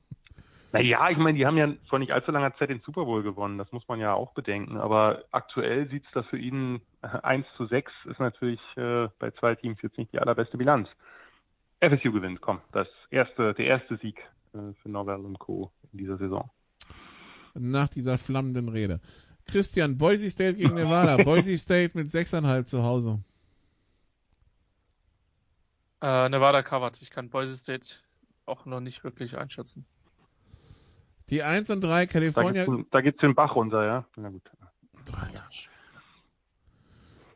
Naja, ich meine, die haben ja vor nicht allzu langer Zeit den Super Bowl gewonnen. Das muss man ja auch bedenken. Aber aktuell sieht es da für ihn 1 zu 6 ist natürlich äh, bei zwei Teams jetzt nicht die allerbeste Bilanz. FSU gewinnt, komm, das erste, der erste Sieg äh, für Norwell und Co. in dieser Saison. Nach dieser flammenden Rede. Christian, Boise State gegen Nevada. Boise State mit 6,5 zu Hause. Äh, Nevada covered. Ich kann Boise State auch noch nicht wirklich einschätzen. Die 1 und 3 California. Da geht's, den Bach runter, ja? Na gut.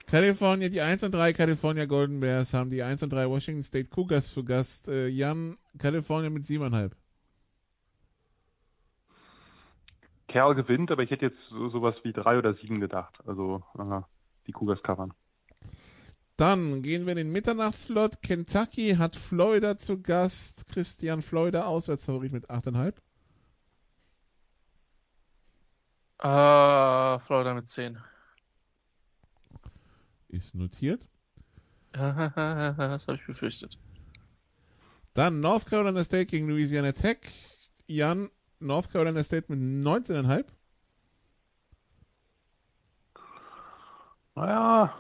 California, die 1 und 3 California Golden Bears haben die 1 und 3 Washington State Cougars zu Gast. Äh, Jan, California mit 7,5. Kerl gewinnt, aber ich hätte jetzt so, sowas wie 3 oder 7 gedacht. Also äh, die Cougars covern. Dann gehen wir in den Mitternachtsslot. Kentucky hat Florida zu Gast. Christian Florida Auswärtsfavorit mit 8,5. Uh, Florida mit 10. Ist notiert. das habe ich befürchtet. Dann North Carolina State gegen Louisiana Tech. Jan, North Carolina State mit 19,5. Naja,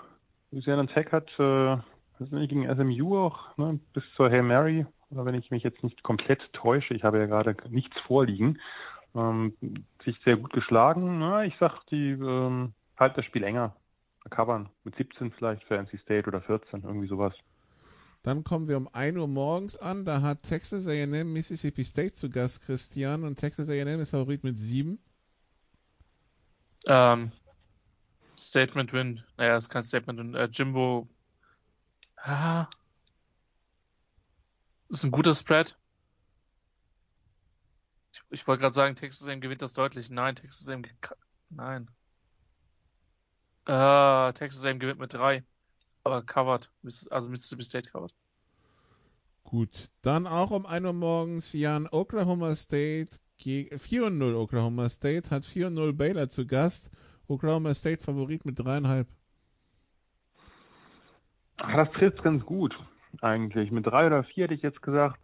Louisiana Tech hat äh, gegen SMU auch ne, bis zur Hail Mary, wenn ich mich jetzt nicht komplett täusche, ich habe ja gerade nichts vorliegen, ähm, sich sehr gut geschlagen. Na, ich sag, die ähm, halten das Spiel enger. Covern mit 17 vielleicht für NC State oder 14, irgendwie sowas. Dann kommen wir um 1 Uhr morgens an. Da hat Texas A&M Mississippi State zu Gast, Christian. Und Texas A&M ist Favorit mit 7. Ähm, Statement Win. Naja, ist kein Statement Win. Äh, Jimbo. Ah. Ist ein guter Spread. Ich, wollte gerade sagen, Texas A&M gewinnt das deutlich. Nein, Texas A&M nein. Äh, Texas A&M gewinnt mit 3. Aber covered. Also Mississippi State covered. Gut. Dann auch um 1 Uhr morgens Jan Oklahoma State gegen 4 0 Oklahoma State hat 4 0 Baylor zu Gast. Oklahoma State Favorit mit 3,5. Das trifft ganz gut, eigentlich. Mit 3 oder 4 hätte ich jetzt gesagt,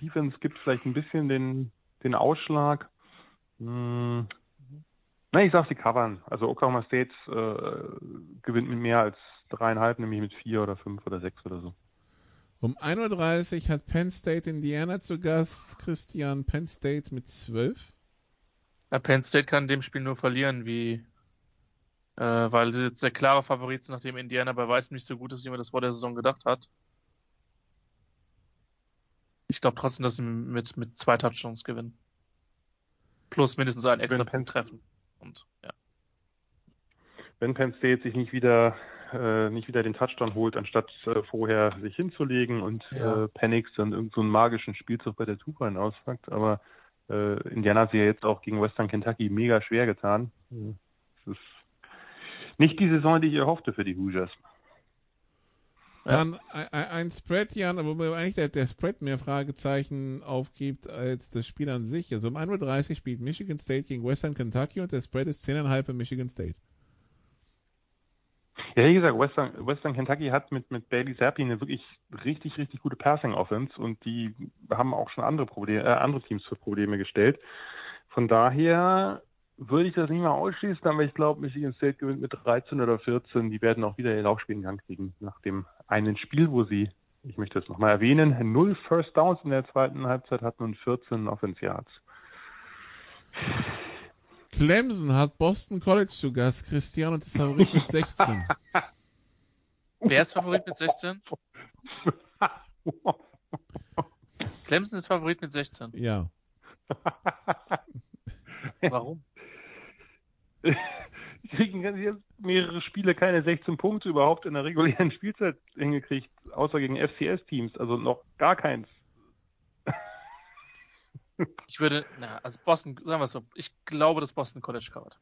Defense gibt vielleicht ein bisschen den, den Ausschlag. Hm. Na, ich sag, sie covern. Also Oklahoma State äh, gewinnt mit mehr als dreieinhalb, nämlich mit vier oder fünf oder sechs oder so. Um 1.30 Uhr hat Penn State Indiana zu Gast. Christian Penn State mit 12. Ja, Penn State kann in dem Spiel nur verlieren, wie äh, weil sie jetzt der klare Favorit sind, nachdem Indiana bei weitem nicht so gut ist, wie man das vor der Saison gedacht hat. Ich glaube trotzdem, dass sie mit, mit zwei Touchdowns gewinnen. Plus mindestens einen extra Punkt treffen. Und ja. Wenn Penn State sich nicht wieder äh, nicht wieder den Touchdown holt, anstatt äh, vorher sich hinzulegen und Ja. äh, Penix dann irgendeinen so einen magischen Spielzug bei der auspackt. Aber äh, Indiana hat sich ja jetzt auch gegen Western Kentucky mega schwer getan. Es ist nicht die Saison, die ich erhoffte für die Hoosiers. Dann ein, ein Spread, Jan, wobei eigentlich der, der Spread mehr Fragezeichen aufgibt als das Spiel an sich. Also um 1.30 Uhr spielt Michigan State gegen Western Kentucky und der Spread ist 10,5 für Michigan State. Ja, wie gesagt, Western, Western Kentucky hat mit, mit Bailey Zappi eine wirklich richtig, richtig gute Passing-Offense und die haben auch schon andere, Probleme, äh, andere Teams für Probleme gestellt. Von daher würde ich das nicht mal ausschließen, aber ich glaube, Michigan State gewinnt mit 13 oder 14. Die werden auch wieder ihr Laufspiel in Gang kriegen nach dem einen Spiel, wo sie, ich möchte das nochmal erwähnen, null First Downs in der zweiten Halbzeit hatten und 14 Offense Yards. Clemson hat Boston College zu Gast, Christian und ist Favorit mit 16. Wer ist Favorit mit 16? Clemson ist Favorit mit 16. Ja. Warum? Kriegen jetzt mehrere Spiele keine 16 Punkte überhaupt in der regulären Spielzeit hingekriegt, außer gegen FCS-Teams, also noch gar keins. Ich würde, na, also Boston, sagen wir es so, ich glaube, dass Boston College covert.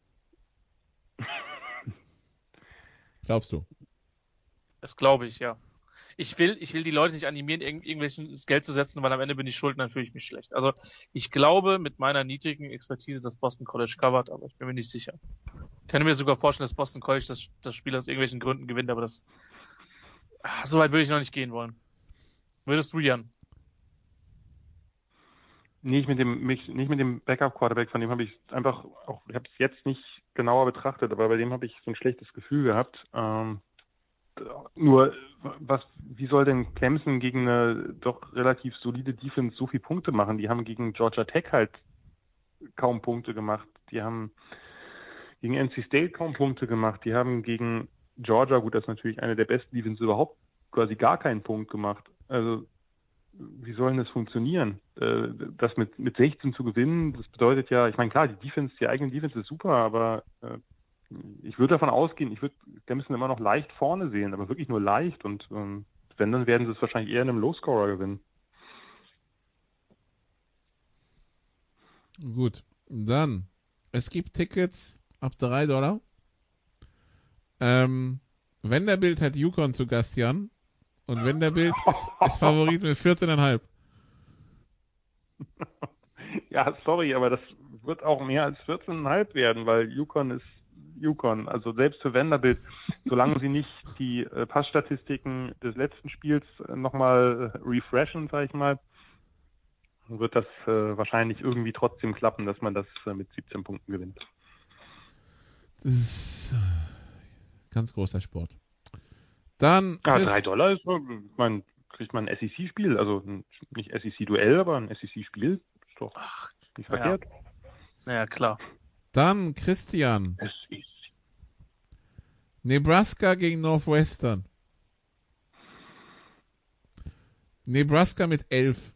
Glaubst du? Das glaube ich, ja. Ich will, ich will die Leute nicht animieren, irgend, irgendwelches Geld zu setzen, weil am Ende bin ich schuld und dann fühle ich mich schlecht. Also ich glaube mit meiner niedrigen Expertise, dass Boston College covert, aber ich bin mir nicht sicher. Ich kann mir sogar vorstellen, dass Boston College das, das Spiel aus irgendwelchen Gründen gewinnt, aber das ah, so weit würde ich noch nicht gehen wollen. Würdest du, Jan? Nicht mit dem, nicht mit dem Backup-Quarterback, von dem habe ich einfach auch, ich habe es jetzt nicht genauer betrachtet, aber bei dem habe ich so ein schlechtes Gefühl gehabt. Ähm, nur, was, wie soll denn Clemson gegen eine doch relativ solide Defense so viele Punkte machen? Die haben gegen Georgia Tech halt kaum Punkte gemacht. Die haben gegen NC State kaum Punkte gemacht. Die haben gegen Georgia, gut, das ist natürlich eine der besten Defense überhaupt, quasi gar keinen Punkt gemacht. Also, wie soll denn das funktionieren? Äh, Das mit, mit 16 zu gewinnen, das bedeutet ja, ich meine, klar, die Defense, die eigene Defense ist super, aber äh, ich würde davon ausgehen, ich würde Clemson immer noch leicht vorne sehen, aber wirklich nur leicht und ähm, wenn, dann werden sie es wahrscheinlich eher in einem Low-Scorer gewinnen. Gut. Dann, es gibt Tickets ab 3 Dollar. Ähm, Wenderbild hat Yukon zu Gast, Jan. Und Wenderbild ist, ist Favorit mit 14,5. Ja, sorry, aber das wird auch mehr als 14,5 werden, weil Yukon ist Yukon. Also selbst für Vanderbilt, solange sie nicht die äh, Passstatistiken des letzten Spiels äh, nochmal äh, refreshen, sag ich mal, wird das äh, wahrscheinlich irgendwie trotzdem klappen, dass man das äh, mit 17 Punkten gewinnt. Das ist äh, ganz großer Sport. Dann. Ja, drei Dollar ist, äh, man kriegt man ein SEC-Spiel, also nicht SEC-Duell, aber ein SEC-Spiel. Ist doch Ach, nicht ja. verkehrt. naja, klar. Dann Christian. Es ist. Nebraska gegen Northwestern. Nebraska mit 11.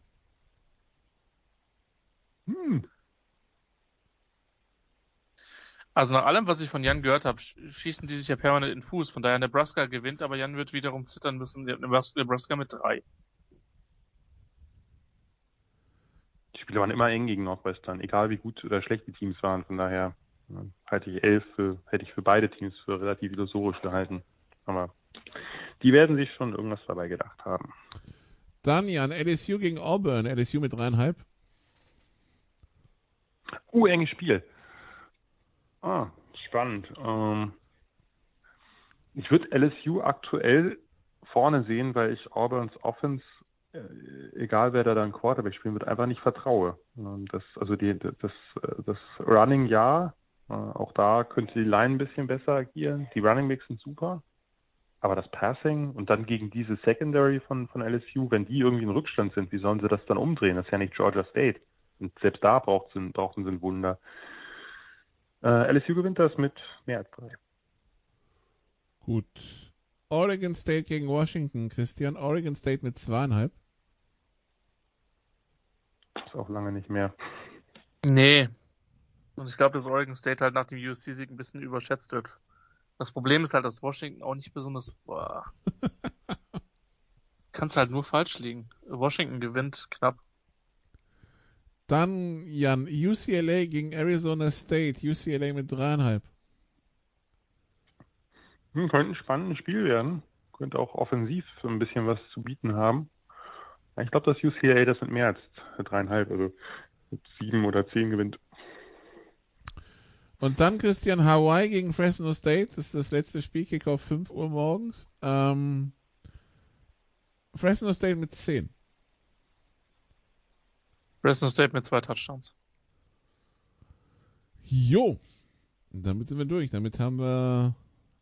Hm. Also nach allem, was ich von Jan gehört habe, schießen die sich ja permanent in den Fuß. Von daher Nebraska gewinnt, aber Jan wird wiederum zittern müssen. Nebraska mit 3. Spiele waren immer eng gegen Northwestern, egal wie gut oder schlecht die Teams waren. Von daher ja, halte ich elf für, hätte ich für beide Teams für relativ illusorisch gehalten. Aber die werden sich schon irgendwas dabei gedacht haben. Dann Jan, LSU gegen Auburn. LSU mit dreieinhalb. Uh, enges Spiel. Ah, spannend. Ähm, ich würde LSU aktuell vorne sehen, weil ich Auburns Offense, egal wer da dann Quarterback spielen wird, einfach nicht vertraue. Ähm, das, also die, das, das Running ja, äh, auch da könnte die Line ein bisschen besser agieren. Die Running Backs sind super. Aber das Passing und dann gegen diese Secondary von, von LSU, wenn die irgendwie in Rückstand sind, wie sollen sie das dann umdrehen? Das ist ja nicht Georgia State. Und selbst da braucht sie, ein Wunder. Äh, LSU gewinnt das mit mehr als drei. Gut. Oregon State gegen Washington. Christian, Oregon State mit zweieinhalb. Auch lange nicht mehr. Nee. Und ich glaube, dass Oregon State halt nach dem USC-Sieg ein bisschen überschätzt wird. Das Problem ist halt, dass Washington auch nicht besonders. Boah. Kannst halt nur falsch liegen. Washington gewinnt knapp. Dann, Jan, UCLA gegen Arizona State. UCLA mit dreieinhalb. Hm, könnte ein spannendes Spiel werden. Könnte auch offensiv so ein bisschen was zu bieten haben. Ich glaube, dass UCLA das mit mehr als dreieinhalb, also mit sieben oder zehn gewinnt. Und dann Christian Hawaii gegen Fresno State. Das ist das letzte Spielkick auf 5 Uhr morgens. Ähm, Fresno State mit 10. Fresno State mit zwei Touchdowns. Jo. Damit sind wir durch. Damit haben wir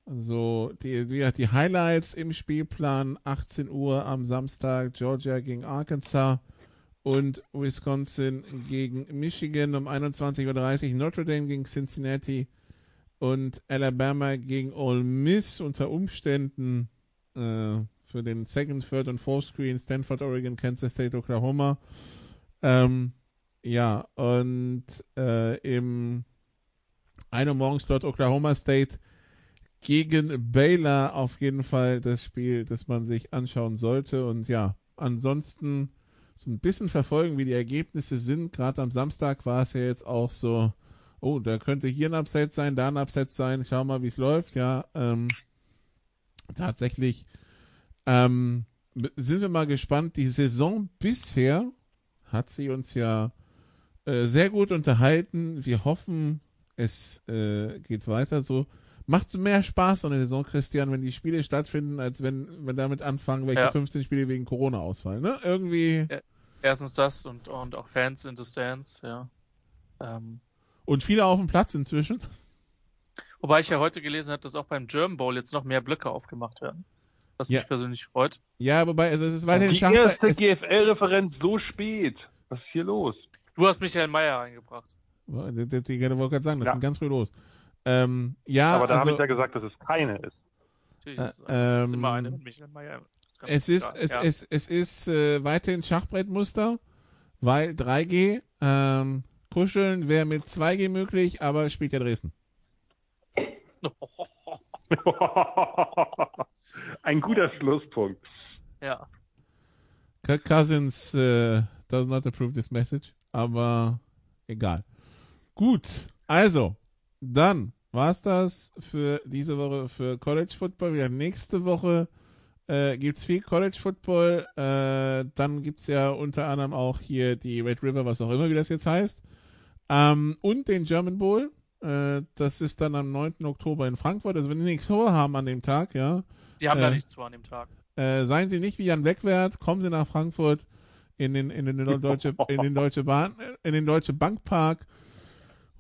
also die, die, die Highlights im Spielplan 18 Uhr am Samstag Georgia gegen Arkansas und Wisconsin gegen Michigan um 21.30 Uhr Notre Dame gegen Cincinnati und Alabama gegen Ole Miss unter Umständen äh, für den Second, Third und Fourth Screen Stanford, Oregon, Kansas State, Oklahoma. Ähm, ja, und äh, im 1 Uhr Morgenslot Oklahoma State gegen Baylor auf jeden Fall das Spiel, das man sich anschauen sollte. Und ja, ansonsten so ein bisschen verfolgen, wie die Ergebnisse sind. Gerade am Samstag war es ja jetzt auch so, oh, da könnte hier ein Upset sein, da ein Upset sein. Schau mal, wie es läuft. Ja, ähm, tatsächlich ähm, sind wir mal gespannt. Die Saison bisher hat sie uns ja äh, sehr gut unterhalten. Wir hoffen, es äh, geht weiter so. Macht mehr Spaß an der Saison, Christian, wenn die Spiele stattfinden, als wenn wir damit anfangen, welche ja. 15 Spiele wegen Corona ausfallen. Ne? Irgendwie. Erstens das und, und auch Fans in the Stands, ja. Ähm. Und viele auf dem Platz inzwischen. Wobei ich ja heute gelesen habe, dass auch beim German Bowl jetzt noch mehr Blöcke aufgemacht werden. Was ja. mich persönlich freut. Ja, wobei, also es ist weiterhin Die erste GFL-Referenz so spät. Was ist hier los? Du hast Michael Meyer eingebracht. Die, wollte gerade sagen, das ja. ging ganz früh los. Ähm, ja, aber da also, habe ich ja gesagt, dass es keine ist. Äh, ähm, ist immer eine mit Michael Meyer. Es ist, es, ja. es, es ist äh, weiterhin Schachbrettmuster, weil 3G, ähm, kuscheln wäre mit 2G möglich, aber spielt ja Dresden. Ein guter Schlusspunkt. Ja. Kirk Cousins uh, does not approve this message, aber egal. Gut, also, dann war's das für diese Woche für College Football. Wir haben nächste Woche äh, gibt's viel College Football. Äh, dann gibt's ja unter anderem auch hier die Red River, was auch immer, wie das jetzt heißt. Ähm, und den German Bowl. Äh, das ist dann am 9. Oktober in Frankfurt. Also wenn die nichts vorhaben an dem Tag, ja. Die haben äh, da nichts vor an dem Tag. Äh, seien Sie nicht wie Jan Wegwert, kommen Sie nach Frankfurt in den, in den, in den Deutsche, in den Deutsche Bahn, in den Deutsche Bankpark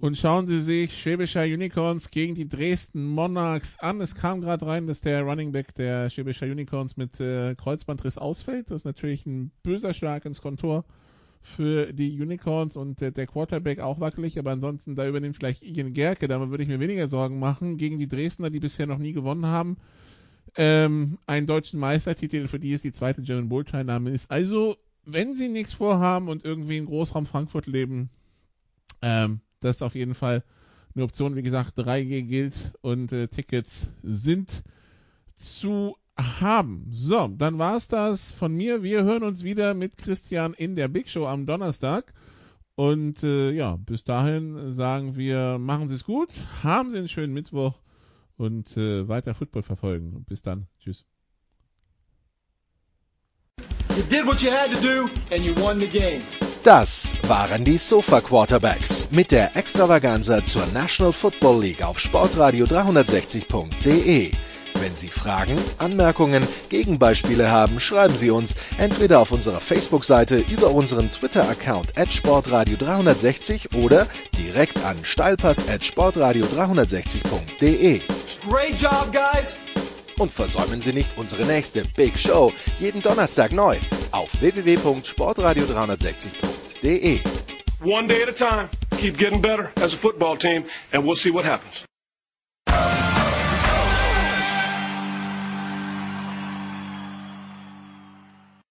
und schauen Sie sich Schwäbischer Unicorns gegen die Dresden Monarchs an. Es kam gerade rein, dass der Running Back der Schwäbischer Unicorns mit äh, Kreuzbandriss ausfällt. Das ist natürlich ein böser Schlag ins Kontor für die Unicorns und äh, der Quarterback auch wackelig, aber ansonsten da übernimmt vielleicht Ian Gerke, da würde ich mir weniger Sorgen machen gegen die Dresdner, die bisher noch nie gewonnen haben. Ähm, einen deutschen Meistertitel, für die es die zweite German Bowl Teilnahme ist. Also, wenn sie nichts vorhaben und irgendwie in Großraum Frankfurt leben, ähm, das ist auf jeden Fall eine Option. Wie gesagt, 3G gilt und äh, Tickets sind zu haben. So, dann war's das von mir. Wir hören uns wieder mit Christian in der Big Show am Donnerstag. Und äh, ja, bis dahin sagen wir, machen Sie es gut, haben Sie einen schönen Mittwoch und äh, weiter Football verfolgen. Bis dann. Tschüss. You did what you had to do and you won the game. Das waren die Sofa Quarterbacks mit der Extravaganza zur National Football League auf Sportradio 360.de. Wenn Sie Fragen, Anmerkungen, Gegenbeispiele haben, schreiben Sie uns entweder auf unserer Facebook-Seite über unseren Twitter-Account at Sportradio 360 oder direkt an steilpass at Sportradio 360.de. Great job, guys! Und versäumen Sie nicht unsere nächste Big Show jeden Donnerstag neu auf www.sportradio360.de. One day at a time. Keep getting better as a football team and we'll see what happens.